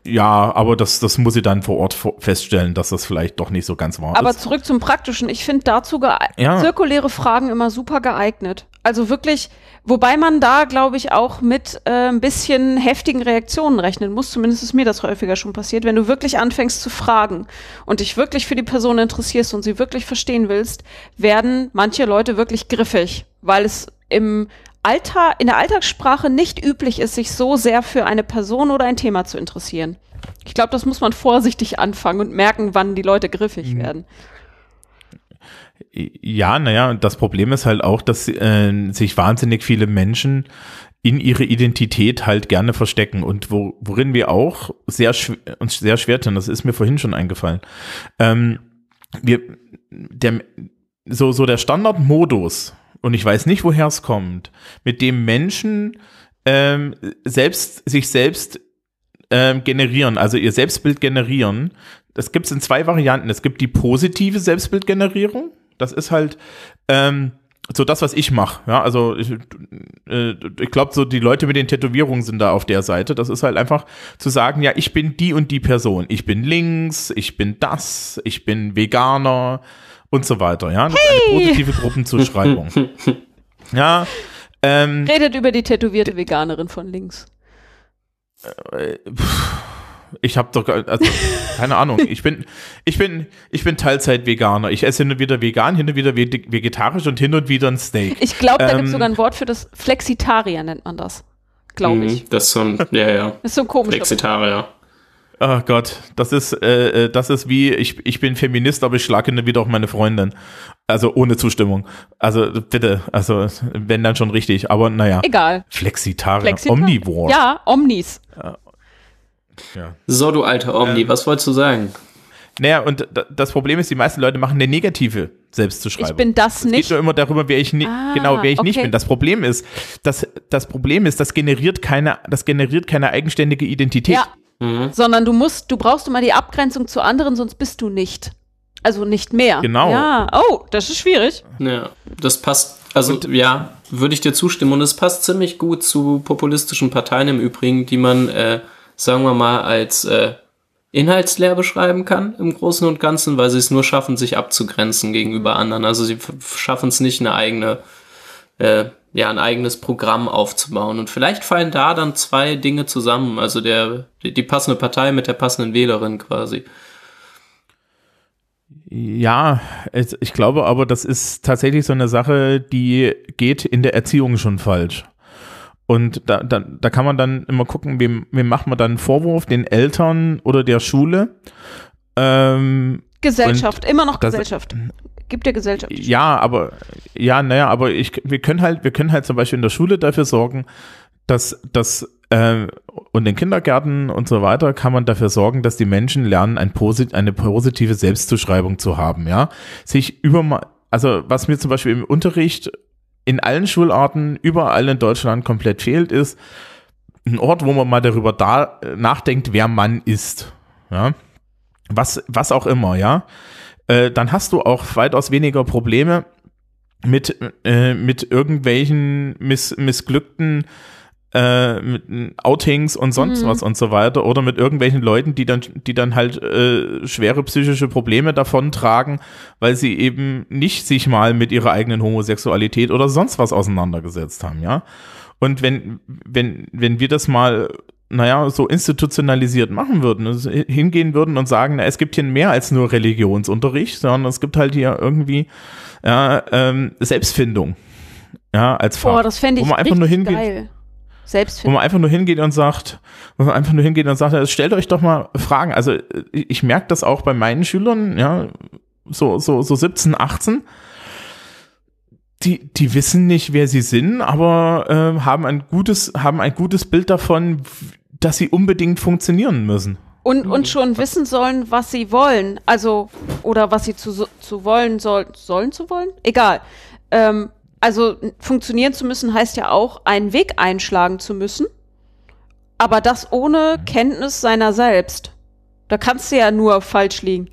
Ja, aber das, das muss sie dann vor Ort feststellen, dass das vielleicht doch nicht so ganz wahr Aber ist. zurück zum Praktischen. Ich finde dazu Ja. zirkuläre Fragen immer super geeignet. Also wirklich, wobei man da, glaube ich, auch mit äh, ein bisschen heftigen Reaktionen rechnen muss. Zumindest ist mir das häufiger schon passiert. Wenn du wirklich anfängst zu fragen und dich wirklich für die Person interessierst und sie wirklich verstehen willst, werden manche Leute wirklich griffig, weil es im Alter, in der Alltagssprache nicht üblich ist, sich so sehr für eine Person oder ein Thema zu interessieren. Ich glaube, das muss man vorsichtig anfangen und merken, wann die Leute griffig Mhm. werden. Ja, naja, das Problem ist halt auch, dass äh, sich wahnsinnig viele Menschen in ihre Identität halt gerne verstecken und wo, worin wir auch sehr uns sehr schwer tun, das ist mir vorhin schon eingefallen. Ähm, wir, der, so, so der Standardmodus, und ich weiß nicht, woher es kommt, mit dem Menschen ähm, selbst, sich selbst ähm, generieren, also ihr Selbstbild generieren, das gibt es in zwei Varianten. Es gibt die positive Selbstbildgenerierung. Das ist halt ähm, so das, was ich mache. Ja, also ich, äh, ich glaube, so die Leute mit den Tätowierungen sind da auf der Seite. Das ist halt einfach zu sagen, ja, ich bin die und die Person. Ich bin links, ich bin das, ich bin Veganer und so weiter. Ja, das ist eine positive Gruppenzuschreibung. [laughs] ja, ähm, Redet über die tätowierte Veganerin von links. Ich habe doch, also, keine Ahnung, ich bin, ich bin, ich bin Teilzeit-Veganer. Ich esse hin und wieder vegan, hin und wieder vege- vegetarisch und hin und wieder ein Steak. Ich glaube, da Ähm, gibt es sogar ein Wort für das. Flexitarier nennt man das. Glaube Mhm, ich. Das ist so ein, ja, ja. Das ist so ein komischer. Flexitarier. Oh Gott, das ist, äh, äh, das ist wie, ich, ich bin Feminist, aber ich schlage wieder auch meine Freundin. Also ohne Zustimmung. Also bitte, also wenn dann schon richtig, aber naja. Egal. Flexitarier, Flexitarier. Omnivore. Ja, Omnis. ja. So, du alter Omni, Ähm, was wolltest du sagen? Naja, und da- das Problem ist, die meisten Leute machen eine negative Selbstzuschreibung. Ich bin das Es geht nicht. nur immer darüber, wer ich ni Ah, genau, wer ich nicht okay. bin. Das Problem ist, das, das Problem ist, das generiert keine, das generiert keine eigenständige Identität. Ja. Mhm. Sondern du musst, du brauchst immer die Abgrenzung zu anderen, sonst bist du nicht. Also nicht mehr. Genau. Ja. Oh, das ist schwierig. Ja, das passt, also ja, würde ich dir zustimmen. Und es passt ziemlich gut zu populistischen Parteien im Übrigen, die man, äh, sagen wir mal, als äh, inhaltsleer beschreiben kann im Großen und Ganzen, weil sie es nur schaffen, sich abzugrenzen gegenüber anderen. Also sie schaffen es nicht, eine eigene, äh, ja, ein eigenes Programm aufzubauen. Und vielleicht fallen da dann zwei Dinge zusammen. Also der, die, die passende Partei mit der passenden Wählerin quasi. Ja, es, ich glaube aber, das ist tatsächlich so eine Sache, die geht in der Erziehung schon falsch. Und da, da, da kann man dann immer gucken, wem, wem macht man dann einen Vorwurf, den Eltern oder der Schule. Ähm, Gesellschaft, immer noch das- Gesellschaft. Gibt der Gesellschaft. Ja, aber ja, naja, aber ich, wir können halt, wir können halt zum Beispiel in der Schule dafür sorgen, dass das äh, und in Kindergärten und so weiter kann man dafür sorgen, dass die Menschen lernen, ein posit eine positive Selbstzuschreibung zu haben, ja. Sich über also was mir zum Beispiel im Unterricht in allen Schularten überall in Deutschland komplett fehlt, ist ein Ort, wo man mal darüber da nachdenkt, wer Mann ist, ja. Was, was auch immer, ja äh, dann hast du auch weitaus weniger Probleme mit, äh, mit irgendwelchen miss, missglückten äh, mit Outings und sonst Mhm. was und so weiter oder mit irgendwelchen Leuten, die dann, die dann halt äh, schwere psychische Probleme davontragen, weil sie eben nicht sich mal mit ihrer eigenen Homosexualität oder sonst was auseinandergesetzt haben, ja. Und wenn, wenn, wenn wir das mal naja, so institutionalisiert machen würden, also hingehen würden und sagen, na, es gibt hier mehr als nur Religionsunterricht, sondern es gibt halt hier irgendwie ja, ähm, Selbstfindung. Ja, als Fach. Boah, das fände ich wo man einfach nur hingeht, geil. wo Selbstfindung. man einfach nur hingeht und sagt, wo man einfach nur hingeht und sagt, ja, stellt euch doch mal Fragen. Also äh, ich merke das auch bei meinen Schülern, ja, so, so, so 17, 18. Die, die wissen nicht, wer sie sind, aber äh, haben ein gutes, haben ein gutes Bild davon, dass sie unbedingt funktionieren müssen. und, und schon wissen sollen, was sie wollen. Also, oder was sie zu, zu wollen soll, sollen zu wollen? Egal. Ähm, also funktionieren zu müssen heißt ja auch, einen Weg einschlagen zu müssen, aber das ohne Kenntnis seiner selbst. Da kannst du ja nur falsch liegen.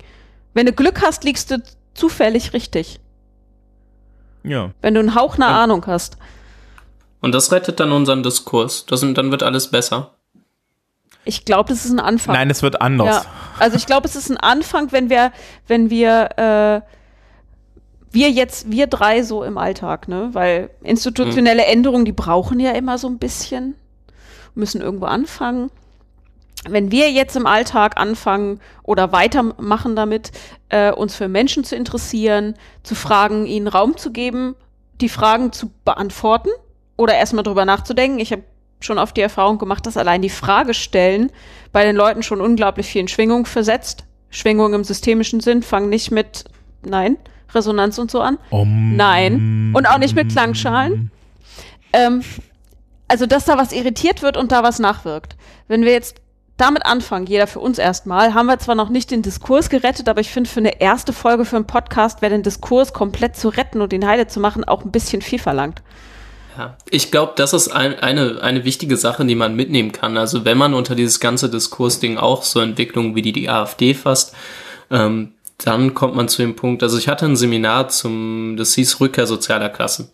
Wenn du Glück hast, liegst du zufällig richtig. Ja. Wenn du einen Hauch eine ja. Ahnung hast. Und das rettet dann unseren Diskurs. Das, dann wird alles besser. Ich glaube, das ist ein Anfang. Nein, es wird anders. Ja. Also ich glaube, es ist ein Anfang, wenn wir, wenn wir, äh, wir jetzt, wir drei so im Alltag, ne? Weil institutionelle hm. Änderungen, die brauchen ja immer so ein bisschen, müssen irgendwo anfangen. Wenn wir jetzt im Alltag anfangen oder weitermachen damit, äh, uns für Menschen zu interessieren, zu fragen, ihnen Raum zu geben, die Fragen zu beantworten oder erstmal drüber nachzudenken. Ich habe schon oft die Erfahrung gemacht, dass allein die Frage stellen bei den Leuten schon unglaublich viel in Schwingung versetzt. Schwingung im systemischen Sinn, fangen nicht mit, nein, Resonanz und so an. Um. Nein. Und auch nicht mit Klangschalen. Ähm, also, dass da was irritiert wird und da was nachwirkt. Wenn wir jetzt damit anfangen, jeder für uns erstmal, haben wir zwar noch nicht den Diskurs gerettet, aber ich finde, für eine erste Folge für einen Podcast wäre den Diskurs komplett zu retten und den heile zu machen auch ein bisschen viel verlangt. Ja, ich glaube, das ist ein, eine, eine wichtige Sache, die man mitnehmen kann. Also wenn man unter dieses ganze Diskursding auch so Entwicklungen wie die, die AfD fasst, ähm, dann kommt man zu dem Punkt, also ich hatte ein Seminar zum, das hieß Rückkehr sozialer Klassen.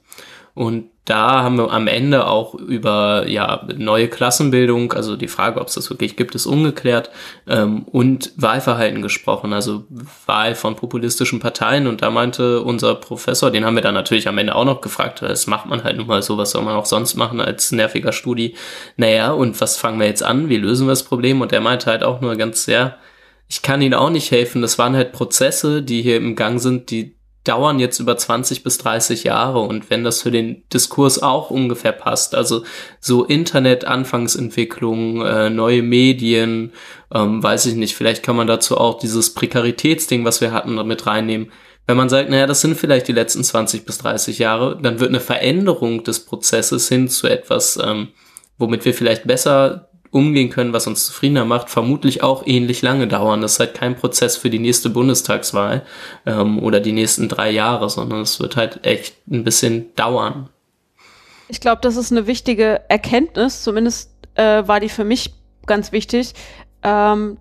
Und da haben wir am Ende auch über ja, neue Klassenbildung, also die Frage, ob es das wirklich gibt, ist ungeklärt, ähm, und Wahlverhalten gesprochen, also Wahl von populistischen Parteien. Und da meinte unser Professor, den haben wir dann natürlich am Ende auch noch gefragt, das macht man halt nun mal so, was soll man auch sonst machen als nerviger Studi. Naja, und was fangen wir jetzt an? Wie lösen wir das Problem? Und der meinte halt auch nur ganz sehr, ich kann Ihnen auch nicht helfen. Das waren halt Prozesse, die hier im Gang sind, die dauern jetzt über 20 bis 30 Jahre und wenn das für den Diskurs auch ungefähr passt, also so Internet-Anfangsentwicklung, äh, neue Medien, ähm, weiß ich nicht, vielleicht kann man dazu auch dieses Prekaritätsding, was wir hatten, mit reinnehmen. Wenn man sagt, naja, das sind vielleicht die letzten 20 bis 30 Jahre, dann wird eine Veränderung des Prozesses hin zu etwas, ähm, womit wir vielleicht besser umgehen können, was uns zufriedener macht, vermutlich auch ähnlich lange dauern. Das ist halt kein Prozess für die nächste Bundestagswahl ähm, oder die nächsten drei Jahre, sondern es wird halt echt ein bisschen dauern. Ich glaube, das ist eine wichtige Erkenntnis, zumindest äh, war die für mich ganz wichtig. Ähm,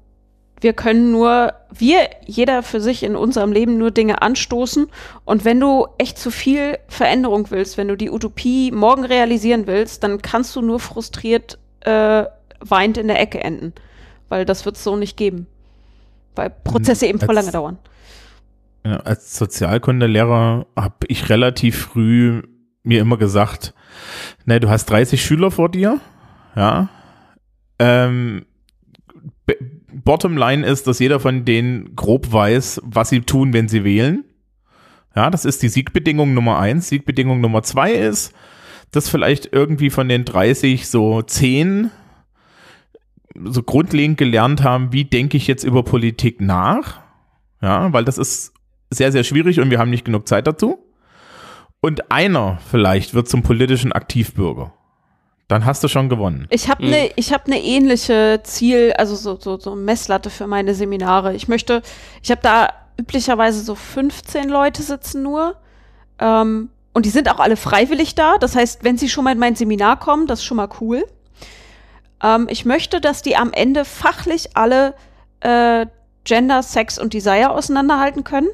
wir können nur, wir, jeder für sich in unserem Leben nur Dinge anstoßen. Und wenn du echt zu viel Veränderung willst, wenn du die Utopie morgen realisieren willst, dann kannst du nur frustriert äh, weint in der Ecke enden. Weil das wird es so nicht geben. Weil Prozesse eben voll lange dauern. Ja, als Sozialkundelehrer habe ich relativ früh mir immer gesagt, ne, du hast 30 Schüler vor dir, ja. Ähm, Bottomline ist, dass jeder von denen grob weiß, was sie tun, wenn sie wählen. Ja, das ist die Siegbedingung Nummer eins. Siegbedingung Nummer zwei ist, dass vielleicht irgendwie von den 30 so 10 so grundlegend gelernt haben, wie denke ich jetzt über Politik nach. Ja, weil das ist sehr, sehr schwierig und wir haben nicht genug Zeit dazu. Und einer vielleicht wird zum politischen Aktivbürger. Dann hast du schon gewonnen. Ich habe eine mhm. hab ne ähnliche Ziel, also so, so, so Messlatte für meine Seminare. Ich möchte, ich habe da üblicherweise so 15 Leute sitzen nur. Ähm, und die sind auch alle freiwillig da. Das heißt, wenn sie schon mal in mein Seminar kommen, das ist schon mal cool. Ähm, ich möchte, dass die am Ende fachlich alle äh, Gender, Sex und Desire auseinanderhalten können.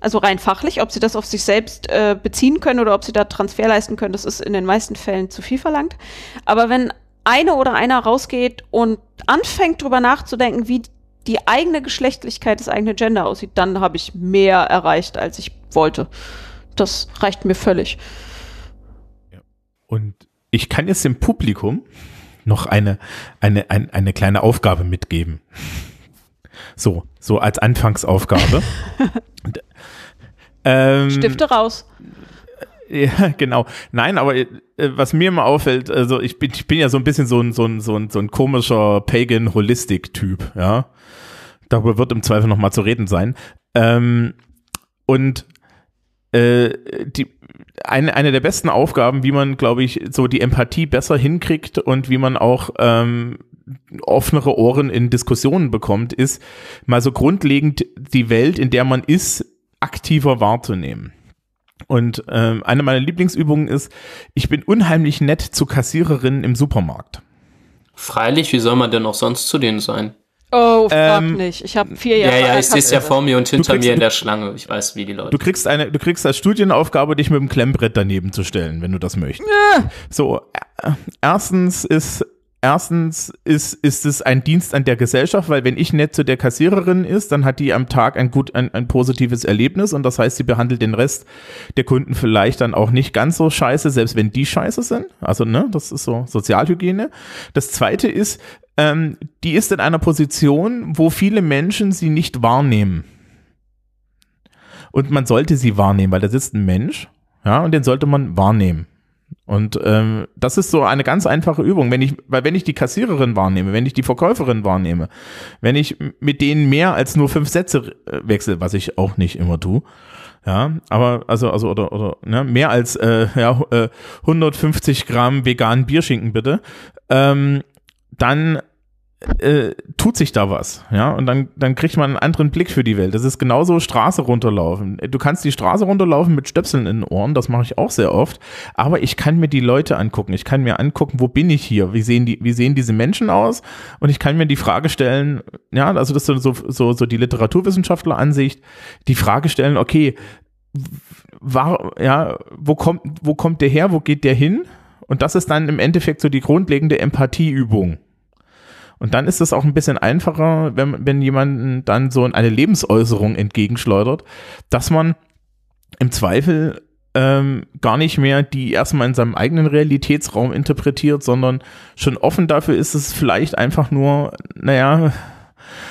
Also rein fachlich, ob sie das auf sich selbst äh, beziehen können oder ob sie da Transfer leisten können, das ist in den meisten Fällen zu viel verlangt. Aber wenn eine oder einer rausgeht und anfängt drüber nachzudenken, wie die eigene Geschlechtlichkeit, das eigene Gender aussieht, dann habe ich mehr erreicht, als ich wollte. Das reicht mir völlig. Und ich kann jetzt dem Publikum noch eine, eine, eine, eine kleine Aufgabe mitgeben. So, so als Anfangsaufgabe. [laughs] ähm, Stifte raus. Ja, genau. Nein, aber äh, was mir immer auffällt, also ich bin, ich bin ja so ein bisschen so ein, so ein, so ein, so ein komischer Pagan-Holistic-Typ, ja. Darüber wird im Zweifel nochmal zu reden sein. Ähm, und äh, die, eine, eine der besten Aufgaben, wie man, glaube ich, so die Empathie besser hinkriegt und wie man auch ähm, offenere Ohren in Diskussionen bekommt, ist mal so grundlegend die Welt, in der man ist, aktiver wahrzunehmen. Und ähm, eine meiner Lieblingsübungen ist, ich bin unheimlich nett zu Kassiererinnen im Supermarkt. Freilich, wie soll man denn auch sonst zu denen sein? Oh, frag Ähm, nicht. Ich habe vier Jahre Ja, ja, ich sehe es ja vor mir und hinter kriegst- mir in der Schlange. Ich weiß, wie die Leute. Du kriegst eine, du kriegst als Studienaufgabe, dich mit dem Klemmbrett daneben zu stellen, wenn du das möchtest. So, äh, erstens ist Erstens ist, ist es ein Dienst an der Gesellschaft, weil wenn ich nett zu der Kassiererin ist, dann hat die am Tag ein gut, ein, ein positives Erlebnis und das heißt, sie behandelt den Rest der Kunden vielleicht dann auch nicht ganz so scheiße, selbst wenn die scheiße sind. Also, ne, das ist so Sozialhygiene. Das zweite ist, ähm, die ist in einer Position, wo viele Menschen sie nicht wahrnehmen. Und man sollte sie wahrnehmen, weil da sitzt ein Mensch, ja, und den sollte man wahrnehmen. Und ähm, das ist so eine ganz einfache Übung. Wenn ich, weil wenn ich die Kassiererin wahrnehme, wenn ich die Verkäuferin wahrnehme, wenn ich mit denen mehr als nur fünf Sätze äh, wechsle, was ich auch nicht immer tue, ja, aber also also oder oder ne, mehr als äh, ja, äh, 150 Gramm veganen Bierschinken bitte, ähm, dann äh, tut sich da was, ja, und dann, dann kriegt man einen anderen Blick für die Welt. Das ist genauso Straße runterlaufen. Du kannst die Straße runterlaufen mit Stöpseln in den Ohren, das mache ich auch sehr oft, aber ich kann mir die Leute angucken. Ich kann mir angucken, wo bin ich hier? Wie sehen die, wie sehen diese Menschen aus? Und ich kann mir die Frage stellen, ja, also das ist so, so, so die Literaturwissenschaftler-Ansicht, die Frage stellen, okay, war, ja, wo kommt, wo kommt der her, wo geht der hin? Und das ist dann im Endeffekt so die grundlegende Empathieübung. Und dann ist es auch ein bisschen einfacher, wenn, wenn jemanden dann so eine Lebensäußerung entgegenschleudert, dass man im Zweifel ähm, gar nicht mehr die erstmal in seinem eigenen Realitätsraum interpretiert, sondern schon offen dafür ist, es vielleicht einfach nur, naja,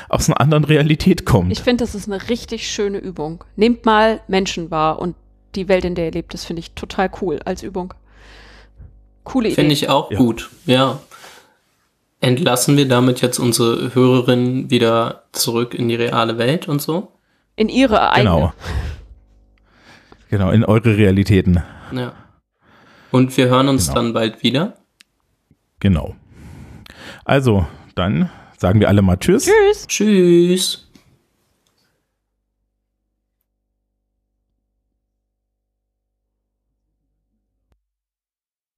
aus einer anderen Realität kommt. Ich finde, das ist eine richtig schöne Übung. Nehmt mal Menschen wahr und die Welt, in der ihr lebt, das finde ich total cool als Übung. Coole Idee. Finde ich auch Ja. gut, ja. Entlassen wir damit jetzt unsere Hörerinnen wieder zurück in die reale Welt und so? in ihre eigene. genau. Genau, in eure Realitäten. Ja. Und wir hören uns Genau. dann bald wieder. Genau. Also, dann sagen wir alle mal Tschüss. Tschüss. Tschüss.